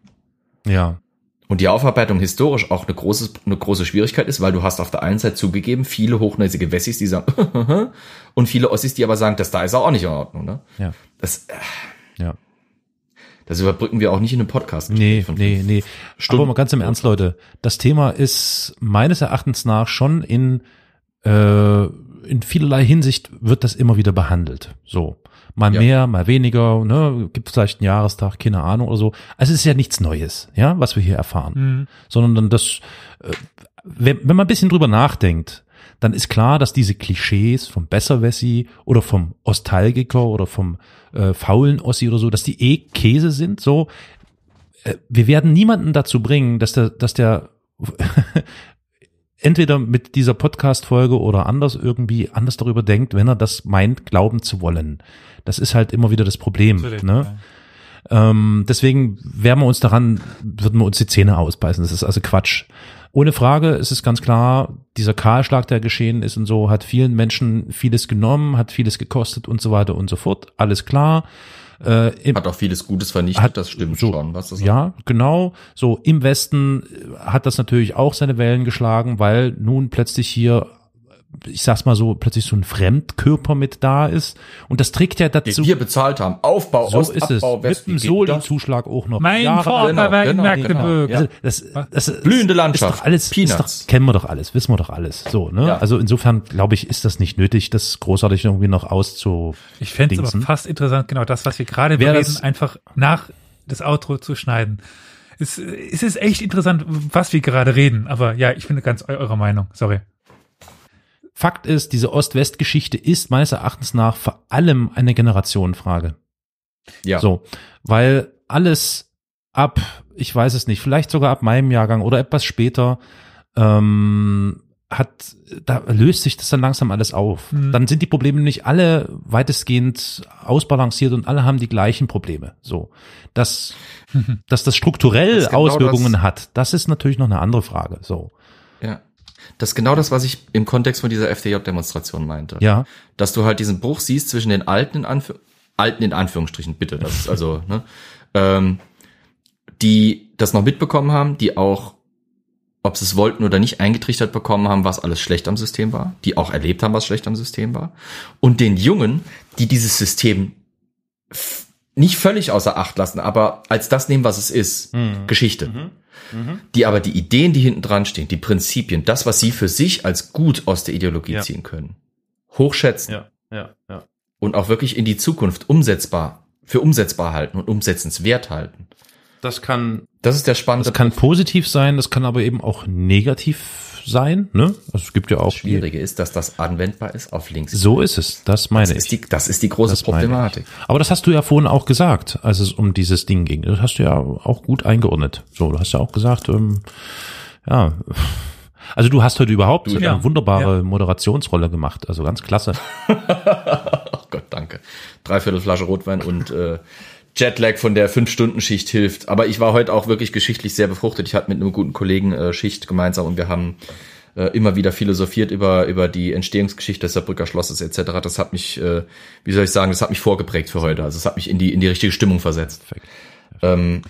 Ja. Und die Aufarbeitung historisch auch eine große, eine große Schwierigkeit ist, weil du hast auf der einen Seite zugegeben, viele hochnäsige Wessis, die sagen, und viele Ossis, die aber sagen, das da ist auch nicht in Ordnung, ne? Ja. Das, äh, Ja. Das überbrücken wir auch nicht in einem Podcast. Nee, von nee, nee. Stunden. Aber mal ganz im Ernst, Leute. Das Thema ist meines Erachtens nach schon in, äh, in vielerlei Hinsicht wird das immer wieder behandelt. So. Mal Ja. mehr, mal weniger, ne, gibt vielleicht einen Jahrestag, keine Ahnung oder so. Also es ist ja nichts Neues, ja, was wir hier erfahren. Mhm. Sondern dann das, äh, wenn, wenn man ein bisschen drüber nachdenkt, dann ist klar, dass diese Klischees vom Besserwessi oder vom Ostalgiker oder vom äh, faulen Ossi oder so, dass die eh Käse sind, so. Äh, wir werden niemanden dazu bringen, dass der, dass der entweder mit dieser Podcast-Folge oder anders irgendwie anders darüber denkt, wenn er das meint, glauben zu wollen. Das ist halt immer wieder das Problem. Natürlich, Ne? ja. Ähm, deswegen werden wir uns daran, würden wir uns die Zähne ausbeißen. Das ist also Quatsch. Ohne Frage ist es ganz klar, dieser Kahlschlag, der geschehen ist und so, hat vielen Menschen vieles genommen, hat vieles gekostet und so weiter und so fort. Alles klar. Äh, im, Hat auch vieles Gutes vernichtet, Hat das stimmt so, schon. Was das ja, genau. So im Westen äh, hat das natürlich auch seine Wellen geschlagen, weil nun plötzlich hier, ich sag's mal so, plötzlich so ein Fremdkörper mit da ist. Und das trägt ja den dazu. wir bezahlt haben. Aufbau, So Ost, ist es. Abbau, Mit West. dem geht das? Soli-Zuschlag auch noch. Mein Jahre- Vater genau, war in genau, Mecklenburg. genau, Also das, das, das Blühende Ist Landschaft. doch alles, ist Peanuts. doch, kennen wir doch alles, wissen wir doch alles. So, ne? Ja. Also insofern glaube ich, ist das nicht nötig, das großartig irgendwie noch auszu. Ich fände es aber fast interessant, genau das, was wir gerade bereden, einfach nach das Outro zu schneiden. Es, es ist echt interessant, was wir gerade reden, aber ja, ich finde ganz eu eurer Meinung. Sorry. Fakt ist, diese Ost-West-Geschichte ist meines Erachtens nach vor allem eine Generationenfrage. Ja. So, weil alles ab, ich weiß es nicht, vielleicht sogar ab meinem Jahrgang oder etwas später, ähm, hat, da löst sich das dann langsam alles auf. Mhm. Dann sind die Probleme nicht alle weitestgehend ausbalanciert und alle haben die gleichen Probleme. So, dass, dass das strukturell Das genau Auswirkungen das- hat, das ist natürlich noch eine andere Frage. So. Das ist genau das, was ich im Kontext von dieser FDJ-Demonstration meinte. ja, Dass du halt diesen Bruch siehst zwischen den alten in Anführ alten in Anführungsstrichen, bitte, das ist also, ne, ähm, die das noch mitbekommen haben, die auch, ob sie es wollten oder nicht, eingetrichtert bekommen haben, was alles schlecht am System war, die auch erlebt haben, was schlecht am System war, und den Jungen, die dieses System nicht völlig außer Acht lassen, aber als das nehmen, was es ist, Geschichte. Die aber die Ideen, die hinten dran stehen, die Prinzipien, das, was sie für sich als gut aus der Ideologie Ja. ziehen können, hochschätzen ja, ja, ja. und auch wirklich in die Zukunft umsetzbar, für umsetzbar halten und umsetzenswert halten. Das kann, Das ist der spannende das kann positiv sein, das kann aber eben auch negativ sein. Ne? Also es gibt ja auch Das Schwierige ist, dass das anwendbar ist auf links. So ist es, das meine das, ich. ist die, das ist die große Das Problematik. Aber das hast du ja vorhin auch gesagt, als es um dieses Ding ging. Das hast du ja auch gut eingeordnet. So, du hast ja auch gesagt, ähm, ja, also du hast heute überhaupt eine ja. wunderbare Moderationsrolle gemacht. Also ganz klasse. Ach Gott, danke. Dreiviertel Flasche Rotwein und äh, Jetlag von der Fünf-Stunden-Schicht hilft. Aber ich war heute auch wirklich geschichtlich sehr befruchtet. Ich hatte mit einem guten Kollegen äh, Schicht gemeinsam und wir haben äh, immer wieder philosophiert über, über die Entstehungsgeschichte des Saarbrücker Schlosses etc. Das hat mich, äh, wie soll ich sagen, das hat mich vorgeprägt für heute. Also es hat mich in die, in die richtige Stimmung versetzt. Perfekt. Ähm,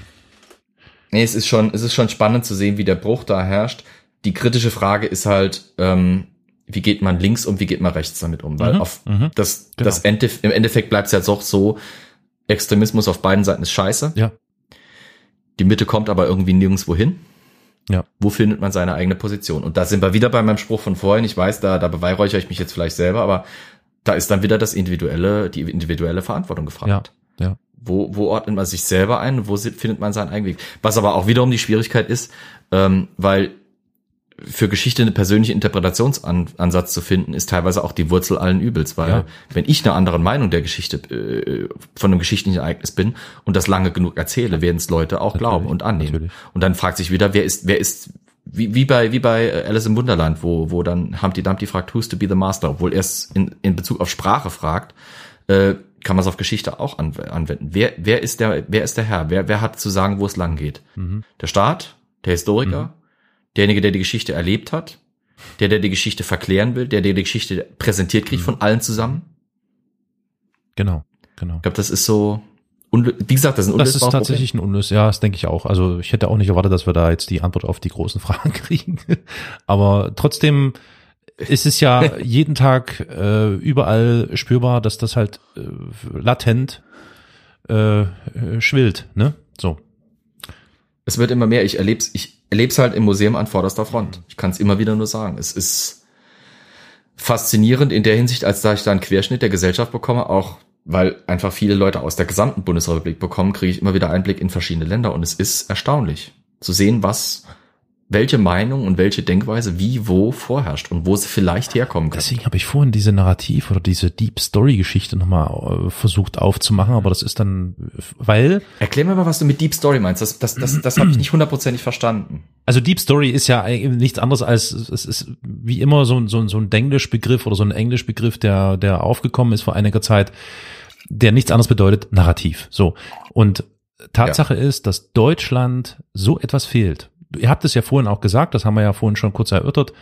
nee, es ist schon, es ist schon spannend zu sehen, wie der Bruch da herrscht. Die kritische Frage ist halt, ähm, wie geht man links und wie geht man rechts damit um? Weil Mhm, auf mhm. das, Genau. das Ende, im Endeffekt bleibt es ja doch so, Extremismus auf beiden Seiten ist scheiße. Ja. Die Mitte kommt aber irgendwie nirgendwo hin. Ja. Wo findet man seine eigene Position? Und da sind wir wieder bei meinem Spruch von vorhin. Ich weiß, da, da beweihräuchere ich mich jetzt vielleicht selber, aber da ist dann wieder das individuelle, die individuelle Verantwortung gefragt. Ja, ja. Wo, wo ordnet man sich selber ein? Wo findet man seinen eigenen Weg? Was aber auch wiederum die Schwierigkeit ist, ähm, weil für Geschichte einen persönlichen Interpretationsansatz zu finden, ist teilweise auch die Wurzel allen Übels, weil Ja. wenn ich einer anderen Meinung der Geschichte äh, von einem geschichtlichen Ereignis bin und das lange genug erzähle, werden es Leute auch glauben und annehmen. natürlich. Und dann fragt sich wieder, wer ist, wer ist, wie, wie bei, wie bei äh, Alice im Wunderland, wo, wo dann Humpty Dumpty fragt, who's to be the master, obwohl er es in, in Bezug auf Sprache fragt, äh, kann man es auf Geschichte auch anw- anwenden. Wer, wer ist der, wer ist der Herr? Wer, wer hat zu sagen, wo es lang geht? Mhm. Der Staat, der Historiker, derjenige, der die Geschichte erlebt hat, der, der die Geschichte verklären will, der, der die Geschichte präsentiert kriegt von allen zusammen. Genau, genau. Ich glaube, das ist so, wie gesagt, das ist ein Das ist unlösbares Problem. tatsächlich ein Unlös. Ja, das denke ich auch. Also ich hätte auch nicht erwartet, dass wir da jetzt die Antwort auf die großen Fragen kriegen. Aber trotzdem ist es ja jeden Tag äh, überall spürbar, dass das halt äh, latent äh, schwillt. Ne? So. Es wird immer mehr. Ich erleb's, ich erleb's halt im Museum an vorderster Front. Ich kann es immer wieder nur sagen. Es ist faszinierend in der Hinsicht, als da ich da einen Querschnitt der Gesellschaft bekomme, auch weil einfach viele Leute aus der gesamten Bundesrepublik bekommen, kriege ich immer wieder Einblick in verschiedene Länder und es ist erstaunlich zu sehen, was, welche Meinung und welche Denkweise wie wo vorherrscht und wo sie vielleicht herkommen kann. Deswegen habe ich vorhin diese Narrativ oder diese Deep Story Geschichte nochmal äh, versucht aufzumachen, aber das ist dann, weil Erklär mir mal, was du mit Deep Story meinst. Das, das, das, das habe ich nicht hundertprozentig verstanden. Also Deep Story ist ja nichts anderes als, es ist wie immer so, ein- so, ein- so ein Denglisch-Begriff oder so ein Englisch-Begriff, der, der aufgekommen ist vor einiger Zeit, der nichts anderes bedeutet, Narrativ. So. Und Tatsache ist, dass Deutschland so etwas fehlt. Ihr habt es ja vorhin auch gesagt, das haben wir ja vorhin schon kurz erörtert.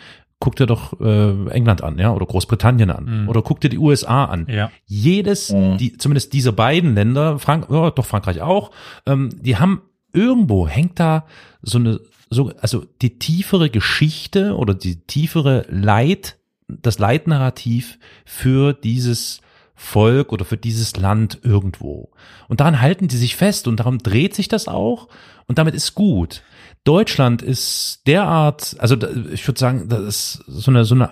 Guckt dir doch äh, England an, ja, oder Großbritannien an, Mhm. oder guckt dir die USA an. Ja. Jedes, Mhm. die, zumindest diese beiden Länder, Frank, ja, doch Frankreich auch, ähm, die haben irgendwo hängt da so eine, so, also die tiefere Geschichte oder die tiefere Leid, das Leitnarrativ für dieses Volk oder für dieses Land irgendwo. Und daran halten die sich fest und darum dreht sich das auch und damit ist gut. Deutschland ist derart, also ich würde sagen, das ist so eine, so eine,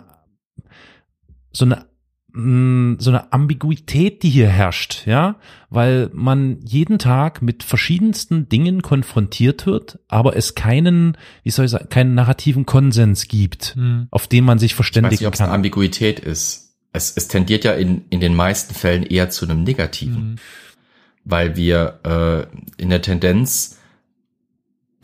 so eine mh, so eine Ambiguität, die hier herrscht, ja, weil man jeden Tag mit verschiedensten Dingen konfrontiert wird, aber es keinen, wie soll ich sagen, keinen narrativen Konsens gibt, Hm. auf den man sich Ich weiß verständigen nicht, ob es eine kann. Ambiguität ist. Es, es tendiert ja in, in den meisten Fällen eher zu einem Negativen. Hm. weil wir äh, in der Tendenz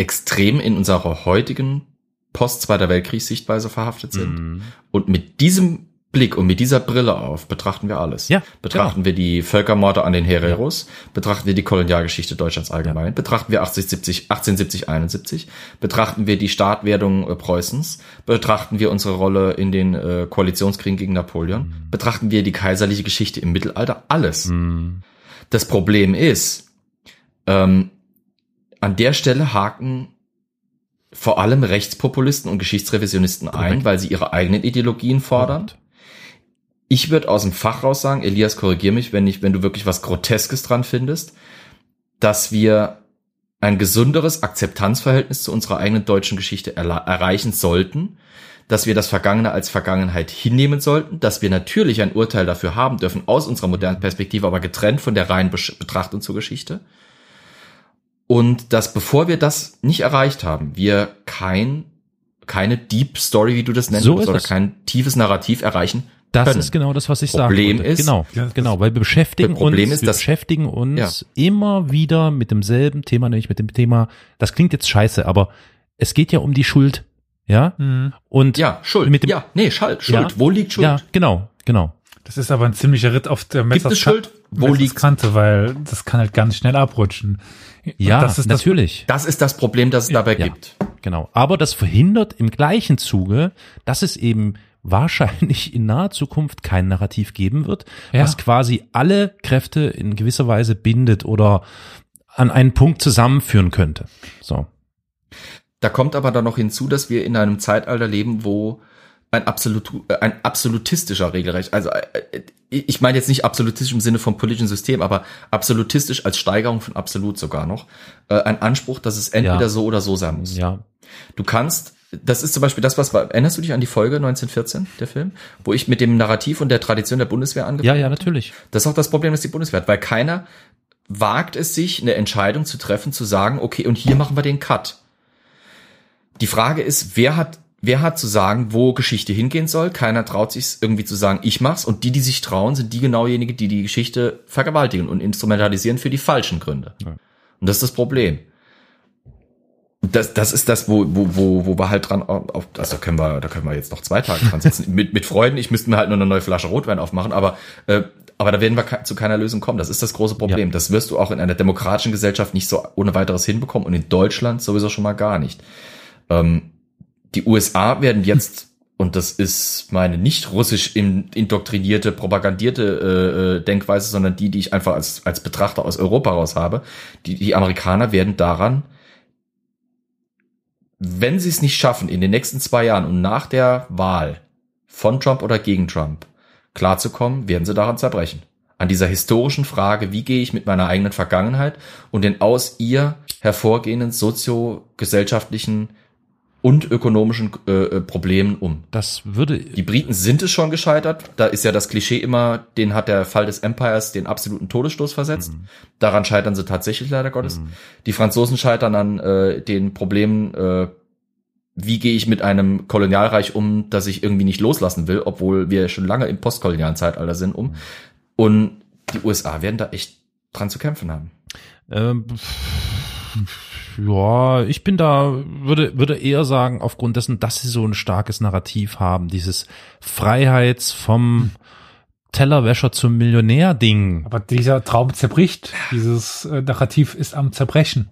extrem in unserer heutigen Post-Zweiter Weltkriegssichtweise verhaftet sind. Mhm. Und mit diesem Blick und mit dieser Brille auf betrachten wir alles. Ja, betrachten wir die Völkermorde an den Hereros, betrachten wir die Kolonialgeschichte Deutschlands allgemein, betrachten wir 1870, 1870, 71, betrachten wir die Startwerdung äh, Preußens, betrachten wir unsere Rolle in den äh, Koalitionskriegen gegen Napoleon, betrachten wir die kaiserliche Geschichte im Mittelalter, alles. Mhm. Das Problem ist, ähm, an der Stelle haken vor allem Rechtspopulisten und Geschichtsrevisionisten ein, Korrekt. weil sie ihre eigenen Ideologien fordern. Ich würde aus dem Fach raus sagen, Elias, korrigier mich, wenn ich, wenn du wirklich was Groteskes dran findest, dass wir ein gesunderes Akzeptanzverhältnis zu unserer eigenen deutschen Geschichte erreichen sollten, dass wir das Vergangene als Vergangenheit hinnehmen sollten, dass wir natürlich ein Urteil dafür haben dürfen aus unserer modernen Perspektive, aber getrennt von der reinen Besch- Betrachtung zur Geschichte. Und dass bevor wir das nicht erreicht haben, wir kein, keine Deep Story, wie du das nennst, So oder es. kein tiefes Narrativ erreichen Das können. ist genau das, was ich Problem sagen wollte. ist- genau, Ja, genau, weil wir beschäftigen Problem uns, ist, wir dass- beschäftigen uns Ja. immer wieder mit demselben Thema, nämlich mit dem Thema, das klingt jetzt scheiße, aber es geht ja um die Schuld, ja? Mhm. Und Ja, Schuld. Mit dem- ja, nee, Schuld. Schuld. Ja. Wo liegt Schuld? ja, genau, genau. Das ist aber ein ziemlicher Ritt auf der Schuld? Wo liegt's? Kante, weil das kann halt ganz schnell abrutschen. Ja, das ist das natürlich. Das ist das Problem, das es dabei Ja. gibt. Genau. Aber das verhindert im gleichen Zuge, dass es eben wahrscheinlich in naher Zukunft kein Narrativ geben wird, Ja. was quasi alle Kräfte in gewisser Weise bindet oder an einen Punkt zusammenführen könnte. So. Da kommt aber dann noch hinzu, dass wir in einem Zeitalter leben, wo ein, absolut, äh, ein absolutistischer Regelrecht, also äh, äh, ich meine jetzt nicht absolutistisch im Sinne vom politischen System, aber absolutistisch als Steigerung von absolut sogar noch, ein Anspruch, dass es entweder Ja. so oder so sein muss. Ja. Du kannst, das ist zum Beispiel das, was, erinnerst du dich an die Folge 1914, der Film, wo ich mit dem Narrativ und der Tradition der Bundeswehr angefangen Ja, ja, hatte? natürlich. Das ist auch das Problem, das die Bundeswehr hat, weil keiner wagt es sich, eine Entscheidung zu treffen, zu sagen, okay, und hier machen wir den Cut. Die Frage ist, wer hat, wer hat zu sagen, wo Geschichte hingehen soll? Keiner traut sich irgendwie zu sagen, ich mach's. Und die, die sich trauen, sind die genauejenigen, die die Geschichte vergewaltigen und instrumentalisieren für die falschen Gründe. Ja. Und das ist das Problem. Das, das ist das, wo, wo, wo, wo wir halt dran, auf, also da können wir, da können wir jetzt noch zwei Tage dran sitzen. mit, mit Freunden, ich müsste mir halt nur eine neue Flasche Rotwein aufmachen, aber, äh, aber da werden wir zu keiner Lösung kommen. Das ist das große Problem. Ja. Das wirst du auch in einer demokratischen Gesellschaft nicht so ohne weiteres hinbekommen und in Deutschland sowieso schon mal gar nicht. Ähm, die USA werden jetzt, und das ist meine nicht russisch in- indoktrinierte, propagandierte äh, äh, Denkweise, sondern die, die ich einfach als, als Betrachter aus Europa raus habe, die, die Amerikaner werden daran, wenn sie es nicht schaffen, in den nächsten zwei Jahren und nach der Wahl von Trump oder gegen Trump klarzukommen, werden sie daran zerbrechen. An dieser historischen Frage, wie gehe ich mit meiner eigenen Vergangenheit und den aus ihr hervorgehenden soziogesellschaftlichen und ökonomischen äh, äh, Problemen um. Das würde, Die Briten sind es schon gescheitert. Da ist ja das Klischee immer, den hat der Fall des Empires den absoluten Todesstoß versetzt. Daran scheitern sie tatsächlich leider Gottes. Die Franzosen scheitern an äh, den Problemen, äh, wie gehe ich mit einem Kolonialreich um, das ich irgendwie nicht loslassen will, obwohl wir schon lange im postkolonialen Zeitalter sind, um. Und die USA werden da echt dran zu kämpfen haben. ähm, ja, ich bin da, würde, würde eher sagen, aufgrund dessen, dass sie so ein starkes Narrativ haben, dieses Freiheits vom Tellerwäscher zum Millionär-Ding. Aber dieser Traum zerbricht. Dieses äh, Narrativ ist am Zerbrechen.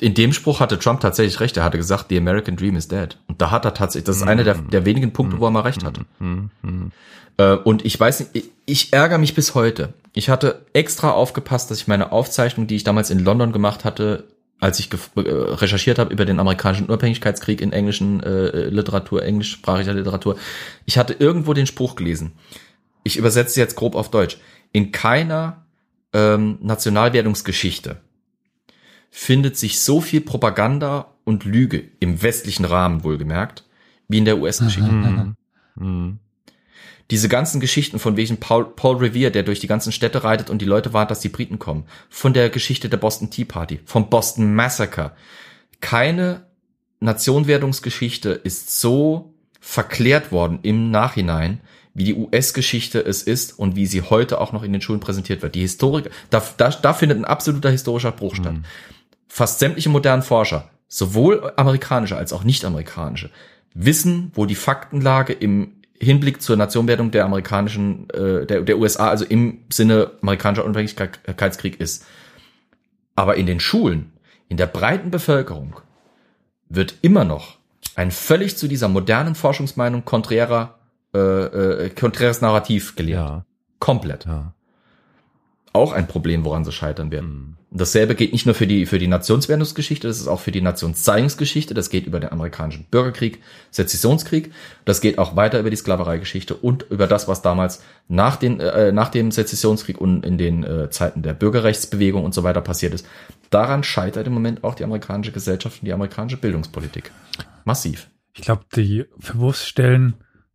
In dem Spruch hatte Trump tatsächlich recht. Er hatte gesagt, the American Dream is dead. Und da hat er tatsächlich, das ist einer der, der wenigen Punkte, wo er mal recht hatte. Hm, hm. Äh, und ich weiß nicht, ich, ich ärgere mich bis heute. Ich hatte extra aufgepasst, dass ich meine Aufzeichnung, die ich damals in London gemacht hatte, als ich äh, recherchiert habe über den amerikanischen Unabhängigkeitskrieg in englischen äh, Literatur, englischsprachiger Literatur, ich hatte irgendwo den Spruch gelesen. Ich übersetze jetzt grob auf Deutsch. In keiner ähm, Nationalwertungsgeschichte findet sich so viel Propaganda und Lüge im westlichen Rahmen wohlgemerkt, wie in der US-Geschichte. Hm. Hm. Diese ganzen Geschichten von welchen Paul, Paul Revere, der durch die ganzen Städte reitet und die Leute warnt, dass die Briten kommen. Von der Geschichte der Boston Tea Party, vom Boston Massacre. Keine Nationwerdungsgeschichte ist so verklärt worden im Nachhinein, wie die US-Geschichte es ist und wie sie heute auch noch in den Schulen präsentiert wird. Die Historiker, da, da, da findet ein absoluter historischer Bruch statt. Fast sämtliche modernen Forscher sowohl amerikanische als auch nicht-amerikanische, wissen, wo die Faktenlage im Hinblick zur Nationwerdung der amerikanischen, äh, der, der USA, also im Sinne amerikanischer Unabhängigkeitskrieg ist. Aber in den Schulen, in der breiten Bevölkerung, wird immer noch ein völlig zu dieser modernen Forschungsmeinung konträrer, äh, äh, konträres Narrativ gelehrt. Ja, Komplett. ja. Auch ein Problem, woran sie scheitern werden. Mhm. Dasselbe geht nicht nur für die, für die Nationswerdungsgeschichte, das ist auch für die Nationszeigungsgeschichte, das geht über den amerikanischen Bürgerkrieg, Sezessionskrieg, das geht auch weiter über die Sklavereigeschichte und über das, was damals nach, den, äh, nach dem Sezessionskrieg und in den äh, Zeiten der Bürgerrechtsbewegung und so weiter passiert ist. Daran scheitert im Moment auch die amerikanische Gesellschaft und die amerikanische Bildungspolitik. Massiv. Ich glaube, die Verwurfsstellen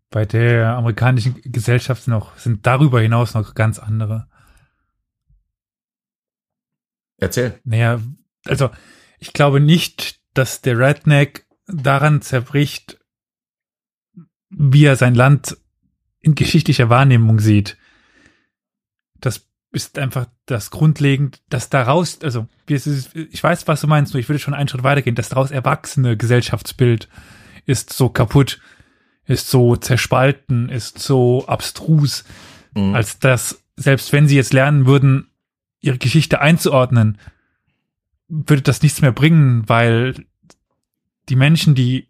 bei der amerikanischen Gesellschaft noch sind darüber hinaus noch ganz andere. Erzähl. Naja, also ich glaube nicht, dass der Redneck daran zerbricht, wie er sein Land in geschichtlicher Wahrnehmung sieht. Das ist einfach das grundlegend, dass daraus, also wie es ist, ich weiß, was du meinst, nur ich würde schon einen Schritt weitergehen, das daraus erwachsene Gesellschaftsbild ist so kaputt, ist so zerspalten, ist so abstrus, Mhm. als dass, selbst wenn sie jetzt lernen würden, ihre Geschichte einzuordnen, würde das nichts mehr bringen, weil die Menschen, die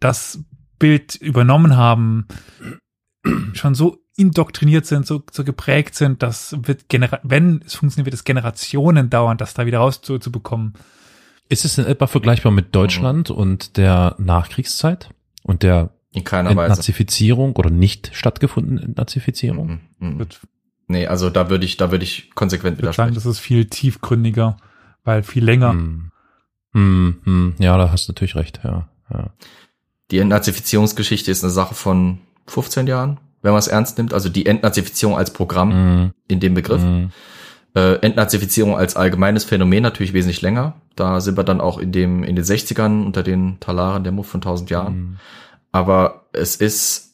das Bild übernommen haben, schon so indoktriniert sind, so, so geprägt sind, das wird genera wenn es funktioniert, wird es Generationen dauern, das da wieder rauszubekommen. Ist es in etwa vergleichbar mit Deutschland und der Nachkriegszeit und der In keiner Weise. Entnazifizierung oder nicht stattgefundenen Entnazifizierung? Mhm. Mhm. Nee, also da würde ich, da würde ich konsequent widersprechen. das ist viel tiefgründiger, weil viel länger. Hm. Hm, hm. Ja, da hast du natürlich recht, ja. ja. Die Entnazifizierungsgeschichte ist eine Sache von 15 Jahren, wenn man es ernst nimmt. Also die Entnazifizierung als Programm Hm, in dem Begriff. hm. Äh, Entnazifizierung als allgemeines Phänomen natürlich wesentlich länger. Da sind wir dann auch in dem, in den 60ern unter den Talaren der Muff von 1000 Jahren. Hm. Aber es ist,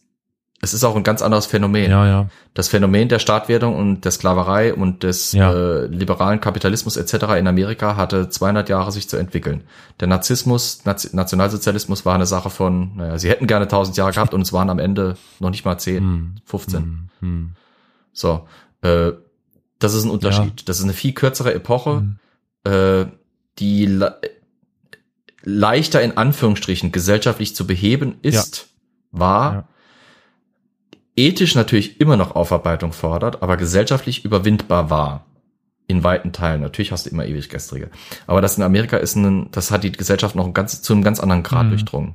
es ist auch ein ganz anderes Phänomen. Ja, ja. Das Phänomen der Staatwerdung und der Sklaverei und des Ja. äh, liberalen Kapitalismus etc. in Amerika hatte 200 Jahre sich zu entwickeln. Der Narzissmus, Naz Nationalsozialismus war eine Sache von, naja, sie hätten gerne 1000 Jahre gehabt und es waren am Ende noch nicht mal 10, Hm. 15. Hm, hm. So, äh, das ist ein Unterschied. Das ist eine viel kürzere Epoche, äh, die le leichter in Anführungsstrichen gesellschaftlich zu beheben ist, war, Ja. Ethisch natürlich immer noch Aufarbeitung fordert, aber gesellschaftlich überwindbar war. In weiten Teilen. Natürlich hast du immer ewig gestrige. Aber das in Amerika ist ein, das hat die Gesellschaft noch ein ganz, zu einem ganz anderen Grad Mhm. durchdrungen.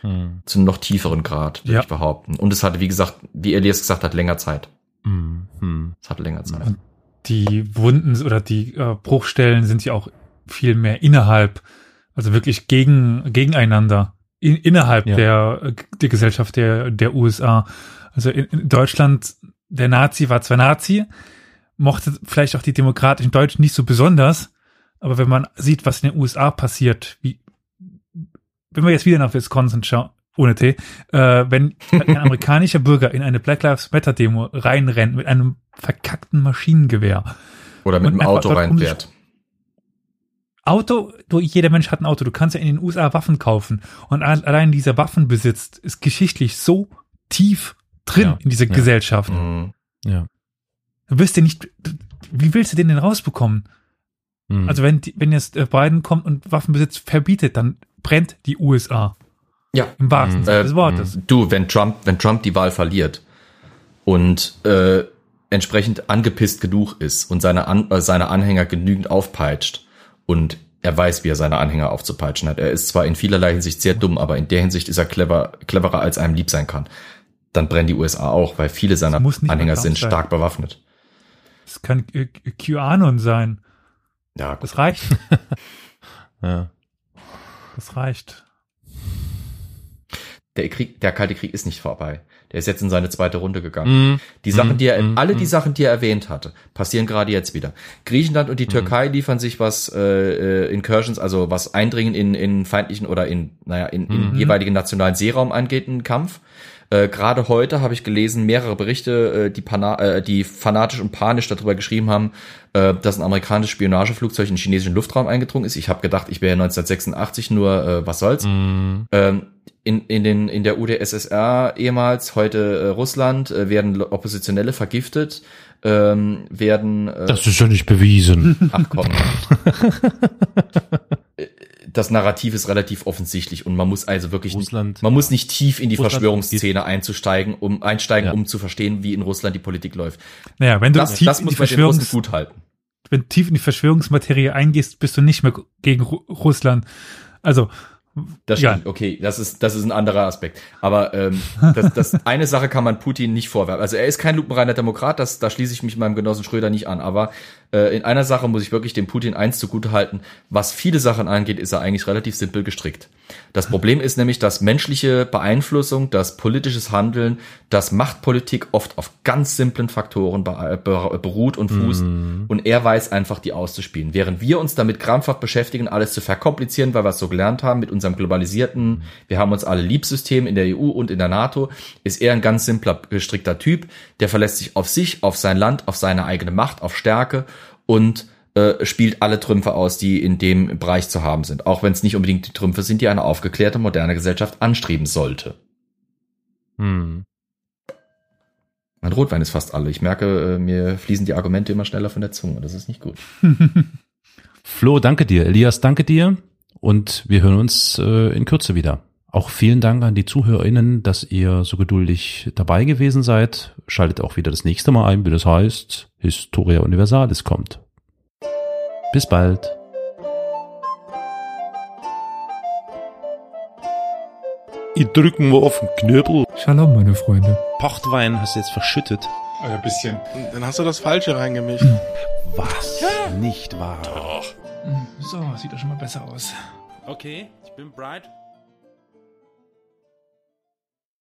Hm. Zu einem noch tieferen Grad, würde Ja. ich behaupten. Und es hatte, wie gesagt, wie Elias gesagt hat, länger Zeit. Hm. Hm. Es hatte länger Zeit. Und die Wunden oder die äh, Bruchstellen sind ja auch viel mehr innerhalb, also wirklich gegen, gegeneinander, in, innerhalb Ja. der, der Gesellschaft der, der USA. Also in, in Deutschland, der Nazi war zwar Nazi, mochte vielleicht auch die demokratischen Deutschen nicht so besonders, aber wenn man sieht, was in den USA passiert, wie, wenn wir jetzt wieder nach Wisconsin schauen, ohne T, äh, wenn ein amerikanischer Bürger in eine Black Lives Matter Demo reinrennt mit einem verkackten Maschinengewehr, Oder mit einfach Auto reinfährt. Auto, du, jeder Mensch hat ein Auto. Du kannst ja in den USA Waffen kaufen. Und allein dieser Waffenbesitz ist geschichtlich so tief drin Ja, in dieser ja. Gesellschaft. Mhm. Ja. Du wirst ja nicht, wie willst du den denn rausbekommen? Hm. Also wenn, wenn jetzt äh, Biden kommt und Waffenbesitz verbietet, dann brennt die USA. Ja. Im wahrsten Mhm. Sinne Äh, des Wortes. Du, wenn Trump, wenn Trump die Wahl verliert und äh, entsprechend angepisst genug ist und seine, An äh, seine Anhänger genügend aufpeitscht und er weiß, wie er seine Anhänger aufzupeitschen hat. Er ist zwar in vielerlei Hinsicht sehr dumm, aber in der Hinsicht ist er clever, cleverer, als einem lieb sein kann. Dann brennen die USA auch, weil viele seiner Anhänger sind sein. stark bewaffnet. Das kann QAnon sein. Ja, gut. Das reicht. ja. Das reicht. Der Krieg, der Kalte Krieg ist nicht vorbei. Der ist jetzt in seine zweite Runde gegangen. Hm. Die Sachen, Mhm, die er, mhm, alle die mhm. Sachen, die er erwähnt hatte, passieren gerade jetzt wieder. Griechenland Mhm. und die Türkei liefern sich was äh, äh, Incursions, also was Eindringen in, in feindlichen oder in, naja, in, in Mhm. jeweiligen nationalen Seeraum angeht, einen Kampf. Äh, Gerade heute habe ich gelesen, mehrere Berichte, äh, die, Pana äh, die fanatisch und panisch darüber geschrieben haben, äh, dass ein amerikanisches Spionageflugzeug in den chinesischen Luftraum eingedrungen ist. Ich habe gedacht, ich wäre 1986, nur äh, was soll's. Mhm. Ähm, in, in, den, in der UdSSR ehemals, heute äh, Russland, äh, werden Oppositionelle vergiftet, ähm, werden... Äh, Das ist ja nicht bewiesen. Ach komm. das Narrativ ist relativ offensichtlich und man muss also wirklich Russland- man muss nicht tief in die Russland Verschwörungsszene einzusteigen, um einsteigen, Ja. um zu verstehen, wie in Russland die Politik läuft. Naja, wenn du Das, tief das in die Verschwörungs gut halten. wenn du tief in die Verschwörungsmaterie eingehst, bist du nicht mehr gegen Ru Russland. Also, Das Ja. stimmt, okay, das ist, das ist ein anderer Aspekt. Aber ähm, das, das eine Sache kann man Putin nicht vorwerfen. Also er ist kein lupenreiner Demokrat, das, da schließe ich mich meinem Genossen Schröder nicht an. Aber äh, in einer Sache muss ich wirklich dem Putin eins zugute halten. Was viele Sachen angeht, ist er eigentlich relativ simpel gestrickt. Das Problem ist nämlich, dass menschliche Beeinflussung, das politisches Handeln, das Machtpolitik oft auf ganz simplen Faktoren be beruht und fußt. Und er weiß einfach, die auszuspielen. Während wir uns damit krampfhaft beschäftigen, alles zu verkomplizieren, weil wir es so gelernt haben mit unserem globalisierten, wir haben uns alle Liebsystem in der EU und in der NATO, ist er ein ganz simpler, gestrickter Typ, der verlässt sich auf sich, auf sein Land, auf seine eigene Macht, auf Stärke und äh, spielt alle Trümpfe aus, die in dem Bereich zu haben sind. Auch wenn es nicht unbedingt die Trümpfe sind, die eine aufgeklärte, moderne Gesellschaft anstreben sollte. Hm. Mein Rotwein ist fast alle. Ich merke, äh, mir fließen die Argumente immer schneller von der Zunge. Das ist nicht gut. Flo, danke dir. Elias, danke dir. Und wir hören uns äh, in Kürze wieder. Auch vielen Dank an die ZuhörerInnen, dass ihr so geduldig dabei gewesen seid. Schaltet auch wieder das nächste Mal ein, wie das heißt, Historia Universalis kommt. Bis bald. Ich drücken wir auf den Knöbel. Shalom, meine Freunde. Pochtwein hast du jetzt verschüttet. Ein bisschen. Dann hast du das Falsche reingemischt. Was? Nicht wahr? So, sieht doch schon mal besser aus. Okay, ich bin Bright.